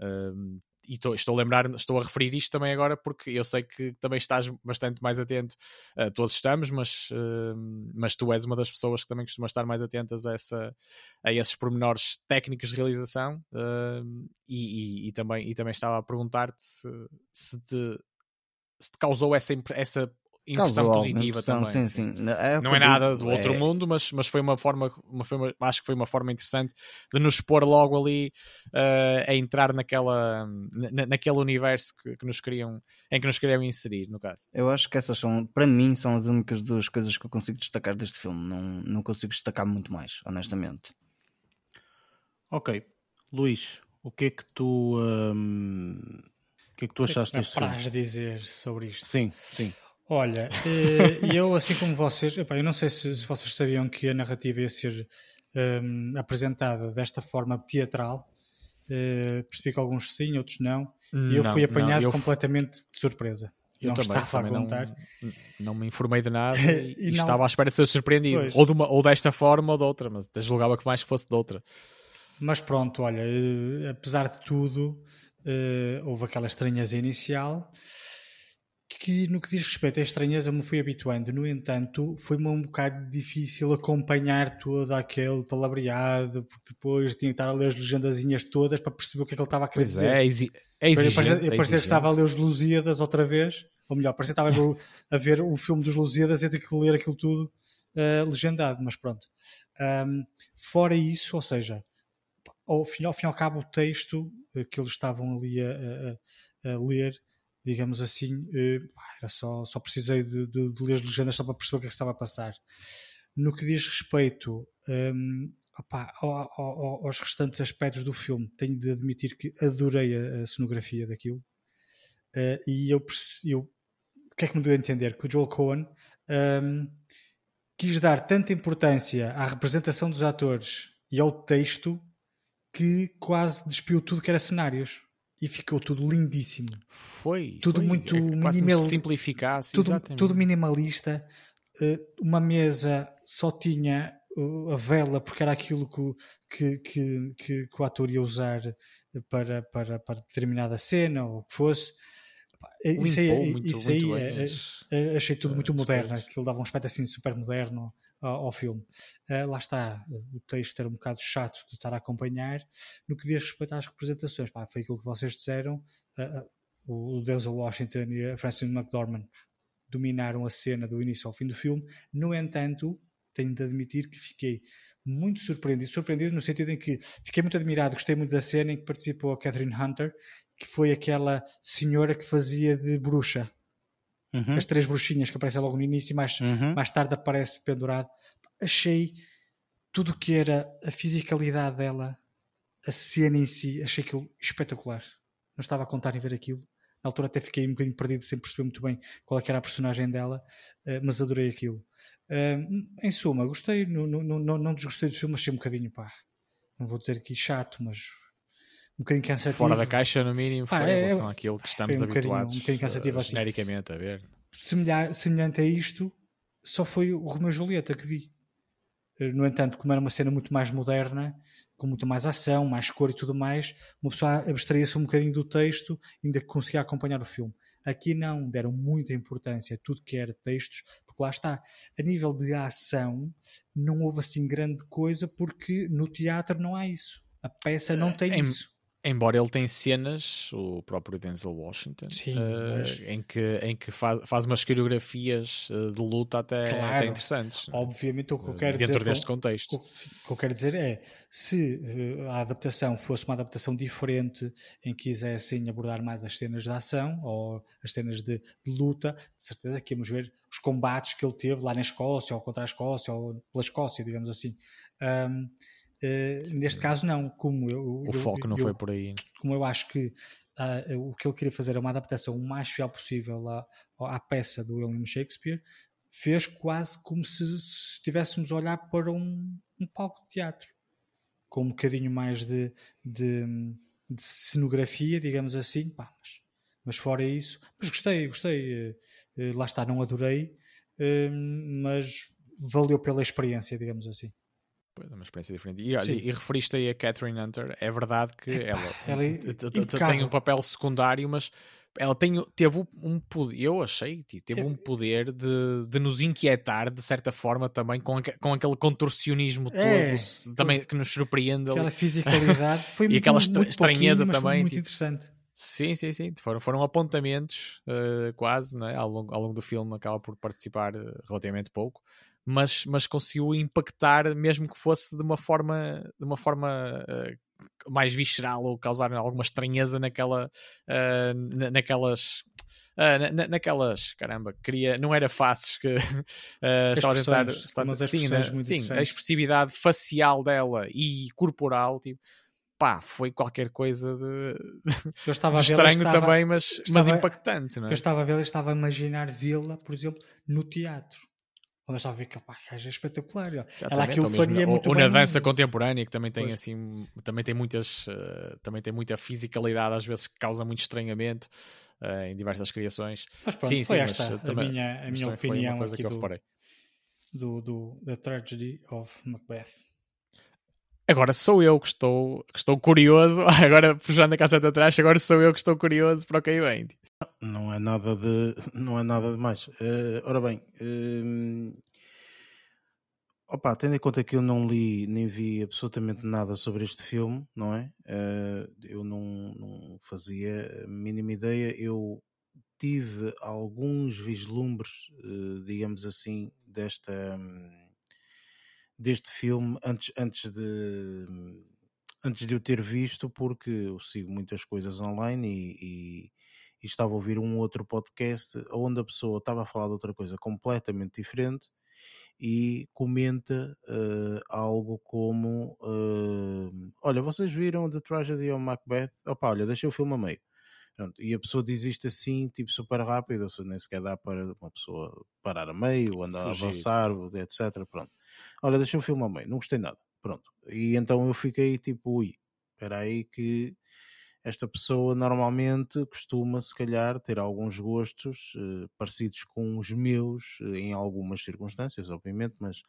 Um, e tô, estou a lembrar, estou a referir isto também agora porque eu sei que também estás bastante mais atento. Uh, todos estamos, mas, uh, mas tu és uma das pessoas que também costuma estar mais atentas a, essa, a esses pormenores técnicos de realização. Uh, e, e, e, também, e também estava a perguntar-te se, se te causou essa, essa impressão Causou positiva impressão, também. Sim, sim. É não é nada do outro é... mundo, mas, mas foi uma forma, uma, foi uma, acho que foi uma forma interessante de nos pôr logo ali uh, a entrar naquela, na, naquele universo que, que, nos queriam, em que nos queriam inserir, no caso. Eu acho que essas são, para mim, são as únicas duas coisas que eu consigo destacar deste filme. Não, não consigo destacar muito mais, honestamente. Ok. Luís, o que é que tu. Hum que é que tu achaste deste filme? dizer sobre isto? Sim, sim. Olha, eh, eu assim como vocês, epá, eu não sei se, se vocês sabiam que a narrativa ia ser um, apresentada desta forma teatral. Uh, percebi que alguns sim, outros não. E eu Não, fui apanhado não, eu- completamente de surpresa. Eu não também, estava também a contar. Não, não me informei de nada e, E e não- estava à espera de ser surpreendido. Pois. Ou, de uma- ou desta forma ou de outra, mas julgava que mais que fosse de outra. Mas pronto, olha, eh, apesar de tudo, eh, houve aquela estranheza inicial que no que diz respeito à estranheza me fui habituando. No entanto, foi-me um bocado difícil acompanhar todo aquele palavreado, porque depois tinha que estar a ler as legendazinhas todas para perceber o que é que ele estava a querer Pois dizer. é, é, exi é Depois exigente. parecia, é parecia que estava a ler os Lusíadas outra vez, ou melhor, parecia que estava a ver, o- filme dos Lusíadas e ter que ler aquilo tudo eh, legendado, mas pronto. Ahm, fora isso, ou seja, ao fim, ao fim e ao cabo, o texto que eles estavam ali a, a- a- ler, digamos assim, eh, era só, só precisei de, de- de ler as legendas só para perceber o que é que estava a passar. No que diz respeito hum, opá, ao- ao- ao- aos restantes aspectos do filme, tenho de admitir que adorei a, a cenografia daquilo. Eh, e eu, eu- o que é que me deu a entender? Que o Joel Cohen hum, quis dar tanta importância à representação dos atores e ao texto que quase despiu tudo que era cenários e ficou tudo lindíssimo. Foi. Tudo foi. muito é minimal- simplificasse. Tudo, exatamente. tudo minimalista. Eh, uma mesa só tinha uh, a vela porque era aquilo que, o- que, que, que, o ator ia usar para, para, para determinada cena ou o que fosse. Pá, Isso aí, Limpou muito, isso muito aí, bem eh, eh, achei tudo eh, muito moderno, aquilo dava um aspecto assim super moderno ao, ao filme. Eh, lá está, o texto era um bocado chato de estar a acompanhar. No que diz respeito às representações, pá, foi aquilo que vocês disseram. eh, o Denzel Washington e a Francis McDormand dominaram a cena do início ao fim do filme. No entanto, tenho de admitir que fiquei muito surpreendido. Surpreendido no sentido em que fiquei muito admirado, gostei muito da cena em que participou a Catherine Hunter, que foi aquela senhora que fazia de bruxa. Uhum. As três bruxinhas que aparecem logo no início e mais, Uhum. mais tarde aparece pendurado. Achei tudo o que era a fisicalidade dela, a cena em si, achei aquilo espetacular. Não estava a contar em ver aquilo. Na altura até fiquei um bocadinho perdido sem perceber muito bem qual é era a personagem dela, eh, mas adorei aquilo. Em suma, gostei, não, não, não, não desgostei do filme, achei um bocadinho, pá, não vou dizer aqui chato, mas um bocadinho cansativo. Fora da caixa, no mínimo, foi é- em relação é- àquilo que estamos um habituados um bocadinho cansativo eh, assim. genericamente a ver. Semelha- semelhante a isto, só foi o Romeu e Julieta que vi. Eh, No entanto, como era uma cena muito mais moderna, com muita mais ação, mais cor e tudo mais, uma pessoa abstraía-se um bocadinho do texto, ainda que conseguia acompanhar o filme. Aqui não, deram muita importância a tudo que era textos, porque lá está, a nível de ação, não houve assim grande coisa, porque no teatro não há isso. A peça não tem Em- isso. Embora ele tenha cenas, o próprio Denzel Washington, Sim, eh, mas- em que, em que faz, faz umas coreografias eh, de luta até, Claro. até interessantes. é? Obviamente, o que eu Eh, quero Dentro dizer com- deste contexto. O o que eu quero dizer é, se a adaptação fosse uma adaptação diferente, em que quisessem abordar mais as cenas de ação ou as cenas de, de luta, de certeza que íamos ver os combates que ele teve lá na Escócia, ou contra a Escócia, ou pela Escócia, digamos assim. Ahm, eh, neste caso, não. Como eu, O eu- foco não eu- foi por aí. como eu acho que ah, o que ele queria fazer é uma adaptação o mais fiel possível à, à peça do William Shakespeare, fez quase como se se estivéssemos a olhar para um, um palco de teatro, com um bocadinho mais de, de, de cenografia, digamos assim, pá, mas, mas fora isso, mas gostei, gostei, eh, eh, lá está, não adorei, mas valeu pela experiência, digamos assim. Pois, é uma experiência diferente. E, olha, e referiste aí a Catherine Hunter, é verdade que ela, ela é tem um papel secundário, mas ela tem, teve um poder, eu achei, que teve É. um poder de, de nos inquietar de certa forma também com, com aquele contorcionismo todo também que nos surpreende. Aquela fisicalidade foi E muito, aquela muito estranheza também, muito tipo, interessante. Sim, sim, sim. Foram, foram apontamentos eh, quase, né? ao, longo, ao longo do filme acaba por participar eh, relativamente pouco, mas, mas conseguiu impactar mesmo que fosse de uma forma, de uma forma eh, mais visceral ou causar alguma estranheza naquela, na- naquelas. ah, na- na- naquelas, caramba, queria, não era faces que estava a tentar, estava- sim, né, sim, a expressividade facial dela e corporal, tipo, pá, foi qualquer coisa de, Eu estava de estranho também, mas, mas estava- impactante, não é? Eu estava a eu estava a imaginar vê-la, por exemplo, no teatro. Estava a ver aquele pá, é espetacular. Ela Exatamente, aquilo ou mesmo faria na- muito ou, ou bem na dança contemporânea que também tem Pois. assim também tem muitas eh, também tem muita fisicalidade às vezes que causa muito estranhamento eh, em diversas criações Mas pronto, Sim, foi sim, esta mas, a também- minha, a minha opinião aqui que do, do, do The Tragedy of Macbeth. agora sou eu que estou que estou curioso agora puxando a casseta atrás agora sou eu que estou curioso para o que vem Não é nada de, não é nada de mais. Eh, ora bem, hum, opa, tendo em conta que eu não li nem vi absolutamente nada sobre este filme, não é? Eh, eu não, não fazia a mínima ideia. Eu tive alguns vislumbres, eh, digamos assim, desta deste filme antes, antes de antes de eu ter visto, porque eu sigo muitas coisas online e, e- e estava a ouvir um outro podcast onde a pessoa estava a falar de outra coisa completamente diferente e comenta eh, algo como eh, olha, vocês viram The Tragedy of Macbeth? Opa, olha, deixei o filme a meio. Pronto, e a pessoa diz isto assim, tipo super rápido, ou seja, nem sequer dá para uma pessoa parar a meio, andar a Fugir, avançar, etc. Pronto. Olha, deixei o filme a meio, não gostei nada. Pronto. E então eu fiquei tipo, ui, espera aí que esta pessoa normalmente costuma, se calhar, ter alguns gostos eh, parecidos com os meus, eh, em algumas circunstâncias, obviamente, mas,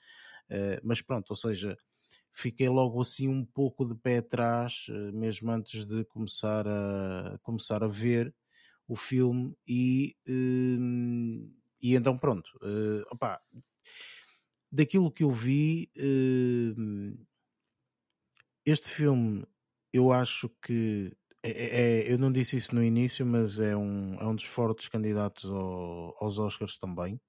eh, mas pronto, ou seja, fiquei logo assim um pouco de pé atrás, mesmo antes de começar a, começar a ver o filme e, e então pronto, opá, daquilo que eu vi, este filme eu acho que é- é- é- eu não disse isso no início, mas é um, é um dos fortes candidatos ao- aos Oscars também.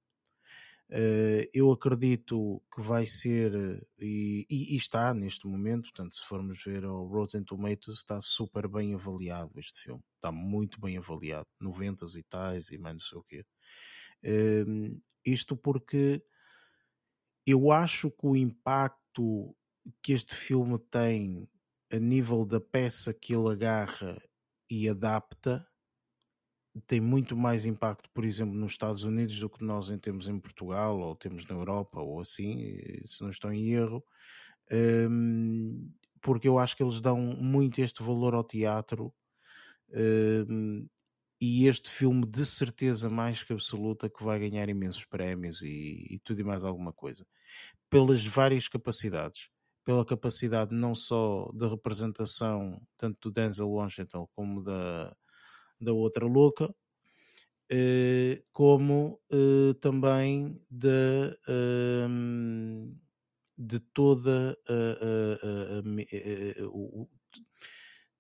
Eh, eu acredito que vai ser, e- e está neste momento, portanto, se formos ver o Rotten Tomatoes, está super bem avaliado este filme. Está muito bem avaliado, 90 e tais e mais não sei o quê. Ehm, isto porque eu acho que o impacto que este filme tem a nível da peça que ele agarra e adapta tem muito mais impacto, por exemplo, nos Estados Unidos do que nós em temos em Portugal ou temos na Europa ou assim, eh, se não estou em erro, Hum, porque eu acho que eles dão muito este valor ao teatro hum, e este filme de certeza mais que absoluta que vai ganhar imensos prémios e, e tudo e mais alguma coisa pelas várias capacidades pela capacidade não só da representação tanto do Denzel Washington como da, da outra louca eh, como eh, também da hum, de toda eh, eh,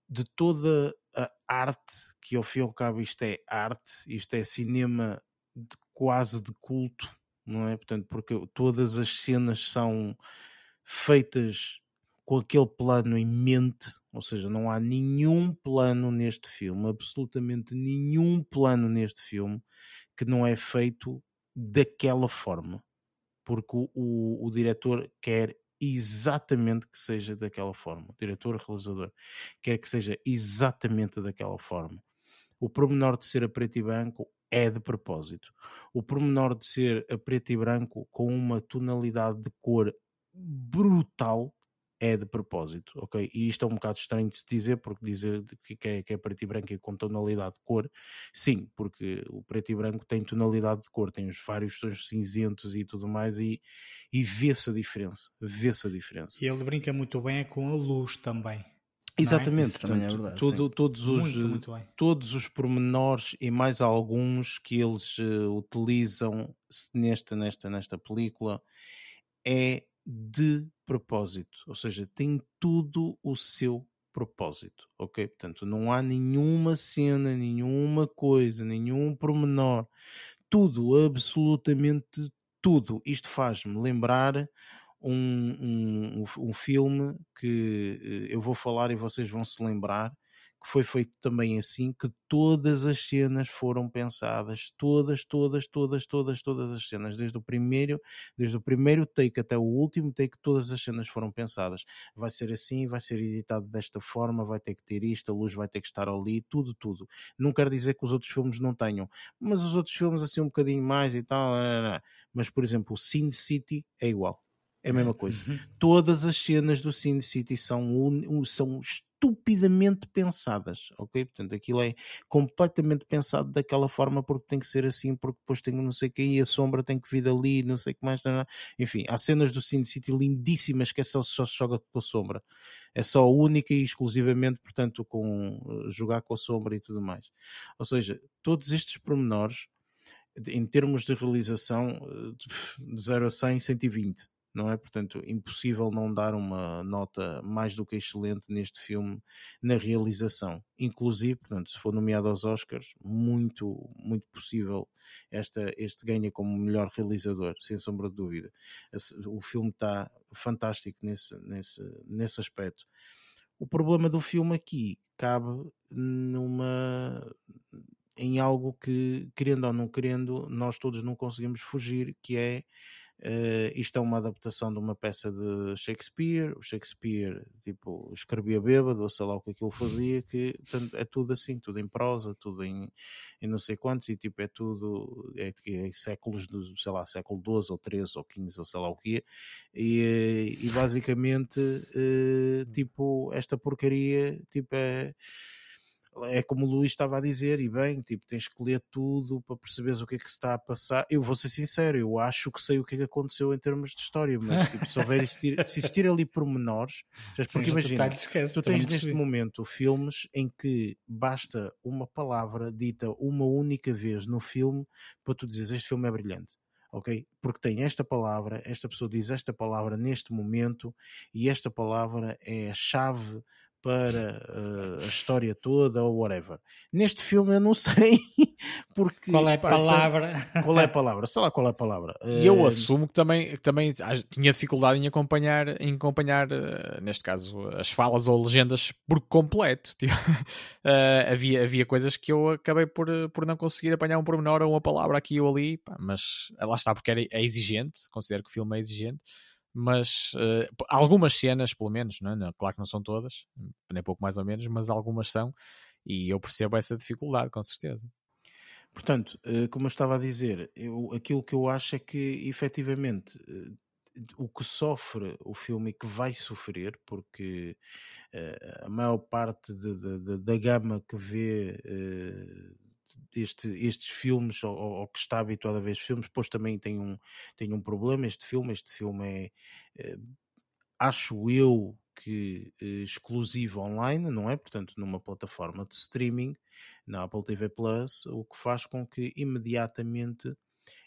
de toda a arte que ao fim e ao cabo isto é arte, isto é cinema de- quase de culto, não é? Portanto, porque todas as cenas são feitas com aquele plano em mente, ou seja, não há nenhum plano neste filme, absolutamente nenhum plano neste filme que não é feito daquela forma, porque o, o, o diretor quer exatamente que seja daquela forma, o diretor realizador quer que seja exatamente daquela forma. O pormenor de ser a preto e branco é de propósito. O pormenor de ser a preto e branco com uma tonalidade de cor brutal é de propósito, ok? E isto é um bocado estranho de se dizer, porque dizer que é, que é preto e branco e com tonalidade de cor, sim, porque o preto e branco tem tonalidade de cor, tem os vários tons cinzentos e tudo mais, e, e vê-se a diferença, vê-se a diferença. E ele brinca muito bem é com a luz também. Exatamente, Isso também é verdade, tudo- todos os Muito, muito bem. todos os pormenores e mais alguns que eles eh, utilizam nesta, nesta, nesta película é de propósito, ou seja, tem tudo o seu propósito, ok? Portanto, não há nenhuma cena, nenhuma coisa, nenhum pormenor, tudo, absolutamente tudo. Isto faz-me lembrar um, um, um, filme que eh, eu vou falar e vocês vão se lembrar, que foi feito também assim, que todas as cenas foram pensadas, todas, todas, todas, todas, todas as cenas, desde o primeiro, desde o primeiro take até o último take, todas as cenas foram pensadas. Vai ser assim, vai ser editado desta forma, vai ter que ter isto, a luz vai ter que estar ali, tudo, tudo. Não quer dizer que os outros filmes não tenham, mas os outros filmes assim um bocadinho mais e tal, mas por exemplo, o Sin City é igual. É a mesma coisa. Uhum. Todas as cenas do Sin City são, un- são estupidamente pensadas, ok? Portanto, aquilo é completamente pensado daquela forma porque tem que ser assim, porque depois tem não sei o que e a sombra tem que vir dali, não sei o que mais. tá, tá. Enfim, há cenas do Sin City lindíssimas que é só, só se joga com a sombra. É só única e exclusivamente, portanto, com eh, jogar com a sombra e tudo mais. Ou seja, todos estes pormenores, em termos de realização, eh, de 0 a 100, 120 não é? Portanto, impossível não dar uma nota mais do que excelente neste filme na realização. Inclusive, portanto, se for nomeado aos Oscars, muito, muito possível esta, este ganha como melhor realizador, sem sombra de dúvida. O filme está fantástico nesse, nesse, nesse aspecto. O problema do filme aqui cabe numa em algo que, querendo ou não querendo, nós todos não conseguimos fugir, que é eh, isto é uma adaptação de uma peça de Shakespeare. O Shakespeare, tipo, escrevia bêbado, ou sei lá o que aquilo fazia, que é tudo assim, tudo em prosa, tudo em, em não sei quantos, e tipo, é tudo é, é em séculos, do, sei lá, século XII ou XIII ou XV ou sei lá o que e, eh, e basicamente, eh, tipo, esta porcaria, tipo, é é como o Luís estava a dizer, e bem, tipo, tens que ler tudo para perceberes o que é que se está a passar. Eu vou ser sincero, eu acho que sei o que é que aconteceu em termos de história, mas tipo, se houver existir, se existir ali pormenores, porque Sim, imagina, esquece, tu tens neste momento filmes em que basta uma palavra dita uma única vez no filme para tu dizeres este filme é brilhante. Ok? Porque tem esta palavra, esta pessoa diz esta palavra neste momento e esta palavra é a chave para eh, a história toda ou whatever. Neste filme eu não sei porque Qual é a pá, palavra? Qual é a palavra? Sei lá qual é a palavra. E eu Eh, assumo que também, que também tinha dificuldade em acompanhar, em acompanhar eh, neste caso, as falas ou legendas por completo. Tipo, eh, havia, havia coisas que eu acabei por, por não conseguir apanhar um pormenor ou uma palavra aqui ou ali, pá, mas lá está, porque era, é exigente, considero que o filme é exigente. Mas eh, algumas cenas, pelo menos, não é? Claro que não são todas, nem pouco mais ou menos, mas algumas são, e eu percebo essa dificuldade, com certeza. Portanto, eh, como eu estava a dizer, eu, aquilo que eu acho é que efetivamente eh, o que sofre o filme e que vai sofrer, porque a maior parte de- de- de- da gama que vê este- estes filmes ou, ou- que está habituado a ver estes filmes, depois também tem um, tem um problema. Este filme, este filme é, eh, acho eu que eh, exclusivo online, não é? Portanto, numa plataforma de streaming, na Apple TV Plus, o que faz com que imediatamente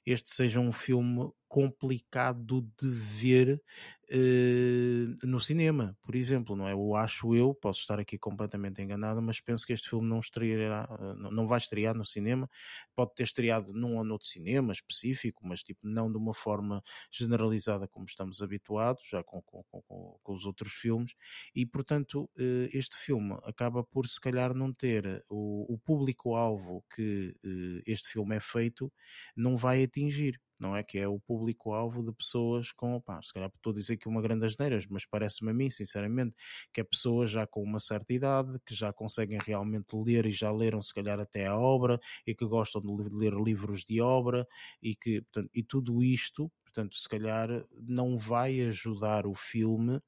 este seja um filme complicado de ver eh, no cinema, por exemplo, não é? Eu acho eu, posso estar aqui completamente enganado, mas penso que este filme não estreará, eh, não- vai estrear no cinema, pode ter estreado num ou noutro cinema específico, mas tipo, não de uma forma generalizada como estamos habituados, já com, com, com- com- os outros filmes, e portanto eh, este filme acaba por se calhar não ter o, o público-alvo que eh, este filme é feito, não vai atingir. Não é que é o público-alvo de pessoas com, se calhar estou a dizer que uma grande asneiras, mas parece-me a mim, sinceramente, que é pessoas já com uma certa idade, que já conseguem realmente ler e já leram se calhar até a obra e que gostam de ler livros de obra e que, portanto, e tudo isto, portanto, se calhar não vai ajudar o filme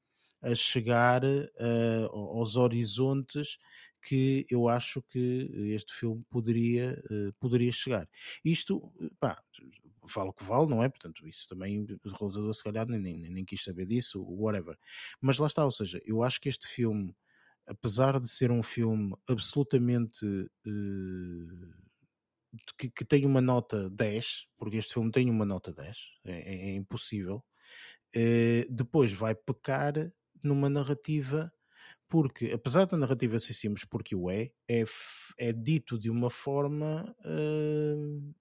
a chegar eh, aos horizontes que eu acho que este filme poderia, eh, poderia chegar. Isto, pá, vale o que vale, não é? Portanto, isso também o realizador se calhar nem, nem, nem quis saber disso, whatever. Mas lá está, ou seja, eu acho que este filme, apesar de ser um filme absolutamente eh, que, que tem uma nota 10, porque este filme tem uma nota 10, é, é- é impossível, eh, depois vai pecar numa narrativa porque, apesar da narrativa ser simples, porque o é, é, é dito de uma forma eh,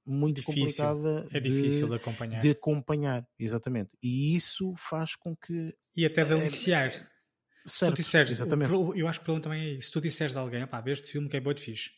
muito Difícil. complicada É de- difícil de acompanhar. de acompanhar, exatamente. E isso faz com que E até É- deliciar. Se Certo, tu disseres, exatamente. o- eu acho que o problema também é isso. Se tu disseres a alguém, pá, vê este filme que é boi de fixe.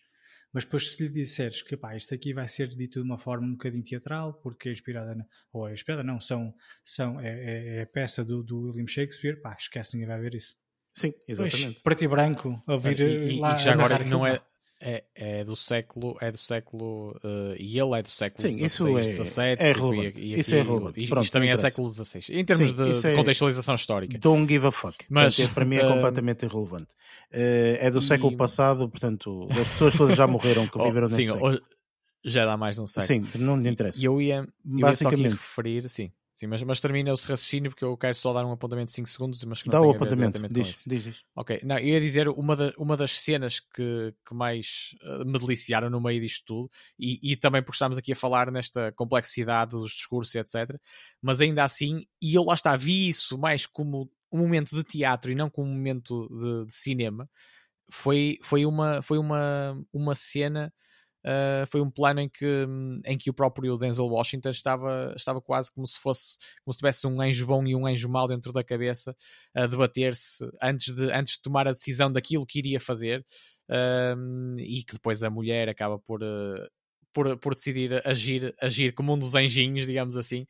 Mas depois se lhe disseres que pá, isto aqui vai ser dito de uma forma um bocadinho teatral, porque é inspirada, na, ou é inspirada, não, são, são, é, é- é a peça do, do William Shakespeare, pá, esquece, ninguém vai ver isso. Sim, Pois, exatamente. preto e branco, a ouvir E, e- lá e que já agora não é, é, é do século, é do século, eh, e ele é do século XVI, é- XVII, é tipo, e- e, Isso é e- Pronto, isto também é século XVI. Em termos Sim, de, de é- contextualização histórica. Don't give a fuck. Mas, Portanto, para mim é hum, completamente irrelevante. Eh, é do e- século passado, portanto, as pessoas todas já morreram que Oh, viveram nesse sim, século. já dá mais de um século. Sim, não lhe interessa. E eu ia, eu ia só referir, sim, sim mas, mas termina esse raciocínio porque eu quero só dar um apontamento de 5 segundos, mas que não Dá tem o apontamento. diz, diz. Ok, não, eu ia dizer uma, da- uma das cenas que, que mais eh, me deliciaram no meio disto tudo, e, e também porque estamos aqui a falar nesta complexidade dos discursos, e etc. Mas ainda assim, e eu lá está, vi isso mais como um momento de teatro e não como um momento de, de cinema. Foi, foi, uma, foi uma, uma cena. Eh, foi um plano em que, em que o próprio Denzel Washington estava, estava quase como se fosse como se tivesse um anjo bom e um anjo mau dentro da cabeça a debater-se antes de, antes de tomar a decisão daquilo que iria fazer um, e que depois a mulher acaba por, uh, por, por decidir agir, agir como um dos anjinhos, digamos assim.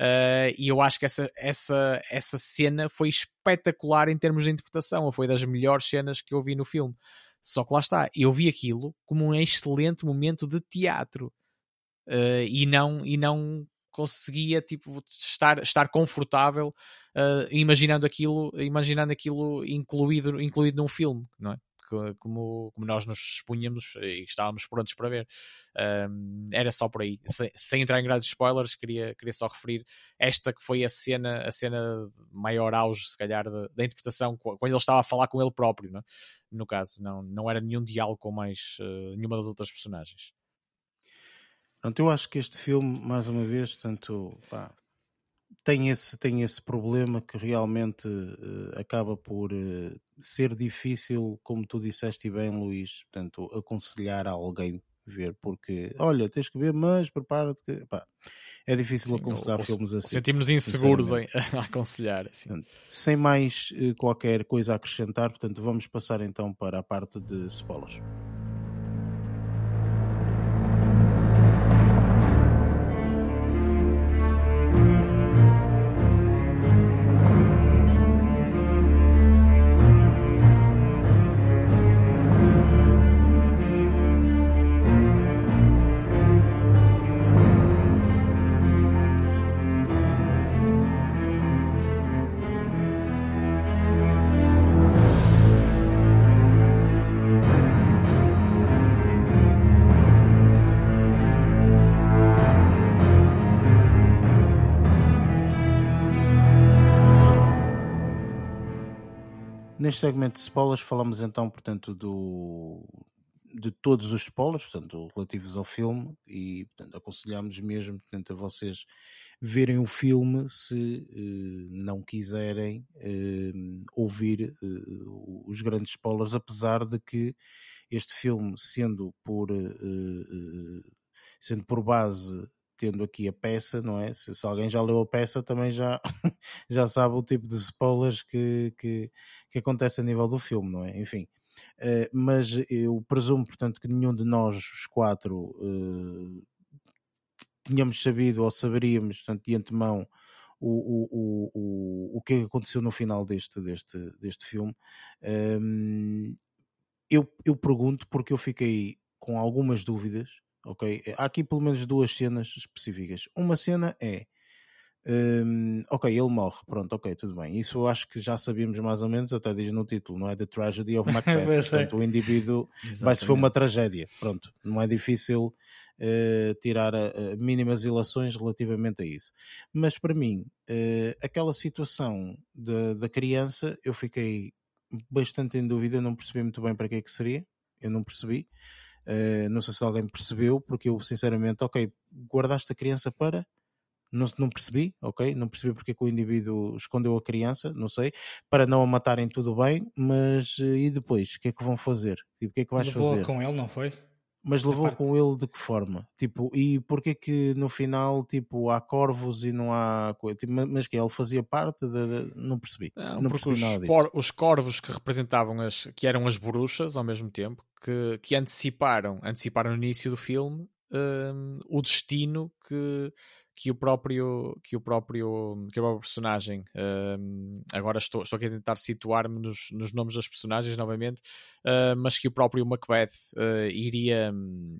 Uh, e eu acho que essa, essa, essa cena foi espetacular em termos de interpretação, foi das melhores cenas que eu vi no filme. Só que lá está, eu vi aquilo como um excelente momento de teatro. Uh, e não, e não conseguia tipo estar estar confortável uh, imaginando aquilo imaginando aquilo incluído incluído num filme não é como, como nós nos expunhamos e estávamos prontos para ver. Um, era só por aí. Sem, sem entrar em grandes spoilers queria, queria só referir esta que foi a cena a cena maior auge se calhar da, da interpretação qu- quando ele estava a falar com ele próprio não é? no caso não, não era nenhum diálogo com mais uh, nenhuma das outras personagens. Pronto, eu acho que este filme, mais uma vez, tanto pá, tem, esse, tem esse problema que realmente eh, acaba por eh, ser difícil, como tu disseste bem, Luís, portanto, aconselhar a alguém ver, porque olha, tens que ver, mas prepara-te que pá, é difícil Sim, aconselhar ou- filmes assim. sentimos inseguros em, a aconselhar assim. Portanto, sem mais eh, qualquer coisa a acrescentar, portanto, vamos passar então para a parte de spoilers. Neste segmento de spoilers falamos então, portanto, do, de todos os spoilers, portanto, relativos ao filme e, portanto, aconselhamos mesmo, portanto, a vocês verem o filme se eh, não quiserem eh, ouvir eh, os grandes spoilers, apesar de que este filme, sendo por, eh, eh, sendo por base tendo aqui a peça, não é? Se, se alguém já leu a peça, também já, já sabe o tipo de spoilers que, que, que acontece a nível do filme, não é? Enfim. Uh, mas eu presumo, portanto, que nenhum de nós, os quatro, uh, tínhamos sabido ou saberíamos, portanto, de antemão, o, o, o, o, o que aconteceu no final deste, deste, deste filme. Um, eu, eu pergunto porque eu fiquei com algumas dúvidas ok? Há aqui pelo menos duas cenas específicas. Uma cena é um, ok, ele morre, pronto, ok, tudo bem. Isso eu acho que já sabíamos mais ou menos, até diz no título, não é? The Tragedy of Macbeth. Portanto, o indivíduo vai sofrer uma tragédia, pronto. Não é difícil uh, tirar a mínimas ilações relativamente a isso. Mas para mim, uh, aquela situação de, da criança, eu fiquei bastante em dúvida, não percebi muito bem para que é que seria, eu não percebi. Uh, não sei se alguém percebeu, porque eu sinceramente, ok, guardaste a criança para. Não, não percebi, ok? Não percebi porque é que o indivíduo escondeu a criança, não sei. Para não a matarem, tudo bem, mas uh, e depois? O que é que vão fazer? Tipo, o que é que vais Levou fazer? com ele, não foi? Mas levou parte- com ele de que forma? Tipo, e porquê que no final, tipo, há corvos e não há... co- Tipo, ma- mas que ele fazia parte de... Não percebi. Não, Não, percebi os, nada disso. por- os corvos que representavam as que eram as bruxas ao mesmo tempo que, que anteciparam anteciparam no início do filme hum, o destino que que o próprio que o próprio que o próprio personagem hum, agora estou, estou aqui a tentar situar-me nos, nos nomes das personagens novamente uh, mas que o próprio Macbeth uh, iria,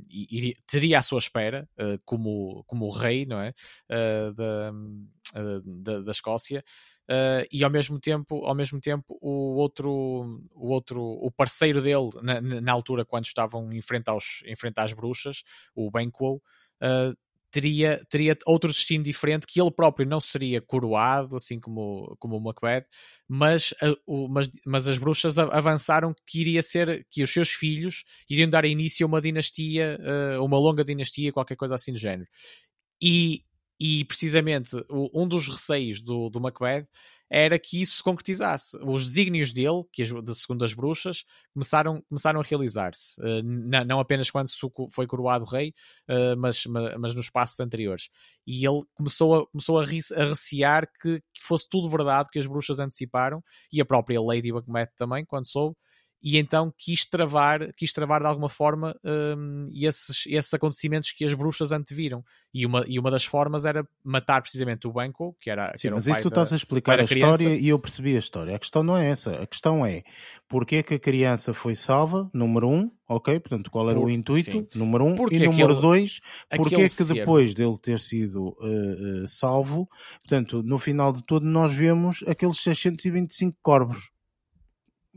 iria teria à sua espera uh, como como rei não é? Uh, da, uh, da, da Escócia Uh, e ao mesmo tempo ao mesmo tempo o outro o outro o parceiro dele na, na- na altura quando estavam em frente aos em frente às bruxas o Banquo uh, teria teria outro destino diferente que ele próprio não seria coroado assim como como o Macbeth mas, a- o- mas, mas as bruxas avançaram que iria ser que os seus filhos iriam dar início a uma dinastia uh, uma longa dinastia qualquer coisa assim do género. E, e precisamente o- um dos receios do, do Macbeth era que isso se concretizasse. Os desígnios dele, que de segundo as bruxas, começaram, começaram a realizar-se. Na- não apenas quando foi coroado rei, eh, mas, ma- mas nos passos anteriores. E ele começou a, começou a, a recear que, que fosse tudo verdade, que as bruxas anteciparam, e a própria Lady Macbeth também, quando soube, e então quis travar, quis travar de alguma forma hum, esses, esses acontecimentos que as bruxas anteviram. E uma, e uma das formas era matar precisamente o Banco, que era, que Sim, era o mas isso tu estás a explicar a criança. história e eu percebi a história. A questão não é essa. A questão é porque é que a criança foi salva, número um, ok? Portanto, qual era Por- o intuito, sim. número um. Porque e número aquele- dois, porque é que ser- depois dele ter sido eh, eh, salvo, portanto, no final de tudo, nós vemos aqueles 625 corvos.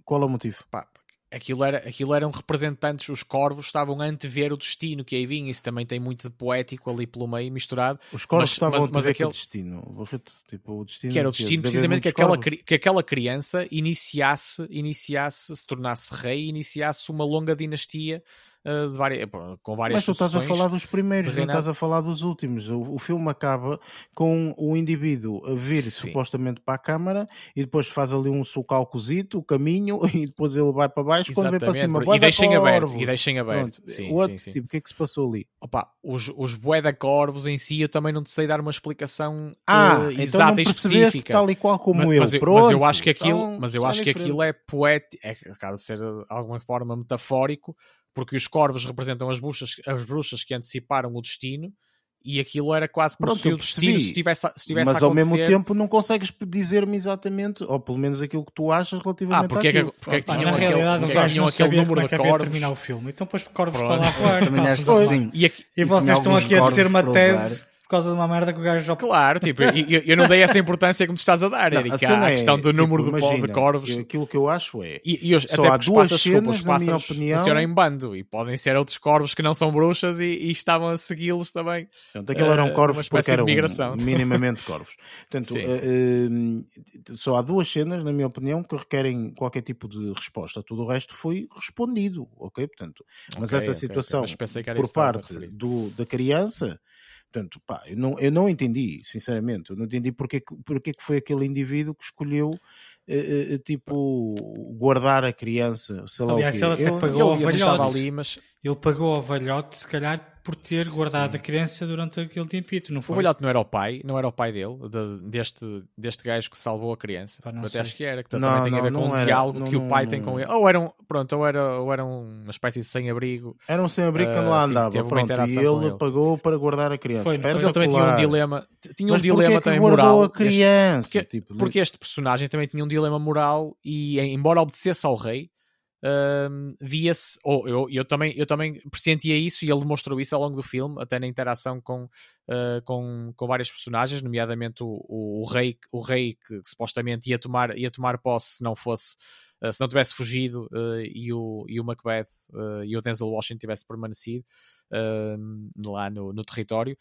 Qual é o motivo? Pá, aquilo, era, aquilo eram representantes, os corvos estavam a antever o destino que aí vinha. Isso também tem muito de poético ali pelo meio misturado. Os corvos Mas- estavam mas- a ter aquele- destino. Barreto, Tipo, o destino que era o destino De haver precisamente que aquela, que aquela criança iniciasse, iniciasse, se tornasse rei, iniciasse uma longa dinastia uh, de várias, com várias Mas tu estás a falar dos primeiros, não estás a falar dos últimos. O, o filme acaba com o indivíduo a vir Sim. supostamente para a câmara e depois faz ali um sucalcozito, o caminho, e depois ele vai para baixo. Quando vem para Exatamente, cima, e deixem aberto, e deixem aberto. Pronto. Sim, What? sim, sim. Tipo, o que é que se passou ali? Opa, os, os bué corvos em si eu também não te sei dar uma explicação Ah, uh, então exata e específica. tal e qual como mas, eu. mas, eu, Pronto. mas eu acho que aquilo, Então, mas eu é acho que aquilo é poético, é acaba de ser de alguma forma metafórico, porque os corvos representam as bruxas, as bruxas que anteciparam o destino e aquilo era quase como Pronto, se o destino se estivesse, a- se estivesse Mas a ao mesmo acontecer. tempo não consegues dizer-me exatamente, ou pelo menos aquilo que tu achas relativamente Ah, porque é que- àquilo. porque é que tinham na aquele- realidade, porque tinham não aquele número é de corvos. terminar o filme. Então pôs corvos Pronto. para lá fora. E, aqui- E vocês estão aqui a dizer uma tese. Por causa de uma merda que o gajo já... Claro, tipo, eu, eu- não dei essa importância como tu estás a dar, Não, Eric, a à é, questão do tipo, número de, po- de imagina, corvos. Aquilo que eu acho é. E, e os, até há duas passas, desculpa, os cenas, na minha pássaros opinião. funcionam em bando e podem ser outros corvos que não são bruxas e, e estavam a segui-los também. Portanto, aquilo eram Eh, corvos porque eram de migração. minimamente corvos. Portanto, Sim, eh, eh, só há duas cenas, na minha opinião, que requerem qualquer tipo de resposta. Tudo o resto foi respondido, ok? Portanto, mas Ok, essa ok, ok. situação Mas que era por a parte do, da criança, portanto, pá, eu não, eu não entendi, sinceramente, eu não entendi porque, que- porque que foi aquele indivíduo que escolheu eh, eh, tipo guardar a criança, sei lá Aliás, o quê. ele até Eu- pagou ao velhote. ali, mas Ele pagou ao velhote, se calhar, por ter guardado a criança durante aquele tempito, não o foi? velhote não era o pai, não era o pai dele, de- deste, deste gajo que salvou a criança. Pá, até sei. acho que era, que Não, também tem a ver com não um era. diálogo Não, que o não, pai tem com ele. Ou eram, pronto, ou era, ou era uma espécie de sem-abrigo. Era um sem-abrigo que Ah, lá sim, andava, uma pronto, e ele ele, pagou para guardar a criança. Foi, Mas ele também tinha um dilema, tinha um Mas porquê dilema também guardou moral. a Este- criança? Porque, Tipo, porque este personagem também tinha um dilema moral e, embora obedecesse ao rei, via-se, ou eu, eu, também, eu também pressentia isso e ele demonstrou isso ao longo do filme, até na interação com, uh, com, com várias personagens, nomeadamente o, o, o rei, o rei que supostamente ia tomar, ia tomar posse se não fosse. uh, se não tivesse fugido uh, e, o, e o Macbeth e o Denzel Washington tivesse permanecido lá no, no território,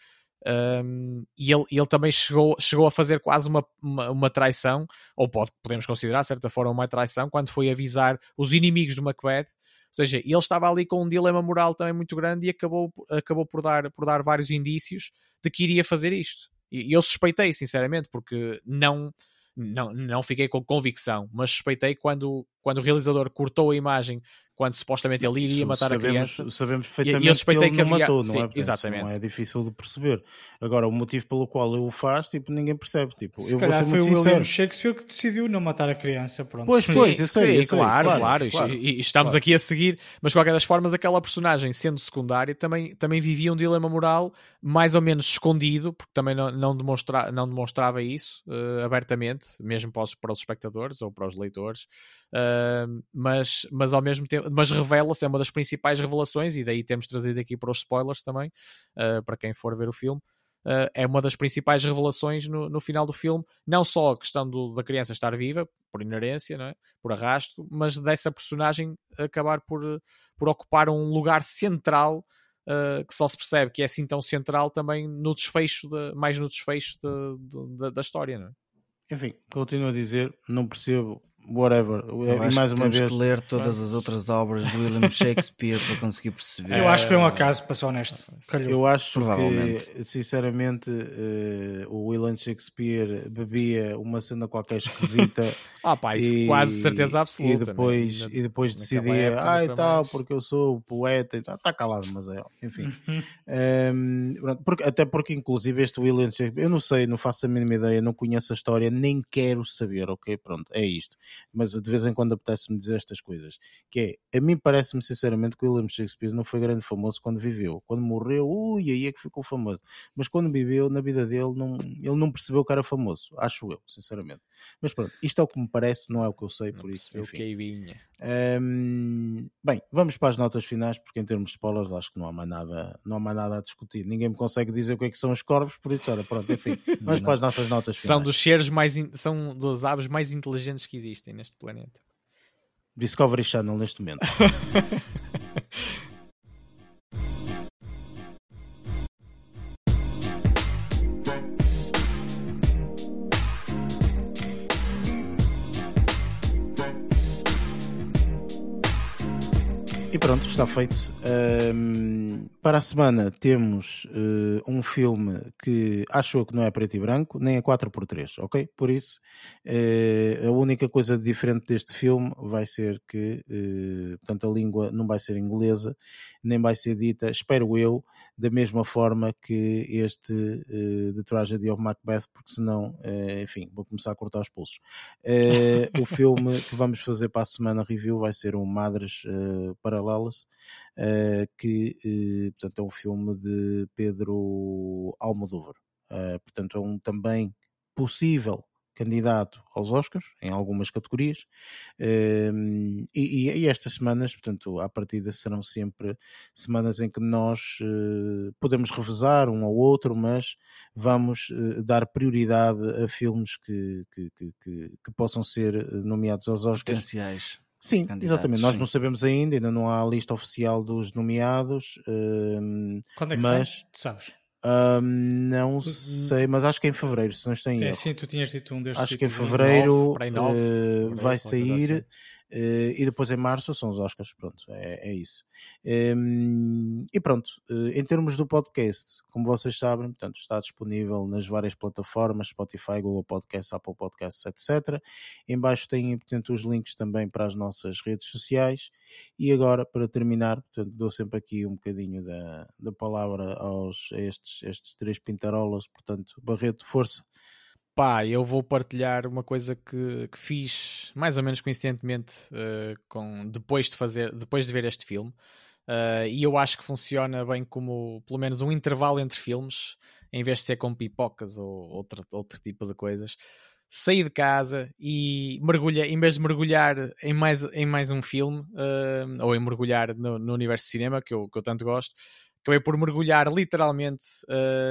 um, e ele, ele também chegou, chegou a fazer quase uma, uma, uma traição, ou pode, podemos considerar de certa forma uma traição, quando foi avisar os inimigos do Macbeth. Ou seja, ele estava ali com um dilema moral também muito grande e acabou, acabou por, dar, por dar vários indícios de que iria fazer isto. E eu suspeitei, sinceramente, porque não, não, não fiquei com convicção, mas suspeitei quando, quando o realizador cortou a imagem quando supostamente ele iria Isso matar sabemos, a criança. Sabemos E- e perfeitamente eu que suspeitei ele que não havia- matou, não sim, é? Isso exatamente. Não é difícil de perceber. Agora, o motivo pelo qual ele o faz, tipo, ninguém percebe. Tipo, Se eu vou calhar ser foi muito o William sincero. Shakespeare que decidiu não matar a criança. Pronto. Pois, Sim, pois, eu sei, sim, eu sei, claro, claro, claro. E- e estamos Claro. aqui a seguir, mas de qualquer das formas, aquela personagem sendo secundária também, também vivia um dilema moral mais ou menos escondido, porque também não, não, demonstra, não demonstrava isso eh, abertamente, mesmo para os, para os espectadores ou para os leitores. Mas, mas ao mesmo tempo, mas revela-se, é uma das principais revelações, e daí temos trazido aqui para os spoilers também, ah, para quem for ver o filme. ah, é uma das principais revelações no, no final do filme, não só a questão do- da criança estar viva, por inerência, é? por arrasto, mas dessa personagem acabar por, por ocupar um lugar central ah, que só se percebe que é assim tão central também no desfecho, de- mais no desfecho de- de- da- da história. Não é? Enfim, continuo a dizer, não percebo, whatever. E mais uma vez. que ler todas as outras obras de William Shakespeare para conseguir perceber. Eu acho que foi um acaso, para ser honesto. Calhou. Eu acho Provavelmente. que, sinceramente, eh, o William Shakespeare bebia uma cena qualquer esquisita Ah, pá, isso e, quase certeza absoluta. E depois, né? E depois decidia, ah, e tal, mais." porque eu sou poeta e tal. Está calado, mas é, enfim. Ehm, pronto, porque- até porque, inclusive, este William Shakespeare, eu não sei, não faço a mínima ideia, não conheço a história, nem quero saber, ok? Pronto, é isto. Mas de vez em quando apetece-me dizer estas coisas. Que é, a mim parece-me sinceramente que o William Shakespeare não foi grande famoso quando viveu. Quando morreu, ui, aí é que ficou famoso. Mas quando viveu, na vida dele, não, ele não percebeu que era famoso. Acho eu, sinceramente. Mas pronto, isto é o que me parece, não é o que eu sei, Não por isso, enfim. vinha. Hum, bem, vamos para as notas finais, porque em termos de spoilers acho que não há mais nada, não há mais nada a discutir. Ninguém me consegue dizer o que é que são os corvos, por isso, olha, pronto, enfim, vamos para as nossas notas finais. São dos seres mais in- são das aves mais inteligentes que existem neste planeta. Discovery Channel neste momento. está feito. Ahm, para a semana temos eh, um filme que acho que não é preto e branco, nem é 4x3, ok? Por isso, eh, a única coisa diferente deste filme vai ser que, eh, portanto, a língua não vai ser inglesa, nem vai ser dita, espero eu, da mesma forma que este eh, de Tragedy of Macbeth, porque senão, enfim, vou começar a cortar os pulsos. O filme que vamos fazer para a semana review vai ser um Madres Paralelas, que eh, portanto, é um filme de Pedro Almodóvar. Eh, portanto, é um também possível candidato aos Oscars em algumas categorias Ehm, e, e- e estas semanas, portanto, à partida serão sempre semanas em que nós eh, podemos revezar um ao outro, mas vamos eh, dar prioridade a filmes que, que, que, que- possam ser eh, nomeados aos Oscars Potenciais. Sim, candidatos, exatamente. Nós sim. não sabemos ainda, ainda não há a lista oficial dos nomeados. hum, Quando é que Mas- sai? Tu sabes? hum, não sei, mas acho que é em fevereiro, se não estou em É erro. assim, tu tinhas dito um destes. Acho que em títulos. fevereiro nove, para aí nove, eh, fevereiro, vai sair assim. E depois em março são os Oscars. Pronto, é, é isso. Hum, e pronto, eh, em termos do podcast, como vocês sabem, portanto, está disponível nas várias plataformas, Spotify, Google Podcasts, Apple Podcasts, etc. Em baixo têm, portanto, os links também para as nossas redes sociais. E agora, para terminar, portanto, dou sempre aqui um bocadinho da, da palavra aos, estes, estes três pintarolas. Portanto, Barreto, força. Pá, eu vou partilhar uma coisa que, que fiz mais ou menos coincidentemente eh, com, depois, de fazer, depois de ver este filme. Eh, e eu acho que funciona bem como pelo menos um intervalo entre filmes, em vez de ser com pipocas ou outro, outro tipo de coisas. Sair de casa e mergulhar, em vez de mergulhar em mais, em mais um filme, eh, ou em mergulhar no, no universo de cinema, que eu, que eu tanto gosto, acabei por mergulhar literalmente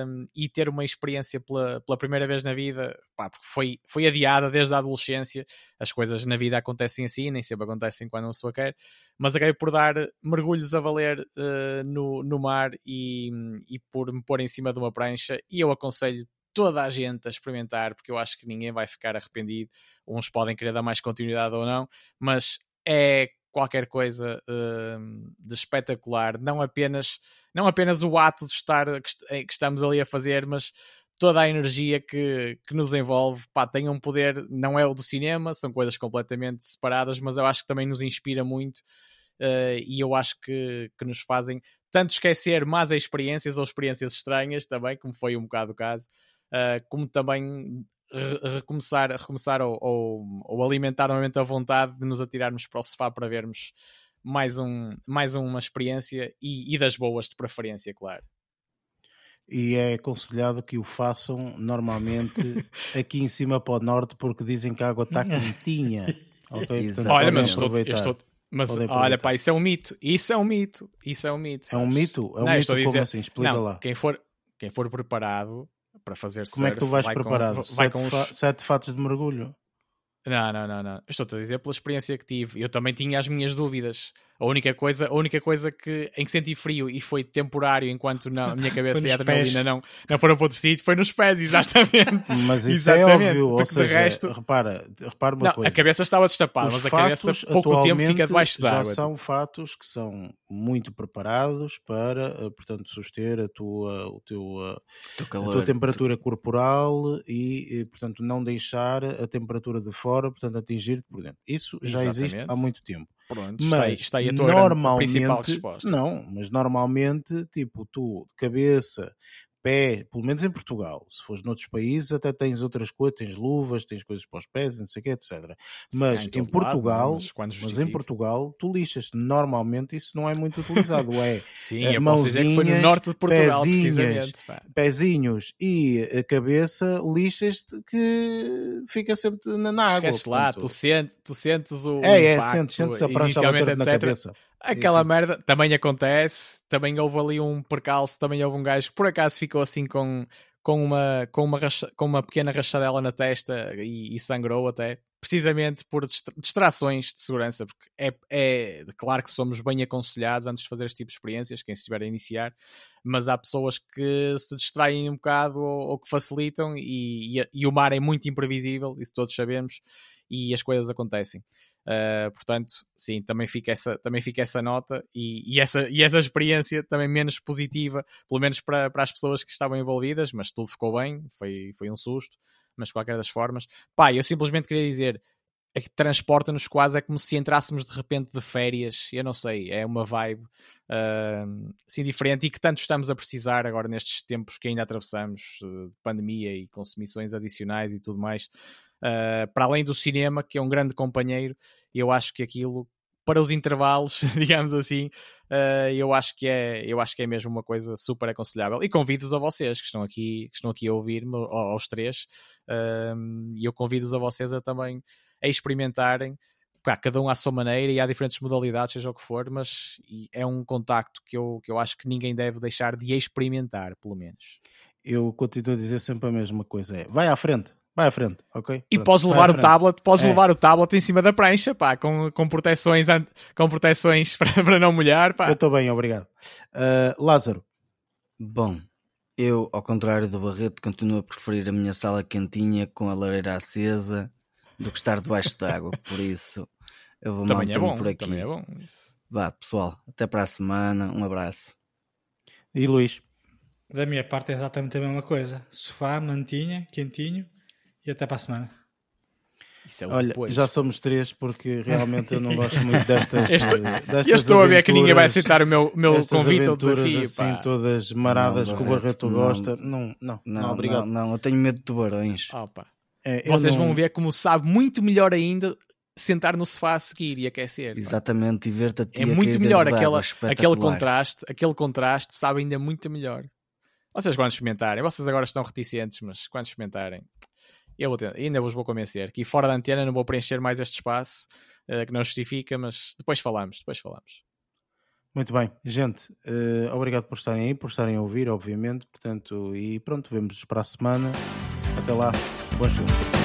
hum, e ter uma experiência pela, pela primeira vez na vida, pá, porque foi, foi adiada desde a adolescência. As coisas na vida acontecem assim, nem sempre acontecem quando uma pessoa quer, mas acabei por dar mergulhos a valer uh, no, no mar e, e por me pôr em cima de uma prancha. E eu aconselho toda a gente a experimentar, porque eu acho que ninguém vai ficar arrependido. Uns podem querer dar mais continuidade ou não, mas é qualquer coisa hum, de espetacular, não apenas, não apenas o ato de estar que, que estamos ali a fazer, mas toda a energia que, que nos envolve, pá, tem um poder, não é o do cinema, são coisas completamente separadas, mas eu acho que também nos inspira muito uh, e eu acho que, que nos fazem tanto esquecer más experiências ou experiências estranhas também, como foi um bocado o caso, uh, como também recomeçar, recomeçar ou, ou, ou, alimentar novamente a vontade de nos atirarmos para o sofá para vermos mais, um, mais uma experiência e, e das boas de preferência, claro e é aconselhado que o façam normalmente aqui em cima para o norte porque dizem que a água está quentinha. Okay? Portanto, olha, mas estou, estou, mas olha, pá, isso é um mito. Isso é um mito. Isso é um mito. É um mito? É um não, mito como dizer... assim? Explica não, lá. Quem for, quem for preparado para fazer Como surf, é que tu vais vai preparado? Com, vai sete, com os... fa sete fatos de mergulho? Não, não, não, não. Estou-te a dizer pela experiência que tive. Eu também tinha as minhas dúvidas. A única coisa, a única coisa que, em que senti frio e foi temporário enquanto não, a minha cabeça e a adrenalina não, não foram para outro sítio, foi nos pés, exatamente. Mas isso é exatamente, é óbvio, ou seja, resto... repara, repara uma não, coisa. A cabeça estava destapada, mas a cabeça pouco tempo fica debaixo d'água. Já são fatos que são muito preparados para, eh, portanto, suster a tua, o teu, eh, calor, a tua temperatura corporal e, portanto, não deixar a temperatura de fora, portanto, atingir-te por dentro. Isso já exatamente. existe há muito tempo. Pronto, mas está aí, está aí a tua normalmente, principal resposta. Não, mas normalmente, tipo, tu de cabeça, pé, pelo menos em Portugal. Se fores noutros países, até tens outras coisas, tens luvas, tens coisas para os pés, não sei o que, etc. Mas em, em Portugal, lado, mas, mas, em Portugal, tu lixas. Normalmente isso não é muito utilizado. É Sim, é, mãozinhas, que foi no norte de Portugal, pezinhas, pezinhos e a cabeça lixas que fica sempre na, água. Esquece lá, tu, sente, tu sentes o é, é, sentes, sentes a bater na cabeça. Aquela merda também acontece. Também houve ali um percalço. Também houve um gajo que por acaso ficou assim com, com, uma, com, uma, racha, com uma pequena rachadela na testa e, e sangrou até. Precisamente por distrações de segurança. Porque é, é claro que somos bem aconselhados antes de fazer este tipo de experiências, quem estiver a iniciar. Mas há pessoas que se distraem um bocado ou, ou que facilitam. E, e, e o mar é muito imprevisível, isso todos sabemos. E as coisas acontecem. Uh, portanto, sim, também fica essa, também fica essa nota e, e, essa, e essa experiência também menos positiva, pelo menos para, para as pessoas que estavam envolvidas, mas tudo ficou bem, foi, foi um susto, mas de qualquer das formas. Pá, eu simplesmente queria dizer é que transporta-nos quase é como se entrássemos de repente de férias, eu não sei, é uma vibe uh, assim diferente e que tanto estamos a precisar agora nestes tempos que ainda atravessamos de pandemia e consumições adicionais e tudo mais uh, para além do cinema, que é um grande companheiro, eu acho que aquilo para os intervalos, digamos assim, uh, eu acho que é, eu acho que é mesmo uma coisa super aconselhável. E convido-os a vocês que estão aqui, que estão aqui a ouvir-me, aos três, uh, e eu convido-os a vocês a também a experimentarem. Cada um à sua maneira e há diferentes modalidades, seja o que for, mas é um contacto que eu, que eu acho que ninguém deve deixar de experimentar, pelo menos. Eu continuo a dizer sempre a mesma coisa: é vai à frente, Vai à frente, ok? E Pronto. podes levar o tablet, podes é. levar o tablet em cima da prancha, pá, com, com proteções, com proteções para, para não molhar, pá. Eu estou bem, obrigado. Uh, Lázaro. Bom, eu, ao contrário do Barreto, continuo a preferir a minha sala quentinha com a lareira acesa do que estar debaixo d'água, por isso eu vou também é bom, por aqui. Também é bom. Isso. Vá, pessoal, até para a semana, um abraço. E Luís? Da minha parte é exatamente a mesma coisa. Sofá, mantinha, quentinho e até para a semana. É Olha, depois. já somos três porque realmente eu não gosto muito destas. estou, destas eu estou a ver que ninguém vai aceitar o meu, meu convite ou desafio. Assim, pá. todas maradas não, que o Barreto não, gosta. Não, não, não, não, obrigado. Não, não, eu tenho medo de tubarões. Opa. É, Vocês vão ver como sabe muito melhor ainda sentar no sofá a seguir e aquecer. Exatamente, e ver-te a É muito melhor aquela, aquele contraste, aquele contraste sabe ainda muito melhor. Vocês quando experimentarem, vocês agora estão reticentes, mas quando experimentarem, eu vou ainda vos vou convencer que fora da antena não vou preencher mais este espaço uh, que não justifica, mas depois falamos, depois falamos. Muito bem, gente, uh, obrigado por estarem aí, por estarem a ouvir, obviamente, portanto, e pronto, vemos para a semana. Até lá, boas filmes.